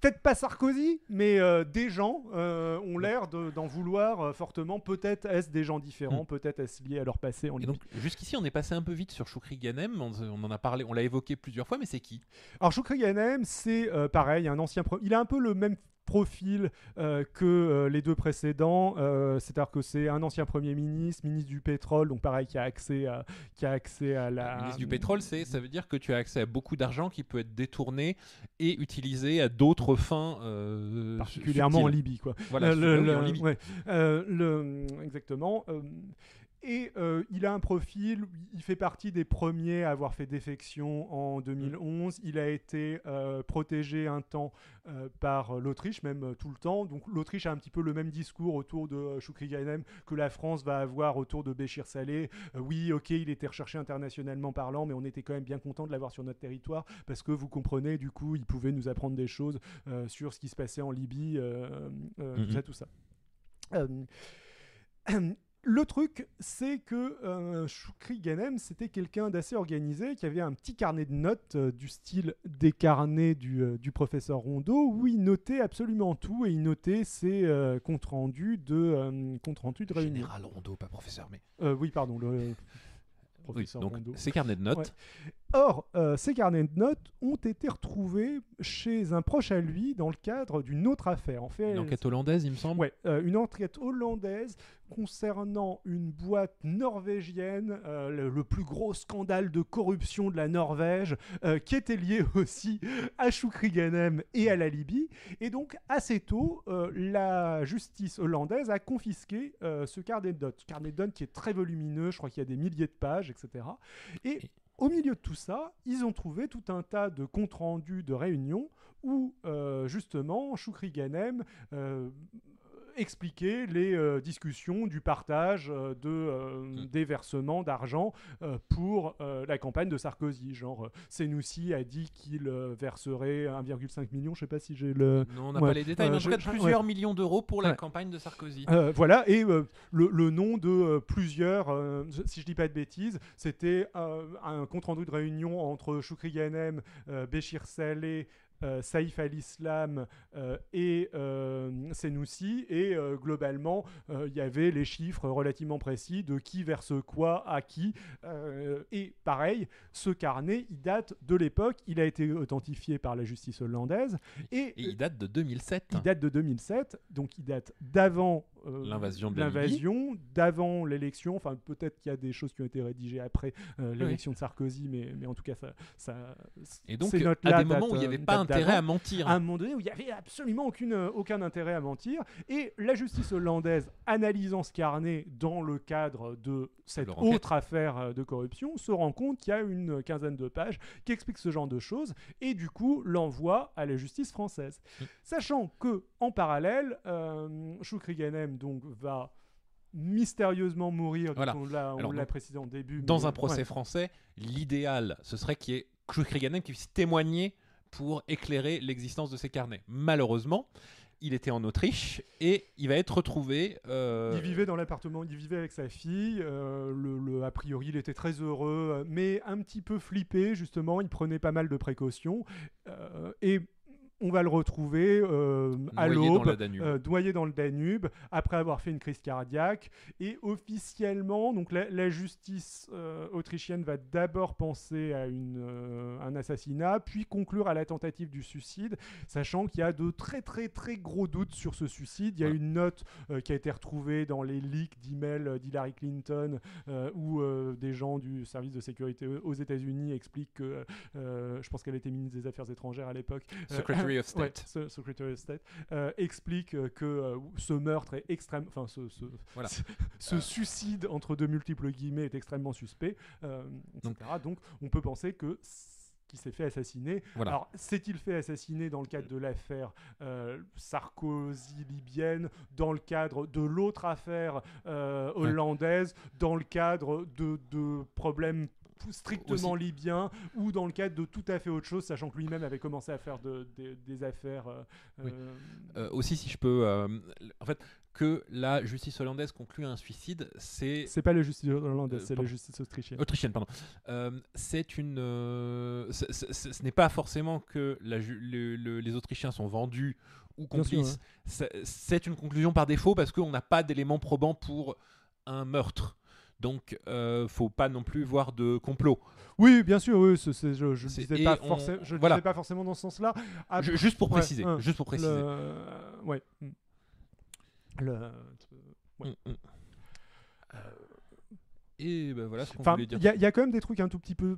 peut-être pas Sarkozy, mais euh, des gens euh, ont l'air de- d'en vouloir euh, fortement. Peut-être est-ce des gens différents, peut-être est-ce lié à leur passé en Et donc, jusqu'ici, on est passé un peu vite sur Choukri Ganem. On, on en a parlé, on l'a évoqué plusieurs fois, mais c'est qui? Alors Choukri Ghanem, c'est pareil, un ancien. Il a un peu le même profil euh, que euh, les deux précédents, euh, c'est-à-dire que c'est un ancien premier ministre, ministre du pétrole, donc pareil qui a accès à, qui a accès à la ministre du pétrole, c'est, ça veut dire que tu as accès à beaucoup d'argent qui peut être détourné et utilisé à d'autres fins. particulièrement en. Libye, quoi. Voilà, oui, le- en le- Libye. ouais. Le- exactement. Et euh, il a un profil, il fait partie des premiers à avoir fait défection en 2011. Il a été euh, protégé un temps euh, par l'Autriche, même tout le temps. Donc l'Autriche a un petit peu le même discours autour de Choukri Ganem que la France va avoir autour de Béchir. Euh, oui, ok, il était recherché internationalement parlant, mais on était quand même bien content de l'avoir sur notre territoire parce que vous comprenez, du coup, il pouvait nous apprendre des choses sur ce qui se passait en Libye, tout ça, tout ça. [CLEARS THROAT] Le truc, c'est que euh, Choukri Ganem, c'était quelqu'un d'assez organisé, qui avait un petit carnet de notes euh, du style des carnets du, euh, du professeur Rondeau, où il notait absolument tout et il notait ses euh, comptes rendus de, comptes rendus de réunion. Général Rondeau, pas professeur, mais. Oui, pardon, le Oui, professeur donc Rondeau. ces carnets de notes. Ouais. Or, euh, ces carnets de notes ont été retrouvés chez un proche à lui dans le cadre d'une autre affaire. En fait, Une enquête hollandaise, il me semble. Ouais, euh, une enquête hollandaise concernant une boîte norvégienne, euh, le, le plus gros scandale de corruption de la Norvège, qui était lié [LAUGHS] aussi à Choukri Ganem et à la Libye. Et donc, assez tôt, la justice hollandaise a confisqué ce carnet de notes. Ce carnet de notes qui est très volumineux, je crois qu'il y a des milliers de pages, etc. Et Et- au milieu de tout ça, ils ont trouvé tout un tas de comptes rendus de réunions où, euh, justement, Choukri Ganem euh, expliquait les euh, discussions du partage euh, de, euh, des versements d'argent pour la campagne de Sarkozy. Genre, Senoussi a dit qu'il verserait 1,5 million, je sais pas si j'ai le... Non, on n'a Ouais. pas les détails, mais en tout cas, plusieurs millions d'euros pour la Ouais. campagne de Sarkozy. Voilà, et le, le nom de plusieurs, si je dis pas de bêtises, c'était un compte-rendu de réunion entre Choukri Ganem, euh, Béchir Saleh, euh, Saïf al-Islam euh, et euh, Senoussi, et globalement, il y avait les chiffres relativement précis de qui verse quoi à qui. et pareil, ce carnet, il date de l'époque, il a été authentifié par la justice hollandaise, et, Et il date de 2007. il date de 2007, donc il date d'avant euh, L'invasion d'avant l'élection. Enfin, peut-être qu'il y a des choses qui ont été rédigées après euh, l'élection de Sarkozy, mais, mais en tout cas, ça, ça Et donc, à des moments où il n'y avait pas intérêt à mentir. à un moment donné où il n'y avait absolument aucune, aucun intérêt à mentir. Et la justice hollandaise, analysant ce carnet dans le cadre de cette Leur enquête. autre affaire euh, de corruption, se rend compte qu'il y a une quinzaine de pages qui expliquent ce genre de choses et du coup l'envoie à la justice française. Mm. Sachant que en parallèle, euh, Shukriganem donc va mystérieusement mourir, Voilà. on l'a on précisé en début. Dans mais- un procès ouais. français, l'idéal, ce serait qu'il y ait Kriganen qui puisse témoigner pour éclairer l'existence de ces carnets. Malheureusement, il était en Autriche et il va être retrouvé. euh, Il vivait dans l'appartement, il vivait avec sa fille. euh, le, a priori, il était très heureux, euh, mais un petit peu flippé, justement. Il prenait pas mal de précautions. et on va le retrouver euh, à l'aube, euh, noyé dans le Danube, après avoir fait une crise cardiaque. Et officiellement, donc la, la justice euh, autrichienne va d'abord penser à une, euh, un assassinat, puis conclure à la tentative du suicide, sachant qu'il y a de très très très gros doutes sur ce suicide. Il y a une note qui a été retrouvée dans les leaks d'emails d'Hillary Clinton, où des gens du service de sécurité aux États-Unis expliquent que, je pense qu'elle était ministre des Affaires étrangères à l'époque, Secretary of Ouais, State. ce- Secretary of State euh, explique euh, que euh, ce meurtre est extrême, enfin ce, ce, Voilà. ce- ce suicide entre deux multiples guillemets est extrêmement suspect, etc. Donc- Donc, on peut penser que qu'il s'est fait assassiner. Voilà. Alors s'est-il fait assassiner dans le cadre de l'affaire euh, Sarkozy libyenne, dans le cadre de l'autre affaire euh, hollandaise, dans le cadre de, de problèmes strictement Aussi. libyens ou dans le cadre de tout à fait autre chose, sachant que lui-même avait commencé à faire de- de- des affaires. euh, Oui. euh, Euh, aussi, si je peux. euh, en fait, que la justice hollandaise conclue un suicide, c'est. C'est pas la justice hollandaise, c'est la justice autrichienne. Autrichienne, pardon. C'est une. ce n'est pas forcément que la ju- le- le- les Autrichiens sont vendus ou complices. C'est- C'est une conclusion par défaut parce qu'on n'a pas d'éléments probants pour un meurtre. Donc, euh, faut pas non plus voir de complot. Oui, bien sûr, oui, c'est- c'est- je, je le C'est- disais pas, on- forcé- je voilà. disais pas forcément dans ce sens-là. Ah, Ju- juste pour ouais, préciser. hein, juste pour préciser. le- Ouais. mm. Le... ouais. Mm, mm. Et ben voilà ce qu'on voulait dire. il y, y a quand même des trucs un tout petit peu.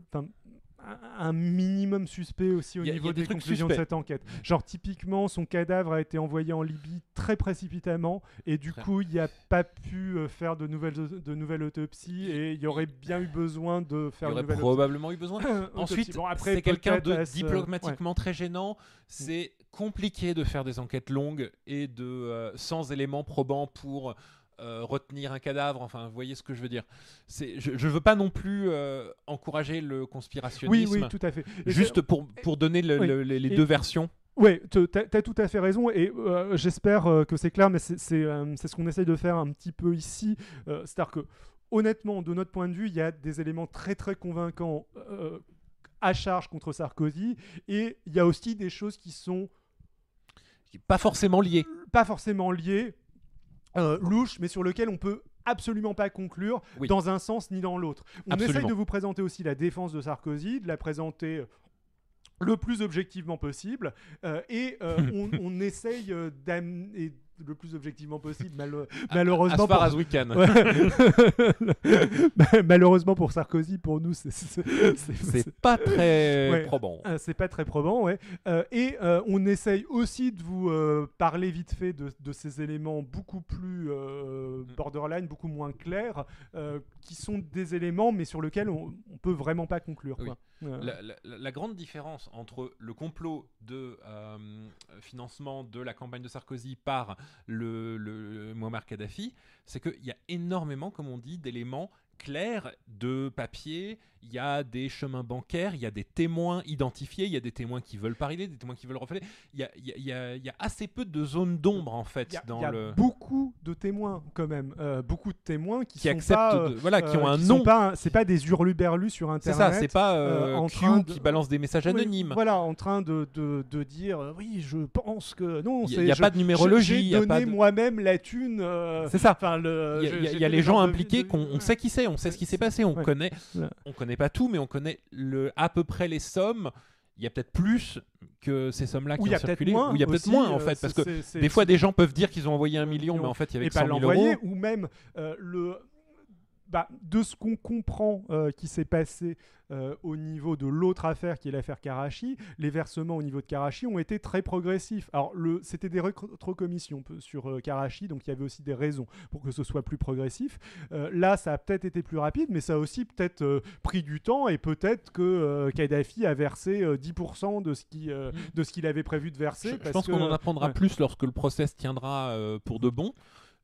Un- minimum suspect aussi au Il a- il niveau des des, conclusions de cette enquête. Genre typiquement son cadavre a été envoyé en Libye très précipitamment et du coup il n'y a pas pu euh, faire de nouvelles, de nouvelles autopsies et il y aurait bien eu besoin de Il y faire une aurait probablement eu besoin. [COUGHS] Ensuite, Bon, après, c'est quelqu'un de ce- diplomatiquement très gênant. C'est compliqué de faire des enquêtes longues et de euh, sans éléments probants pour euh, retenir un cadavre. Enfin, vous voyez ce que je veux dire. Je, je veux pas non plus euh, encourager le Oui, conspirationnisme. oui, tout à fait. Et Juste pour, pour donner le- Oui. le- les, les Et- deux versions. Te- t'as as tout à fait raison et euh, j'espère euh, que c'est clair, mais c'est euh, ce qu'on essaye de faire un petit peu ici. C'est-à-dire que, honnêtement, de notre point de vue, il y a des éléments très très convaincants à charge contre Sarkozy et il y a aussi des choses qui sont Pas forcément liés. pas forcément liées, euh, louches, mais sur lesquelles on peut absolument pas conclure Oui. dans un sens ni dans l'autre. On Absolument. essaye de vous présenter aussi la défense de Sarkozy, de la présenter euh, le plus objectivement possible, euh, et euh, [LAUGHS] on, on essaye d'amener le plus objectivement possible, malo- [LAUGHS] malheureusement as far pour- as we can. Ouais. [LAUGHS] Malheureusement pour Sarkozy, pour nous, c'est- pas très Ouais. probant. euh, c'est pas très probant, ouais. Euh, et euh, on essaye aussi de vous euh, parler vite fait de, de ces éléments beaucoup plus Mm. borderline, beaucoup moins clairs, qui sont des éléments, mais sur lesquels on, on peut vraiment pas conclure. Oui. Quoi. La, grande différence entre le complot de euh, financement de la campagne de Sarkozy par le, le Kadhafi, c'est qu'il y a énormément, comme on dit, d'éléments clairs de papier. Il y a des chemins bancaires, il y a des témoins identifiés, il y a des témoins qui veulent parler, des témoins qui veulent refaire. Il y a, y y assez peu de zones d'ombre en fait Il y a, dans y a le beaucoup de témoins quand même, euh, beaucoup de témoins qui, qui sont acceptent, pas, de- voilà, qui euh, ont un qui nom. c'est pas des hurluberlus sur C'est internet. ça, c'est pas euh, euh, en Q de- qui balance des messages Oui, anonymes. voilà, en train de, de, de dire euh, oui, je pense que non. Il c'est- n'y a pas de numérologie. J'ai donné moi-même la thune. euh, C'est ça. Enfin, le. Il y a, les gens impliqués qu'on on sait qui c'est, on sait ce qui s'est passé, connaît, on connaît pas tout, mais on connaît le à peu près les sommes. Il y a peut-être plus que ces sommes-là qui ont circulé, ou il y a peut-être moins en euh, fait, parce que des fois des gens peuvent dire qu'ils ont envoyé un million, mais en fait il y avait que pas 100 000 l'envoyer, euros. ou même euh, le bah, de ce qu'on comprend euh, qui s'est passé euh, au niveau de l'autre affaire qui est l'affaire Karachi, les versements au niveau de Karachi ont été très progressifs. Alors, c'était des rétrocommissions sur euh, Karachi, donc il y avait aussi des raisons pour que ce soit plus progressif. là, ça a peut-être été plus rapide, mais ça a aussi peut-être pris du temps et peut-être que Kadhafi a versé 10% de ce, qui, mm. de ce qu'il avait prévu de verser. Je, pense qu'on en apprendra plus lorsque le process tiendra pour de bon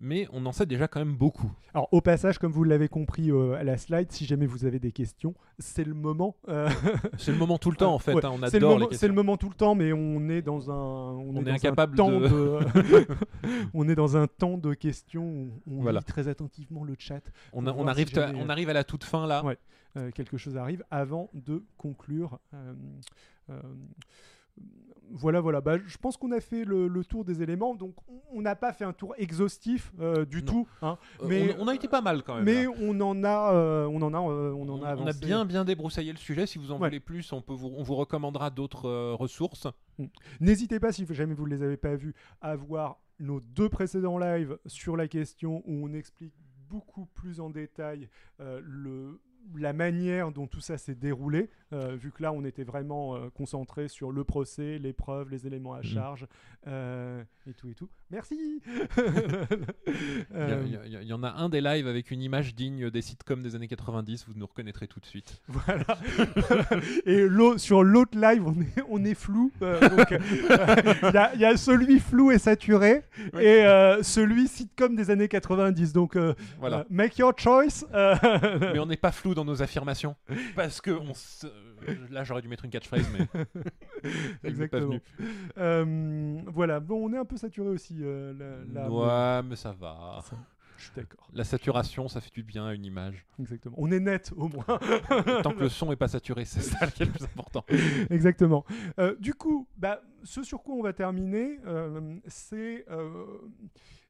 mais on en sait déjà quand même beaucoup. Alors au passage, comme vous l'avez compris euh, à la slide, si jamais vous avez des questions, c'est le moment. Euh, [LAUGHS] c'est le moment tout le temps en fait. Hein, on adore le, les C'est le moment tout le temps, mais on est dans un. On, est, incapable temps de. [LAUGHS] on est dans un temps de questions. on lit très attentivement le chat. On, arrive, on arrive à la toute fin là. Euh, quelque chose arrive avant de conclure voilà, voilà. Bah, je pense qu'on a fait le, tour des éléments. Donc, on n'a pas fait un tour exhaustif euh, du tout. Hein, euh, mais on, a été pas mal quand même. Mais on en a, euh, on en a, on en a. On a bien, bien débroussaillé le sujet. Si vous en voulez plus, on peut vous, on vous recommandera d'autres ressources. Mm. N'hésitez pas, si jamais vous ne les avez pas vus, à voir nos deux précédents lives sur la question où on explique beaucoup plus en détail le la manière dont tout ça s'est déroulé, euh, vu que là on était vraiment euh, concentré sur le procès, les preuves, les éléments à mmh. charge euh, et tout et tout. Merci. Il y, en a un des lives avec une image digne des sitcoms des années 90, vous nous reconnaîtrez tout de suite. [LAUGHS] Voilà. [LAUGHS] et sur l'autre live on est, on est flou, [LAUGHS] il y, a celui flou et saturé et celui sitcom des années 90. Donc voilà. make your choice. Mais on n'est pas flou dans nos affirmations. Parce que on là, j'aurais dû mettre une catchphrase, mais. [LAUGHS] Exactement. Euh, voilà, bon, on est un peu saturé aussi. Euh, ouais, mais ça va. Je suis d'accord. La saturation, ça fait du bien à une image. Exactement. On est net au moins. Tant que le son est pas saturé, c'est ça qui est le plus important. Exactement. Euh, du coup, bah, ce sur quoi on va terminer, c'est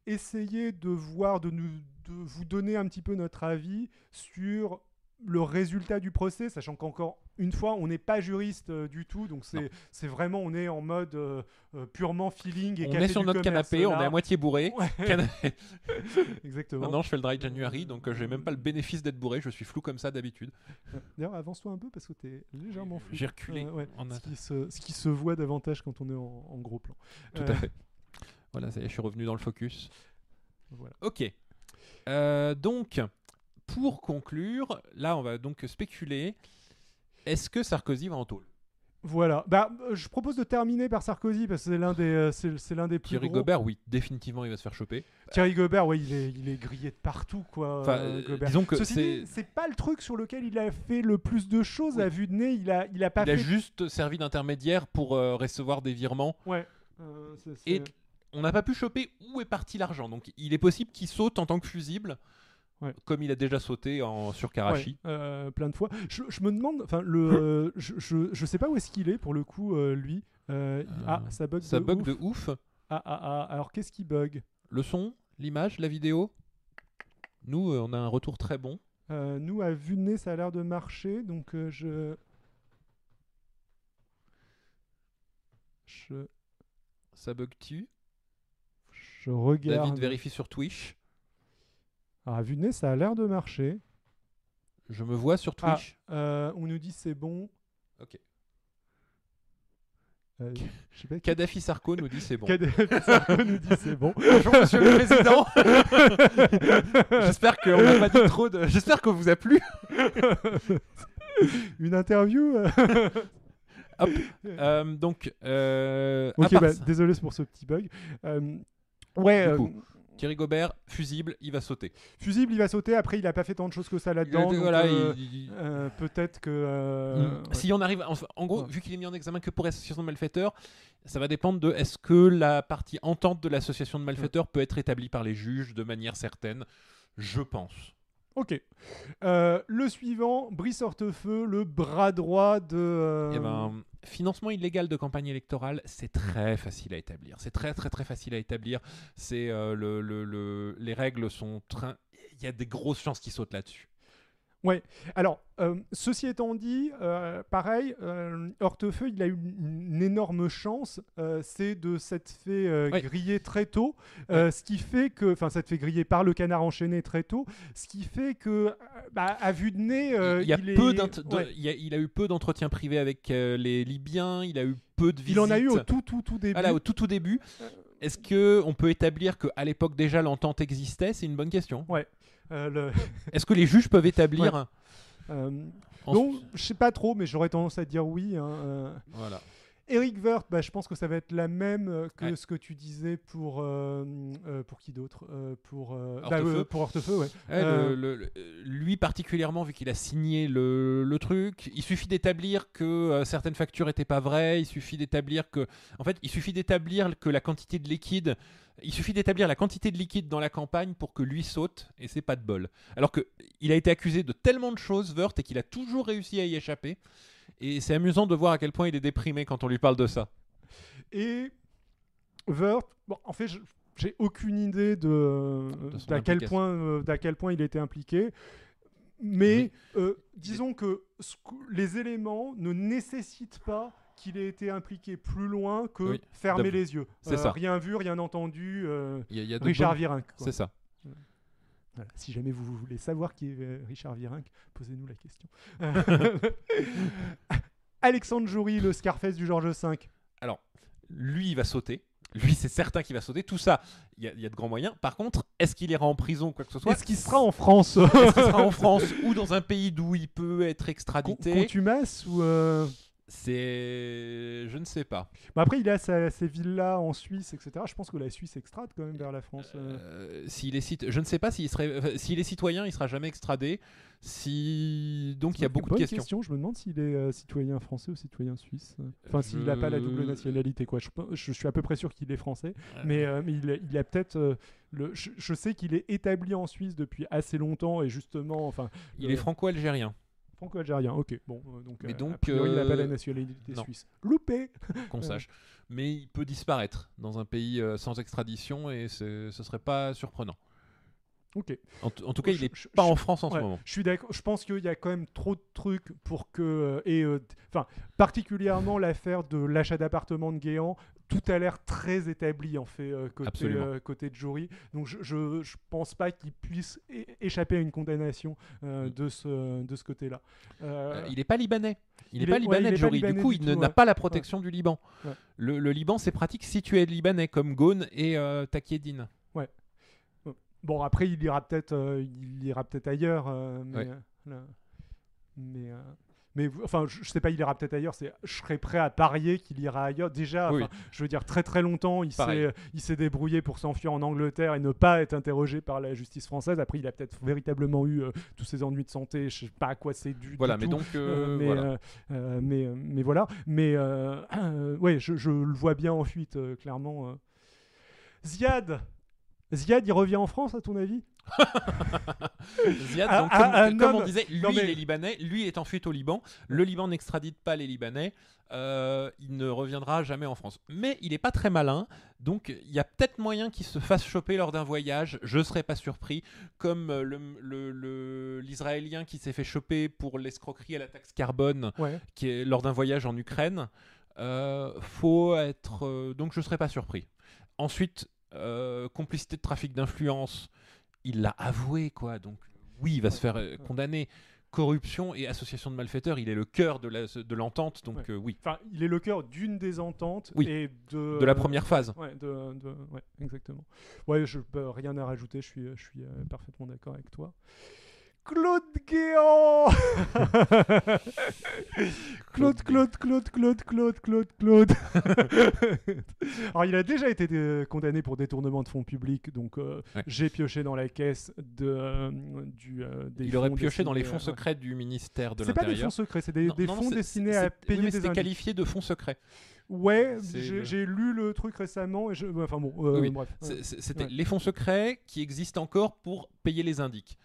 essayer de voir, de, nous, de vous donner un petit peu notre avis sur le résultat du procès, sachant qu'encore une fois, on n'est pas juriste euh, du tout, donc c'est vraiment, on est en mode euh, euh, purement feeling et On est sur notre canapé, on est à moitié bourré. [LAUGHS] [LAUGHS] Exactement. Maintenant, je fais le dry January, donc j'ai même pas le bénéfice d'être bourré, je suis flou comme ça d'habitude. D'ailleurs, avance-toi un peu parce que tu es légèrement flou. J'ai reculé. ce, qui se, ce, qui se, voit davantage quand on est en, gros plan. Tout à fait. Voilà, ça y est, je suis revenu dans le focus. Voilà. Ok. donc, pour conclure, là, on va donc spéculer. Est-ce que Sarkozy va en tôle? Voilà. Bah, euh, je propose de terminer par Sarkozy parce que c'est l'un des, euh, c'est, l'un des plus Thierry Gobert, oui, définitivement, il va se faire choper. Thierry Gobert, oui, il est, il est grillé de partout, quoi. Euh, disons que c'est... c'est pas le truc sur lequel il a fait le plus de choses à vue de nez. Il a, il a pas il a juste servi d'intermédiaire pour recevoir des virements. Ouais. Et on n'a pas pu choper où est parti l'argent. Donc, il est possible qu'il saute en tant que fusible. Comme il a déjà sauté en, sur Karachi. Euh, plein de fois. Je, me demande, enfin, le, [LAUGHS] je, je, sais pas où est-ce qu'il est pour le coup, euh, lui. Euh, ah, ça bug ça de bug ouf. de ouf. Ah, ah, ah. Alors, qu'est-ce qui bug? Le son, l'image, la vidéo. Nous, on a un retour très bon. nous, à vue de nez, ça a l'air de marcher, donc je. Je. Ça bug-tu? Je regarde. David vérifie sur Twitch. Alors, à vue de nez, ça a l'air de marcher. Je me vois sur ah, Twitch. Euh, on nous dit c'est bon. Ok. Euh, Kadhafi Sarko nous dit c'est bon. Kadhafi Sarko nous dit c'est bon. [LAUGHS] Bonjour Monsieur le Président. [LAUGHS] J'espère qu'on n'a pas dit trop de. J'espère qu'on vous a plu. [LAUGHS] Une interview. Euh. Hop. donc. ok, bah, désolé pour ce petit bug. ouais. Thierry Gobert, fusible, il va sauter. Fusible, il va sauter. Après, il n'a pas fait tant de choses que ça là-dedans. Euh, euh, peut-être que. Euh, mm. Si on arrive. En, gros, vu qu'il est mis en examen que pour association de malfaiteurs, ça va dépendre de est-ce que la partie entente de l'association de malfaiteurs peut être établie par les juges de manière certaine. Je pense. Ok. Le suivant, Brice Hortefeux, le bras droit de. Eh ben, financement illégal de campagne électorale, c'est très facile à établir. C'est très très très facile à établir. C'est euh, le, le, les règles sont. Il y a des grosses chances qu'il saute là-dessus. Ouais. Alors, euh, ceci étant dit, euh, pareil, euh, Hortefeux, il a eu une, une énorme chance, euh, c'est de s'être fait Ouais. griller très tôt, Ouais. ce qui fait que, enfin, te fait griller par le canard enchaîné très tôt, ce qui fait que, bah, à vue de nez, il, y a il peu est- d'int- de- ouais. il, y a, il a eu peu d'entretien privé avec les Libyens, il a eu peu de visites. Il en a eu au tout, tout, tout début. Voilà, au tout tout début. Euh. Est-ce que on peut établir qu'à l'époque déjà l'entente existait? C'est une bonne question. Euh, le- [LAUGHS] Est-ce que les juges peuvent établir euh, en- donc, je sais pas trop, mais j'aurais tendance à dire oui. hein, euh. Voilà. Eric Wirth, bah, je pense que ça va être la même euh, que Ouais. ce que tu disais pour euh, euh, pour qui d'autre Euh, pour euh, Hortefeux. euh, pour Hortefeux, ouais. Ouais, Euh, le- le- le- lui particulièrement, vu qu'il a signé le, le truc, il suffit d'établir que euh, certaines factures n'étaient pas vraies. Il suffit d'établir que, en fait, il suffit d'établir que la quantité de liquide, il suffit d'établir la quantité de liquide dans la campagne pour que lui saute, et c'est pas de bol. Alors que il a été accusé de tellement de choses, Wörth, et qu'il a toujours réussi à y échapper. Et c'est amusant de voir à quel point il est déprimé quand on lui parle de ça. Et Wirth, bon, en fait, j'ai aucune idée de quel point euh, d'à quel point il était impliqué. Mais euh, disons que- les éléments ne nécessitent pas qu'il ait été impliqué plus loin que Oui, fermer les yeux. c'est Euh, ça. Rien vu, rien entendu. euh, Il y a, il y a de Richard bonnes- Virenque. C'est ça. Voilà. Si jamais vous voulez savoir qui est euh, Richard Virenque, posez-nous la question. [LAUGHS] [LAUGHS] Alexandre Jory, le Scarface du Georges V. Alors, lui, il va sauter. Lui, c'est certain qu'il va sauter. Tout ça, il y, a- il y a de grands moyens. Par contre, est-ce qu'il ira en prison ou quoi que ce soit? Est-ce qu'il sera en France? Est-ce qu'il sera en France ou dans un pays d'où il peut être Con- extradité Contumace ou euh, C'est. Je ne sais pas. bah après il a sa- ses villas en Suisse, etc. Je pense que la Suisse extrade quand même vers la France. euh. Euh, s'il est cit- Je ne sais pas s'il serait. enfin, S'il est citoyen, il sera jamais extradé. Si. Donc il y a beaucoup de questions. question. Je me demande s'il est euh, citoyen français ou citoyen suisse. Enfin, s'il n'a pas la double nationalité, quoi. Je, je suis à peu près sûr qu'il est français, Euh, mais, mais il, a- il a peut-être. le. Je, je sais qu'il est établi en Suisse depuis assez longtemps et justement, enfin, il le- est franco-algérien. Franco-algérien. Ok, bon, euh, donc. Mais euh, donc, a priori, il n'a pas la euh, nationalité non. suisse. Loupé. [LAUGHS] qu'on sache. Mais il peut disparaître dans un pays sans extradition et ce serait pas surprenant. Ok. En, tout cas, il Je- est je- pas je- en France en Ouais, ce moment. Je suis d'accord. Je pense qu'il y a quand même trop de trucs pour que et euh, enfin particulièrement l'affaire de l'achat d'appartement de Guéant. Tout a l'air très établi en fait euh, côté euh, côté de jury. Donc je, je je pense pas qu'il puisse échapper à une condamnation euh, Mm. de ce de ce côté-là. Il n'est pas libanais. Il n'est pas est- ouais, libanais de jury. Du coup, du il n'a ouais. pas la protection du Liban. Ouais. Le, le Liban, c'est pratique si tu es libanais, comme Ghosn et Takieddine. Bon après il ira peut-être il ira peut-être ailleurs. mais Ouais. là- mais mais enfin je, je sais pas il ira peut-être ailleurs. C'est je serais prêt à parier qu'il ira ailleurs. Déjà Oui. je veux dire très très longtemps il s'est il s'est débrouillé pour s'enfuir en Angleterre et ne pas être interrogé par la justice française. Après il a peut-être véritablement eu euh, tous ses ennuis de santé. Je sais pas à quoi c'est dû. Voilà, mais tout. donc, euh, mais, voilà. mais, mais voilà. Mais ouais, je, je le vois bien en fuite, euh, clairement. euh. Ziad Ziad, il revient en France, à ton avis [LAUGHS] Ziad, Ah, donc, ah, comme, un comme on disait, lui non, mais- il est libanais, lui il est en fuite au Liban. Le Liban n'extradite pas les Libanais. euh, il ne reviendra jamais en France. Mais il n'est pas très malin, donc il y a peut-être moyen qu'il se fasse choper lors d'un voyage. Je ne serais pas surpris, comme euh, le- le- le- l'Israélien qui s'est fait choper pour l'escroquerie à la taxe carbone Ouais. qui est lors d'un voyage en Ukraine. Euh, faut être euh, donc je serais pas surpris. Ensuite, euh, complicité de trafic d'influence, il l'a avoué quoi. Donc oui, il va se faire euh, condamner. Corruption et association de malfaiteurs, il est le cœur de l'entente, donc Ouais. euh, oui, Enfin, il est le cœur d'une des ententes Oui. et de, de la première phase. Ouais, de, de- ouais, exactement. Ouais, je bah, rien à rajouter, je suis, je suis parfaitement d'accord avec toi. Claude Guéant [LAUGHS] Claude, Claude, Claude, Claude, Claude, Claude, Claude. [LAUGHS] Alors, il a déjà été condamné pour détournement de fonds publics, donc euh, Ouais. j'ai pioché dans la caisse de, euh, du, euh, des Il aurait pioché dans les fonds secrets du ministère de C'est pas des fonds l'Intérieur. secrets, c'est des, Non, des non, non, fonds destinés à oui, payer mais des c'était indices. qualifié de fonds secrets. Ouais, j'ai le- lu le truc récemment et je... ouais, enfin bon, euh, Oui, oui. bref. C'était Ouais. les fonds secrets qui existent encore pour payer les indiques.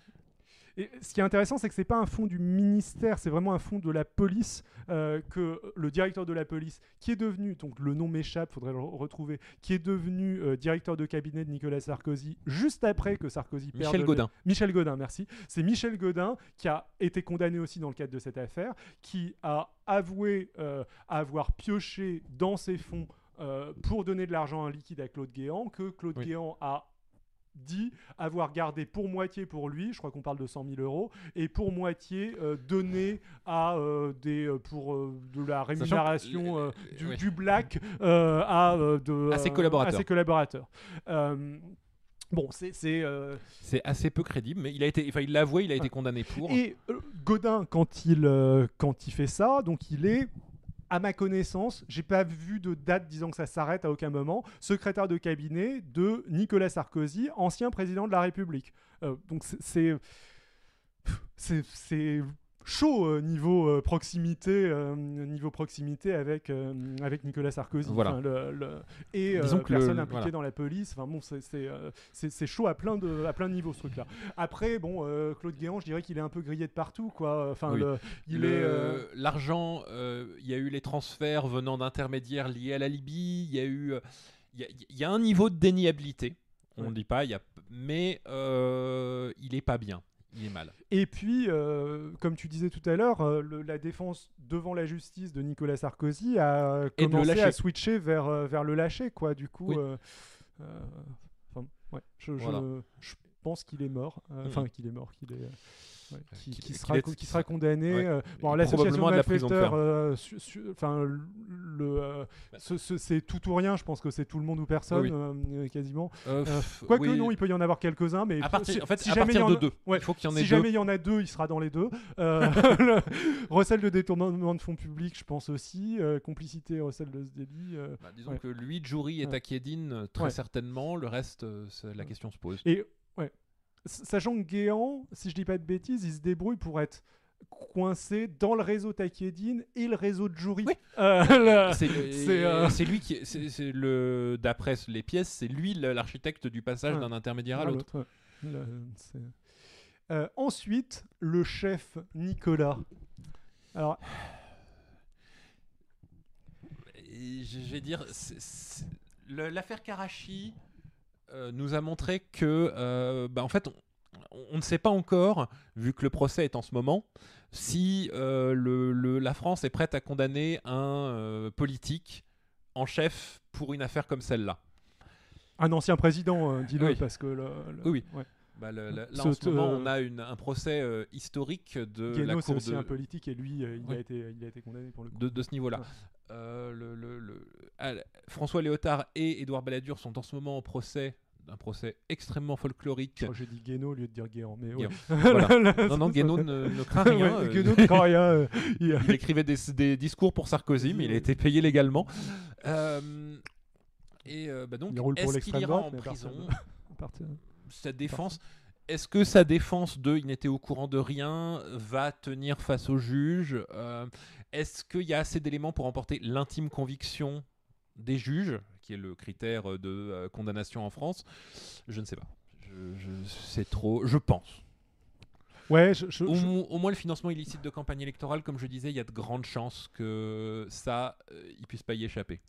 Et ce qui est intéressant, c'est que c'est pas un fonds du ministère, c'est vraiment un fonds de la police euh, que le directeur de la police, qui est devenu, donc le nom m'échappe, faudrait le retrouver, qui est devenu euh, directeur de cabinet de Nicolas Sarkozy juste après que Sarkozy perde. Michel le- Gaudin. Michel Godin, merci. C'est Michel Godin qui a été condamné aussi dans le cadre de cette affaire, qui a avoué euh, avoir pioché dans ses fonds pour donner de l'argent en liquide à Claude Guéant, que Claude Oui. Guéant a dit avoir gardé pour moitié pour lui, je crois qu'on parle de 100 000 euros, et pour moitié euh, donné à euh, des euh, pour euh, de la rémunération du, oui. du black à de À ses collaborateurs. à ses collaborateurs. Bon, c'est c'est euh, assez peu crédible, mais il a été, enfin, il l'a avoué, il a été condamné pour. Et euh, Godin, quand il, euh, quand il fait ça, donc il est, à ma connaissance, j'ai pas vu de date disant que ça s'arrête à aucun moment, secrétaire de cabinet de Nicolas Sarkozy, ancien président de la République. Euh, donc c'est- c'est. Chaud euh, niveau euh, proximité euh, niveau proximité avec avec Nicolas Sarkozy Voilà. Enfin, le- le- et personne le- impliquée voilà. dans la police enfin bon c'est chaud à plein de à plein de niveaux ce truc là après bon Claude Guéant je dirais qu'il est un peu grillé de partout quoi enfin Oui. le- il est L'argent, il y a eu les transferts venant d'intermédiaires liés à la Libye, il y a eu. Il y, a- il y a un niveau de déniabilité, on ne Ouais. dit pas, il y a, mais euh, il est pas bien, il est mal. Et puis, euh, comme tu disais tout à l'heure, euh, le- la défense devant la justice de Nicolas Sarkozy a Et de le commencé lâcher. à switcher vers, euh, vers le lâcher, quoi. Du coup, Oui. euh, euh, enfin, ouais, je, je- Voilà. je pense qu'il est mort. euh, Mhm. Enfin, qu'il est mort, qu'il est. ouais, qui, sera, est- qui sera condamné. Ouais. euh, bon, l'association probablement de à de la prison de malfaiteurs, ferme. euh, enfin, le, euh, Bah. ce- ce- c'est tout ou rien. Je pense que c'est tout le monde ou personne, Oui, euh, quasiment. Euh, Euh, Quoique oui. non, il peut y en avoir quelques-uns, mais À partir, si- en fait, si à jamais il y partir en de a- deux. ouais, Il faut qu'il y en ait si deux. jamais il y en a deux, il sera dans les deux. Euh, le- [LAUGHS] [LAUGHS] recel de détournement de fonds publics, je pense aussi. Euh, complicité, recel de ce délit. euh. Bah, disons Ouais. que lui, Jury et Ouais. Takedine, très Ouais. certainement. Le reste, la question se pose. Et ouais, sachant que Guéant, si je dis pas de bêtises, il se débrouille pour être coincé dans le réseau Takedine et le réseau de Jury. Oui. Euh, [LAUGHS] [LAUGHS] C'est euh, c'est lui qui, c'est le, d'après les pièces, c'est lui l'architecte du passage Ouais. d'un intermédiaire à à l'autre. ouais. Euh, ensuite, le chef Nicolas. Alors, je vais dire, l'affaire Karachi nous a montré que, euh, bah, en fait, on, on ne sait pas encore, vu que le procès est en ce moment, si euh, le- le- la France est prête à condamner un euh, politique en chef pour une affaire comme celle-là. un ancien président, euh, dis-le, Oui. parce que le, le- Oui, oui. ouais. Bah, le- le- là, en ce moment, euh, on a une- un procès euh, historique de Guénaud, la Cour aussi de, un politique et lui, euh, il, a été, il a été condamné pour le coup. de, de ce niveau-là. Ouais. Euh, le- ah, François Léotard et Édouard Balladur sont en ce moment en procès, un procès extrêmement folklorique. Je que j'ai dit Guénaud au lieu de dire Guéant. Mais ouais. Guéant. [LAUGHS] Voilà. Non, non, ça- ne, ne craint rien. Ouais, Guénaud ne craint rien. il- écrivait des, des discours pour Sarkozy, mais il a été payé légalement. Et bah donc, est-ce qu'il ira en prison [LAUGHS] Sa défense, est-ce que sa défense de il n'était au courant de rien va tenir face au juge Euh, Est-ce qu'il y a assez d'éléments pour emporter l'intime conviction des juges, qui est le critère de euh, condamnation en France? Je ne sais pas. Je, je- c'est trop. Je pense. Ouais, je, je- Au, je- mo- au moins le financement illicite de campagne électorale, comme je disais, il y a de grandes chances que ça, euh, il puisse pas y échapper.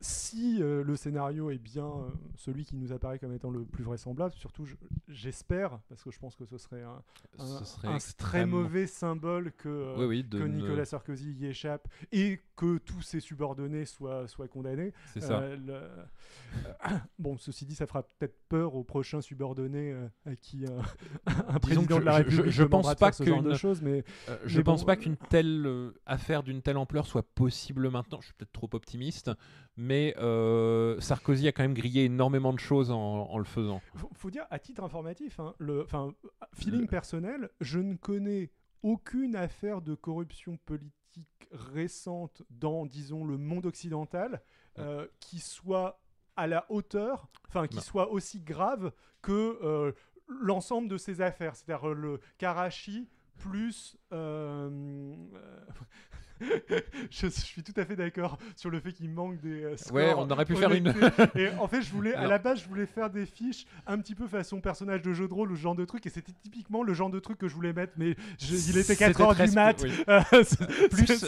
Si euh, le scénario est bien euh, celui qui nous apparaît comme étant le plus vraisemblable, surtout je- j'espère, parce que je pense que ce serait un, un- Ce serait un très mauvais symbole que, euh, Oui, oui, de que ne- Nicolas Sarkozy y échappe et que tous ses subordonnés soient, soient condamnés. C'est ça. Le- [COUGHS] bon, ceci dit, ça fera peut-être peur aux prochains subordonnés à qui [LAUGHS] un président que de la je- je- République je demandera pense pas faire ce genre de choses, mais je Mais pense bon, pas qu'une telle affaire d'une telle ampleur soit possible maintenant. Je suis peut-être trop optimiste, mais euh, Sarkozy a quand même grillé énormément de choses en, en le faisant. faut, faut dire à titre informatif, hein, le, feeling Le- personnel, je ne connais aucune affaire de corruption politique récente dans, disons, le monde occidental euh, qui soit à la hauteur, enfin, qui Non. soit aussi grave que euh, l'ensemble de ces affaires, c'est-à-dire le Karachi plus. euh, [LAUGHS] je, suis tout à fait d'accord sur le fait qu'il manque des euh, scores. Ouais, on aurait pu faire une. et en fait, je voulais, à la base, je voulais faire des fiches un petit peu façon personnage de jeu de rôle ou ce genre de truc, et c'était typiquement le genre de truc que je voulais mettre, mais il était 4 heures du mat. [LAUGHS] Plus,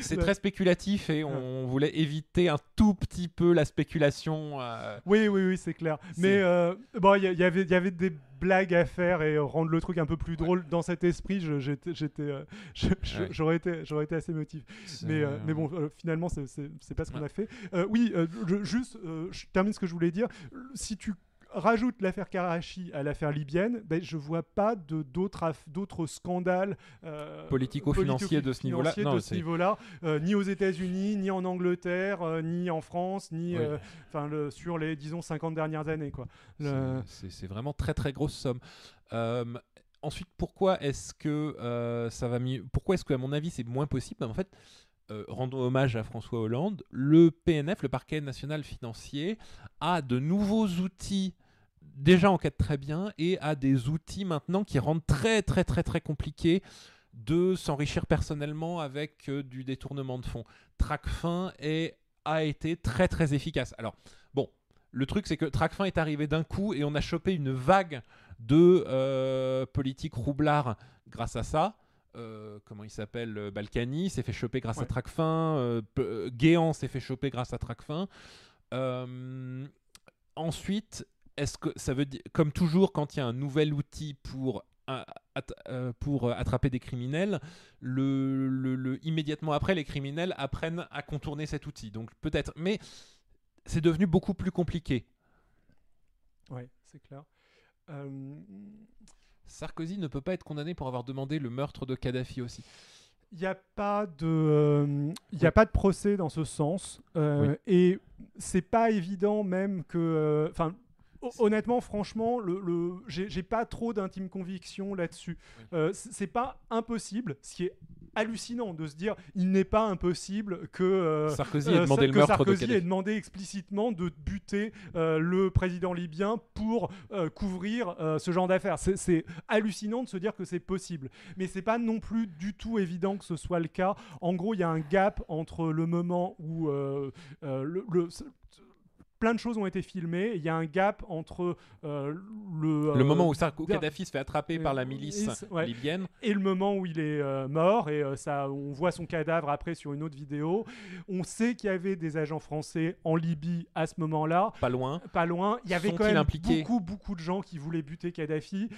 c'est très spéculatif et on voulait éviter un tout petit peu la spéculation. Euh. Oui, oui, oui, c'est clair. Mais euh, bon, il y, y, avait, y avait des blagues à faire et rendre le truc un peu plus drôle dans cet esprit. J'étais, euh, [LAUGHS] j'aurais été, j'aurais été assez motif. Mais, mais bon, finalement, c'est pas ce qu'on a fait. oui, juste, je termine ce que je voulais dire. Si tu rajoute l'affaire Karachi à l'affaire libyenne, ben, je vois pas de d'autres scandales euh, politico-financiers de ce niveau-là, niveau-là, euh, ni aux États-Unis, ni en Angleterre, euh, ni en France, ni enfin le, sur les disons 50 dernières années quoi. C'est vraiment très très grosse somme. ensuite, pourquoi est-ce que ça va mieux? Pourquoi est-ce que à mon avis c'est moins possible? En fait. Rendons hommage à François Hollande, le PNF, le parquet national financier, a de nouveaux outils déjà enquête très bien et a des outils maintenant qui rendent très très très très compliqué de s'enrichir personnellement avec euh, du détournement de fonds. TrackFin est, a été très très efficace. Alors bon, le truc c'est que TrackFin est arrivé d'un coup et on a chopé une vague de euh, politique roublard grâce à ça. Euh, comment il s'appelle Balkany s'est fait choper grâce à TrackFin, Guéant s'est fait choper grâce à TrackFin. ensuite, est-ce que ça veut dire, comme toujours, quand il y a un nouvel outil pour euh, pour attraper des criminels, le, immédiatement après, les criminels apprennent à contourner cet outil. Donc peut-être, mais c'est devenu beaucoup plus compliqué. Oui, c'est clair. Euh, Sarkozy ne peut pas être condamné pour avoir demandé le meurtre de Kadhafi aussi. Il n'y a pas de, euh, a pas de procès dans ce sens, et c'est pas évident même que, enfin honnêtement, franchement, le, le j'ai pas trop d'intime conviction là-dessus. Euh, c'est pas impossible, ce qui est hallucinant de se dire il n'est pas impossible que euh, Sarkozy ait demandé, Sarkozy ait demandé explicitement de buter euh, le président libyen pour couvrir ce genre d'affaires. C'est hallucinant de se dire que c'est possible, mais c'est pas non plus du tout évident que ce soit le cas. En gros, il y a un gap entre le moment où le, le plein de choses ont été filmées. Il y a un gap entre euh, le, le moment où, Sarko Kadhafi se fait attraper par la milice libyenne et le moment où il est euh, mort. Et euh, ça, on voit son cadavre après sur une autre vidéo. On sait qu'il y avait des agents français en Libye à ce moment-là. Pas loin. Pas loin. Il y avait quand même beaucoup, beaucoup de gens qui voulaient buter Kadhafi.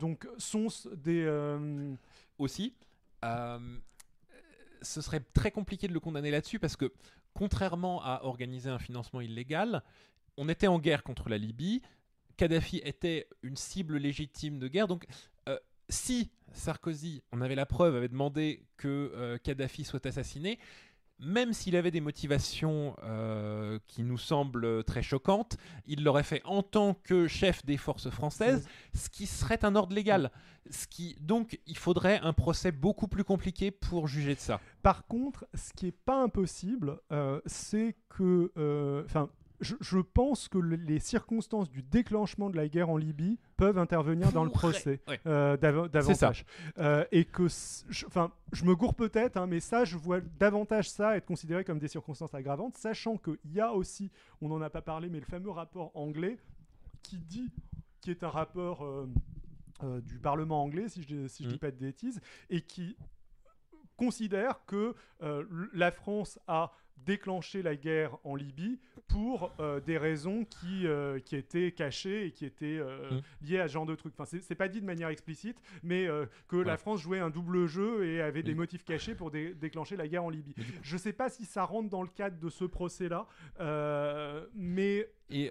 donc, sont des. Aussi. ce serait très compliqué de le condamner là-dessus parce que contrairement à organiser un financement illégal, on était en guerre contre la Libye. Kadhafi était une cible légitime de guerre. Donc, euh, si Sarkozy, on avait la preuve, avait demandé que euh, Kadhafi soit assassiné, même s'il avait des motivations euh, qui nous semblent très choquantes, il l'aurait fait en tant que chef des forces françaises, ce qui serait un ordre légal. Ce qui, donc, il faudrait un procès beaucoup plus compliqué pour juger de ça. Par contre, ce qui n'est pas impossible, euh, c'est que, euh, je, pense que les circonstances du déclenchement de la guerre en Libye peuvent intervenir dans le procès euh, davantage. Euh, et que, enfin, je, me gourre peut-être, hein, mais ça, je vois davantage ça être considéré comme des circonstances aggravantes, sachant qu'il y a aussi, on n'en a pas parlé, mais le fameux rapport anglais qui dit, qui est un rapport euh, du Parlement anglais, si je ne si dis mm. pas de bêtises, et qui considère que la France a déclenché la guerre en Libye pour euh, des raisons qui, euh, qui étaient cachées et qui étaient euh, mm. liées à ce genre de trucs. Enfin, c'est pas dit de manière explicite, mais que la France jouait un double jeu et avait des motifs cachés pour déclencher la guerre en Libye. Je sais pas si ça rentre dans le cadre de ce procès-là, mais... Et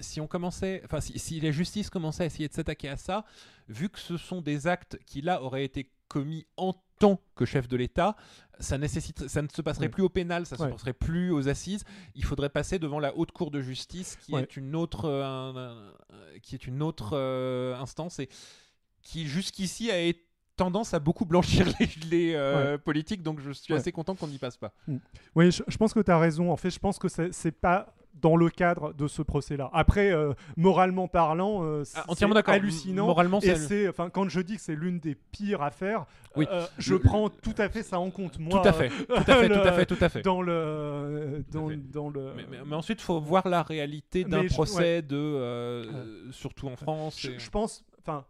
si on commençait, enfin, si, si la justice commençait à essayer de s'attaquer à ça, vu que ce sont des actes qui là auraient été commis en tant que chef de l'État, ça, nécessite, ça ne se passerait plus au pénal, ça ne se passerait plus aux assises. Il faudrait passer devant la haute cour de justice, qui est une autre, euh, qui est une autre euh, instance et qui jusqu'ici a été tendance à beaucoup blanchir les, euh, politiques, donc je suis assez content qu'on n'y passe pas. Mm. Oui, je, pense que tu as raison. En fait, je pense que c'est pas dans le cadre de ce procès-là. Après, euh, moralement parlant, euh, Ah, c'est hallucinant. Moralement, Et c'est enfin, quand je dis que c'est l'une des pires affaires, Oui. euh, je prends tout à fait ça en compte. Moi, tout à fait, tout à fait, tout à fait, [LAUGHS] tout à fait. Dans le, dans, fait. dans le. Mais, mais- mais ensuite, il faut voir la réalité d'un procès de, surtout en France. je, et- je pense, enfin,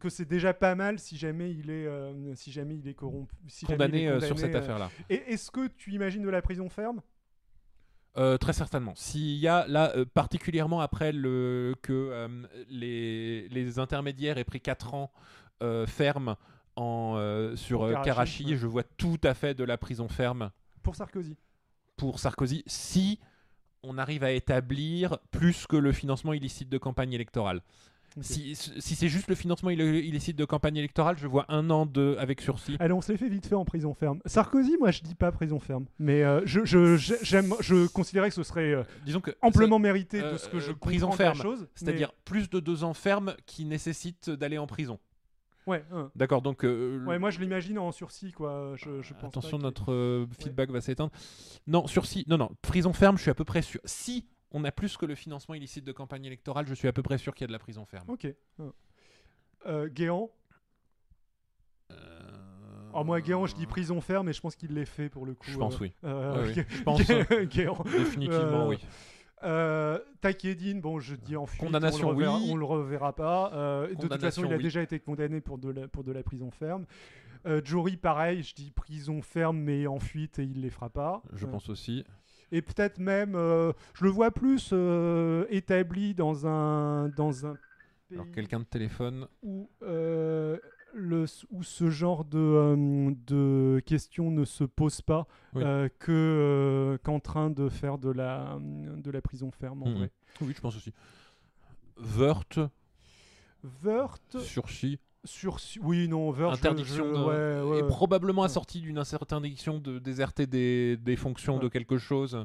que c'est déjà pas mal si jamais il est, euh, si jamais il est corrompu, si jamais il condamné est sur cette euh, affaire-là. Et est-ce que tu imagines de la prison ferme? Euh, très certainement. S'il y a là, euh, particulièrement après le, que euh, les, les intermédiaires aient pris 4 ans ferme en, sur Karachi, Karachi, ouais. je vois tout à fait de la prison ferme pour Sarkozy pour Sarkozy si on arrive à établir plus que le financement illicite de campagne électorale. Si, si c'est juste le financement ill- illicite de campagne électorale, je vois un an de, avec sursis. Allez, on se les fait vite fait en prison ferme. Sarkozy, moi, je dis pas prison ferme, mais euh, je, je, j'ai- j'aime, je considérais que ce serait euh, Disons que amplement mérité euh, de ce que je euh, prison ferme, chose. c'est-à-dire plus de deux ans ferme qui nécessitent d'aller en prison. ouais, hein. D'accord, donc euh, ouais, moi je l'imagine en sursis, quoi. Je, je pense Attention, que- notre euh, feedback va s'éteindre. Non, sursis, non, non, prison ferme, je suis à peu près sûr. Si on a plus que le financement illicite de campagne électorale, je suis à peu près sûr qu'il y a de la prison ferme. Ok. hein. Euh, Guéant. Euh, Oh, moi, Guéant, je dis prison ferme, mais je pense qu'il l'est fait pour le coup. Je pense euh, oui. euh, Oui, oui, Gu- je pense, Gu- [LAUGHS] Guéant. Définitivement, Euh, oui. Euh, Takedine, bon, je dis en fuite, Condamnation, on le reverra, oui. on le reverra pas. De toute façon, il a déjà été condamné pour de la, pour de la prison ferme. Jory, pareil, je dis prison ferme, mais en fuite et il les fera pas. Je pense aussi. Et peut-être même, euh, je le vois plus euh, établi dans un, dans un pays Alors, quelqu'un de téléphone. où, euh, le, où ce genre de, de questions ne se pose pas Oui. que, qu'en train de faire de la, de la prison ferme en Mhm. vrai. Oui, je pense aussi. Wörth, Wörth, sursis, sur... Oui, non, je- interdiction je- de. ouais, ouais, et ouais. probablement Ouais. assortie d'une interdiction de déserter des, des fonctions Ouais. de quelque chose.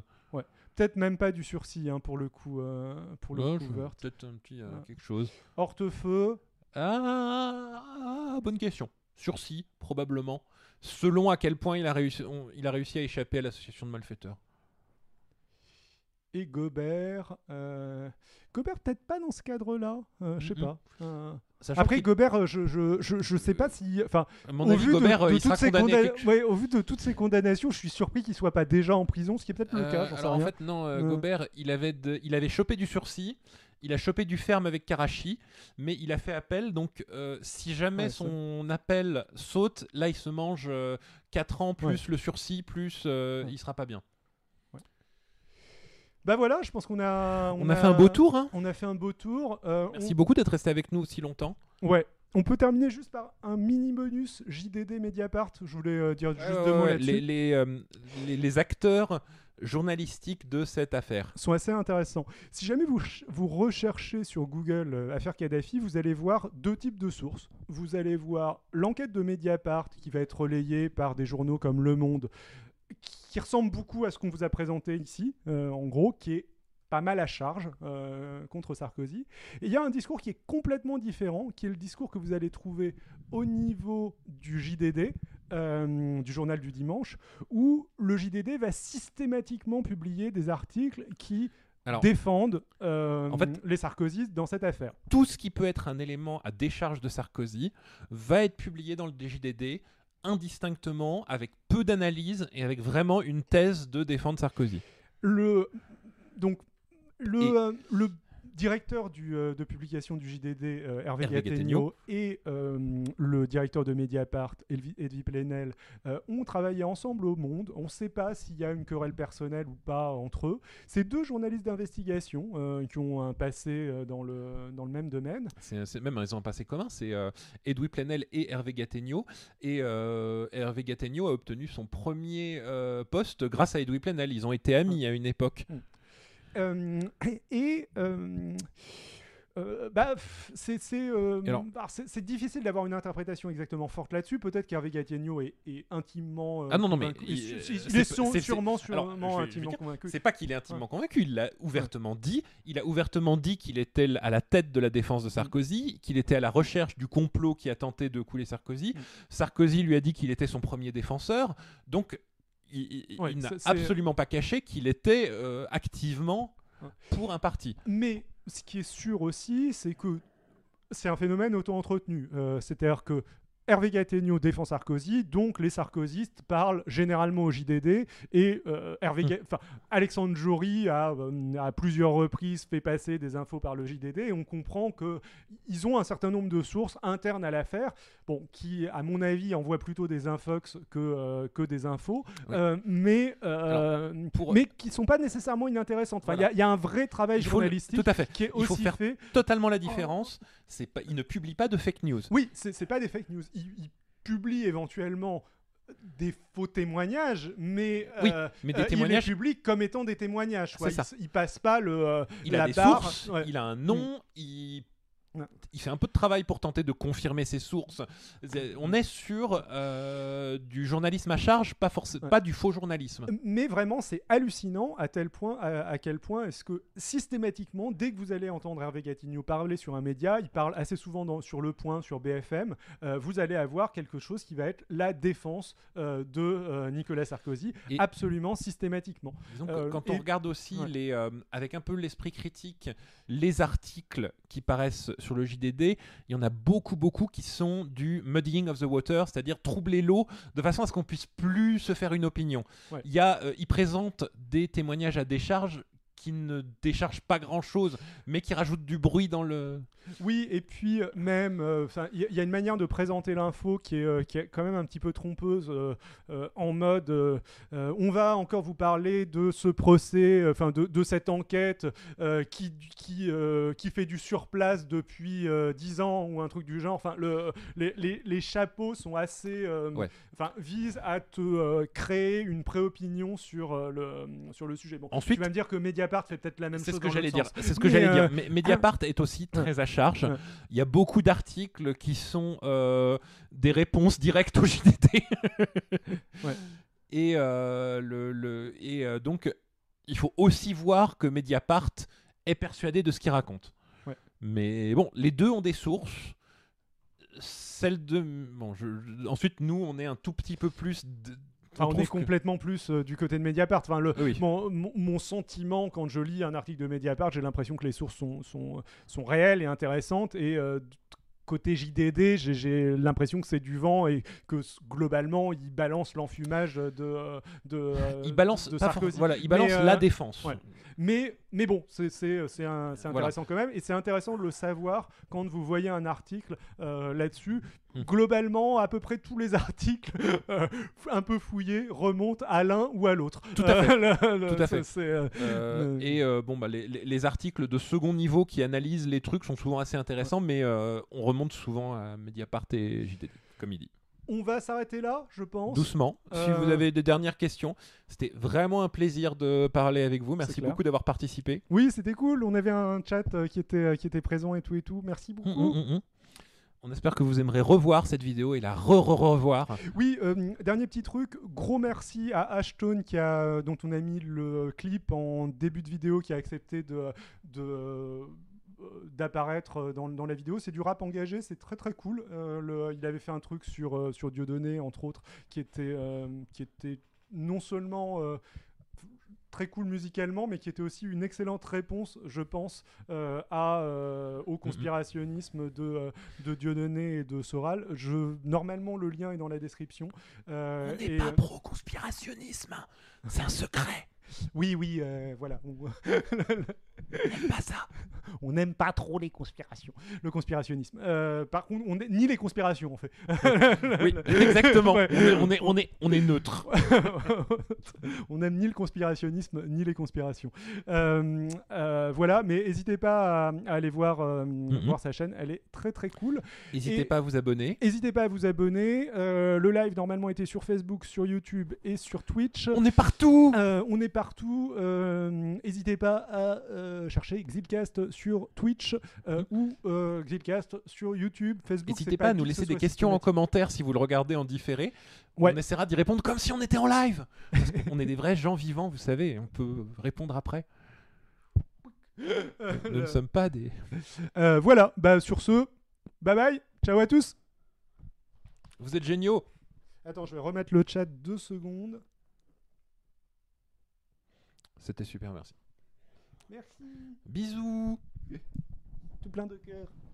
Peut-être même pas du sursis, hein, pour le coup, euh, pour le Ouais, coup, je-. Peut-être un petit euh, Ouais. quelque chose. Hortefeux, Ah, ah, bonne question. Sursis, probablement. Selon à quel point il a réussi, on- il a réussi à échapper à l'association de malfaiteurs. Et Gobert. euh, Gobert, peut-être pas dans ce cadre-là, euh, je sais Mhm. pas. Euh, Après, Gobert, je, je, je, je sais pas si. Enfin, au vu, Gobert, de, de toutes ces ouais, au vu de toutes ces condamnations, je suis surpris qu'il soit pas déjà en prison, ce qui est peut-être le cas. sais alors en fait, non, euh. Gobert, il avait, de- il avait chopé du sursis, il a chopé du ferme avec Karachi, mais il a fait appel. Donc, euh, si jamais Ouais, ça- son appel saute, là, il se mange 4 ans plus le sursis, plus euh, Ouais. il sera pas bien. Bah voilà, je pense qu'on a. On, a, fait un beau tour. Hein On a fait un beau tour. euh, Merci on- beaucoup d'être resté avec nous aussi longtemps. Ouais. On peut terminer juste par un mini bonus JDD Mediapart. Je voulais euh, dire juste deux mots là-dessus. les, les, euh, les- les acteurs journalistiques de cette affaire. sont assez intéressants. Si jamais vous, vous recherchez sur Google affaire Kadhafi, vous allez voir deux types de sources. Vous allez voir l'enquête de Mediapart qui va être relayée par des journaux comme Le Monde, qui ressemble beaucoup à ce qu'on vous a présenté ici, euh, en gros, qui est pas mal à charge euh, contre Sarkozy. Et il y a un discours qui est complètement différent, qui est le discours que vous allez trouver au niveau du JDD, euh, du journal du dimanche, où le JDD va systématiquement publier des articles qui Alors, défendent euh, en fait- les Sarkozy dans cette affaire. tout ce qui peut être un élément à décharge de Sarkozy va être publié dans le DJDD indistinctement, avec peu d'analyse et avec vraiment une thèse de défendre Sarkozy. Le, donc, le, Et- euh, le directeur du, euh, de publication du JDD, euh, Hervé, Hervé Gattegno, et euh, le directeur de Mediapart, Elvi- Edwy Plenel, ont travaillé ensemble au Monde. On ne sait pas s'il y a une querelle personnelle ou pas entre eux. C'est deux journalistes d'investigation qui ont un passé dans, le, dans le même domaine. C'est même ils ont un passé commun, c'est Edoui Plenel et Hervé Gattegno. Et Hervé Gattegno a obtenu son premier poste grâce à Edoui Plenel. Ils ont été amis à une époque. Euh, [COUGHS] et euh, bah, c'est euh, difficile d'avoir une interprétation exactement forte là-dessus. Peut-être qu'Hervé Gattegno est, est intimement. euh, Ah non, non, mais il- il, euh, c'est- est sûrement, alors, sûrement je vais- je vais intimement dire, convaincu. C'est pas qu'il est intimement convaincu, il l'a ouvertement dit. Il a ouvertement dit qu'il était à la tête de la défense de Sarkozy, qu'il était à la recherche du complot qui a tenté de couler Sarkozy. Mm. Sarkozy lui a dit qu'il était son premier défenseur. Donc, il, il- Ouais, il n'a absolument pas caché qu'il était euh, activement pour un parti. Mais ce qui est sûr aussi, c'est que c'est un phénomène auto-entretenu. Euh, C'est-à-dire que Hervé Gattegno défend Sarkozy, donc les sarkozystes parlent généralement au JDD et euh, Hervé Mm. Ga- enfin, Alexandre Jory a euh, à plusieurs reprises fait passer des infos par le JDD et on comprend que ils ont un certain nombre de sources internes à l'affaire, bon, qui à mon avis envoient plutôt des infox que, euh, que des infos, Oui. euh, mais, pour- mais qui sont pas nécessairement inintéressantes. Enfin, il y a- Voilà. il y, a un vrai travail faut journalistique Tout à fait. qui est Il faut aussi faire fait totalement la différence. C'est pas, il ne publie pas de fake news. oui, c'est c'est pas des fake news. Ils, ils publient éventuellement des faux témoignages, mais, Oui, euh, mais des euh, témoignages- il les publie comme étant des témoignages. quoi. Il, il passe pas le euh, Il la a des barre. sources, Ouais. il a un nom, il... Il fait un peu de travail pour tenter de confirmer ses sources. On est sur euh, du journalisme à charge, pas, forcément, Ouais. pas du faux journalisme. Mais vraiment, c'est hallucinant à tel point, à, à quel point est-ce que systématiquement, dès que vous allez entendre Hervé Gatigno parler sur un média, il parle assez souvent dans- sur Le Point, sur BFM, euh, vous allez avoir quelque chose qui va être la défense euh, de Nicolas Sarkozy, Et- absolument systématiquement. Que quand on et- regarde aussi, ouais. les, avec un peu l'esprit critique, les articles qui paraissent sur le JDD, il y en a beaucoup, beaucoup qui sont du muddying of the water, c'est-à-dire troubler l'eau de façon à ce qu'on puisse plus se faire une opinion. Ouais. Il y a, euh, ils présentent des témoignages à décharge qui ne déchargent pas grand-chose, mais qui rajoutent du bruit dans le... Oui, et puis euh, même, euh, il y, a- il y a une manière de présenter l'info qui est, euh, qui est quand même un petit peu trompeuse, euh, en mode, on va encore vous parler de ce procès, enfin de, de cette enquête qui, qui, qui fait du surplace depuis euh, 10 ans ou un truc du genre. Enfin, le, les, les- les chapeaux sont assez, Ouais. visent à te créer une pré-opinion sur le sur le sujet. Bon, Ensuite- tu vas me dire que Mediapart fait peut-être la même C'est chose. ce que j'allais dire. C'est ce que j'allais euh, dire. Mais Mediapart est aussi [COUGHS] très à charge. Il y a beaucoup d'articles qui sont euh, des réponses directes au. [LAUGHS] Ouais. Et, euh, le, le- et euh, donc, il faut aussi voir que Mediapart est persuadé de ce qu'il raconte. Ouais. Mais bon, les deux ont des sources. Celle de. Bon, je- ensuite, nous, on est un tout petit peu plus. On, est que- complètement plus euh, du côté de Mediapart. Enfin, le, Oui. mon, sentiment quand je lis un article de Mediapart, j'ai l'impression que les sources sont, sont, sont réelles et intéressantes. Et euh, côté JDD, j'ai- l'impression que c'est du vent et que globalement, ils balancent l'enfumage de, euh, de, euh, Il balance, de Sarkozy. voilà, il Mais, balance euh, la défense. ouais. Mais, mais bon, c'est Voilà. intéressant quand même. Et c'est intéressant de le savoir quand vous voyez un article euh, là-dessus. Hmm. Globalement, à peu près tous les [LAUGHS] articles euh, un peu fouillés remontent à l'un ou à l'autre. Tout à fait. [LAUGHS] le- le- Tout à ça, fait. c'est, euh, Euh, Euh, et euh, bon, bah, les, les- les articles de second niveau qui analysent les trucs sont souvent assez intéressants, mais euh, on remonte souvent à Mediapart et JDD, comme il dit. on va s'arrêter là, je pense. Doucement. Si Euh, vous avez des dernières questions, c'était vraiment un plaisir de parler avec vous. Merci beaucoup d'avoir participé. Oui, c'était cool. On avait un chat euh, qui, était, euh, qui était présent et tout et tout. Merci beaucoup. Hum, hum, hum, hum. On espère que vous aimerez revoir cette vidéo et la re-re-revoir. Oui, euh, dernier petit truc, gros merci à Ashton qui a, dont on a mis le clip en début de vidéo, qui a accepté de, euh, d'apparaître dans, dans la vidéo. C'est du rap engagé, c'est très très cool. Euh, il avait fait un truc sur, euh, sur Dieudonné, entre autres, qui était, euh, qui était non seulement... très cool musicalement, mais qui était aussi une excellente réponse, je pense, euh, à, euh, au conspirationnisme de, euh, de Dieudonné et de Soral. Je, normalement, le lien est dans la description. Euh, et, euh, pro-conspirationnisme. C'est un secret. [LAUGHS] Oui, oui, euh, voilà. [LAUGHS] On Pas ça. on n'aime pas trop les conspirations, le conspirationnisme. Euh, par contre, on est, ni les conspirations, en fait. [LAUGHS] Oui, exactement. Ouais. On, est, on, est, on, est, neutre. [LAUGHS] on n'aime ni le conspirationnisme ni les conspirations. Euh, euh, voilà, mais n'hésitez pas à, à aller voir, Mhm. voir sa chaîne, elle est très très cool. N'hésitez pas à vous abonner. N'hésitez pas à vous abonner. Le live normalement était sur Facebook, sur YouTube et sur Twitch. On est partout. On est partout. N'hésitez pas à euh, chercher Xilcast sur Twitch euh, ou euh, Xilcast sur YouTube, Facebook. N'hésitez pas à nous laisser des questions en commentaire si vous le regardez en différé. Ouais. On essaiera d'y répondre comme si on était en live. Parce qu'on est des vrais gens vivants, vous savez. On peut répondre après. [LAUGHS] Nous ne sommes pas des. Euh, voilà, bah, sur ce, bye bye, ciao à tous. Vous êtes géniaux. Attends, je vais remettre le chat deux secondes. C'était super, merci. Merci. Bisous Tout plein de cœur.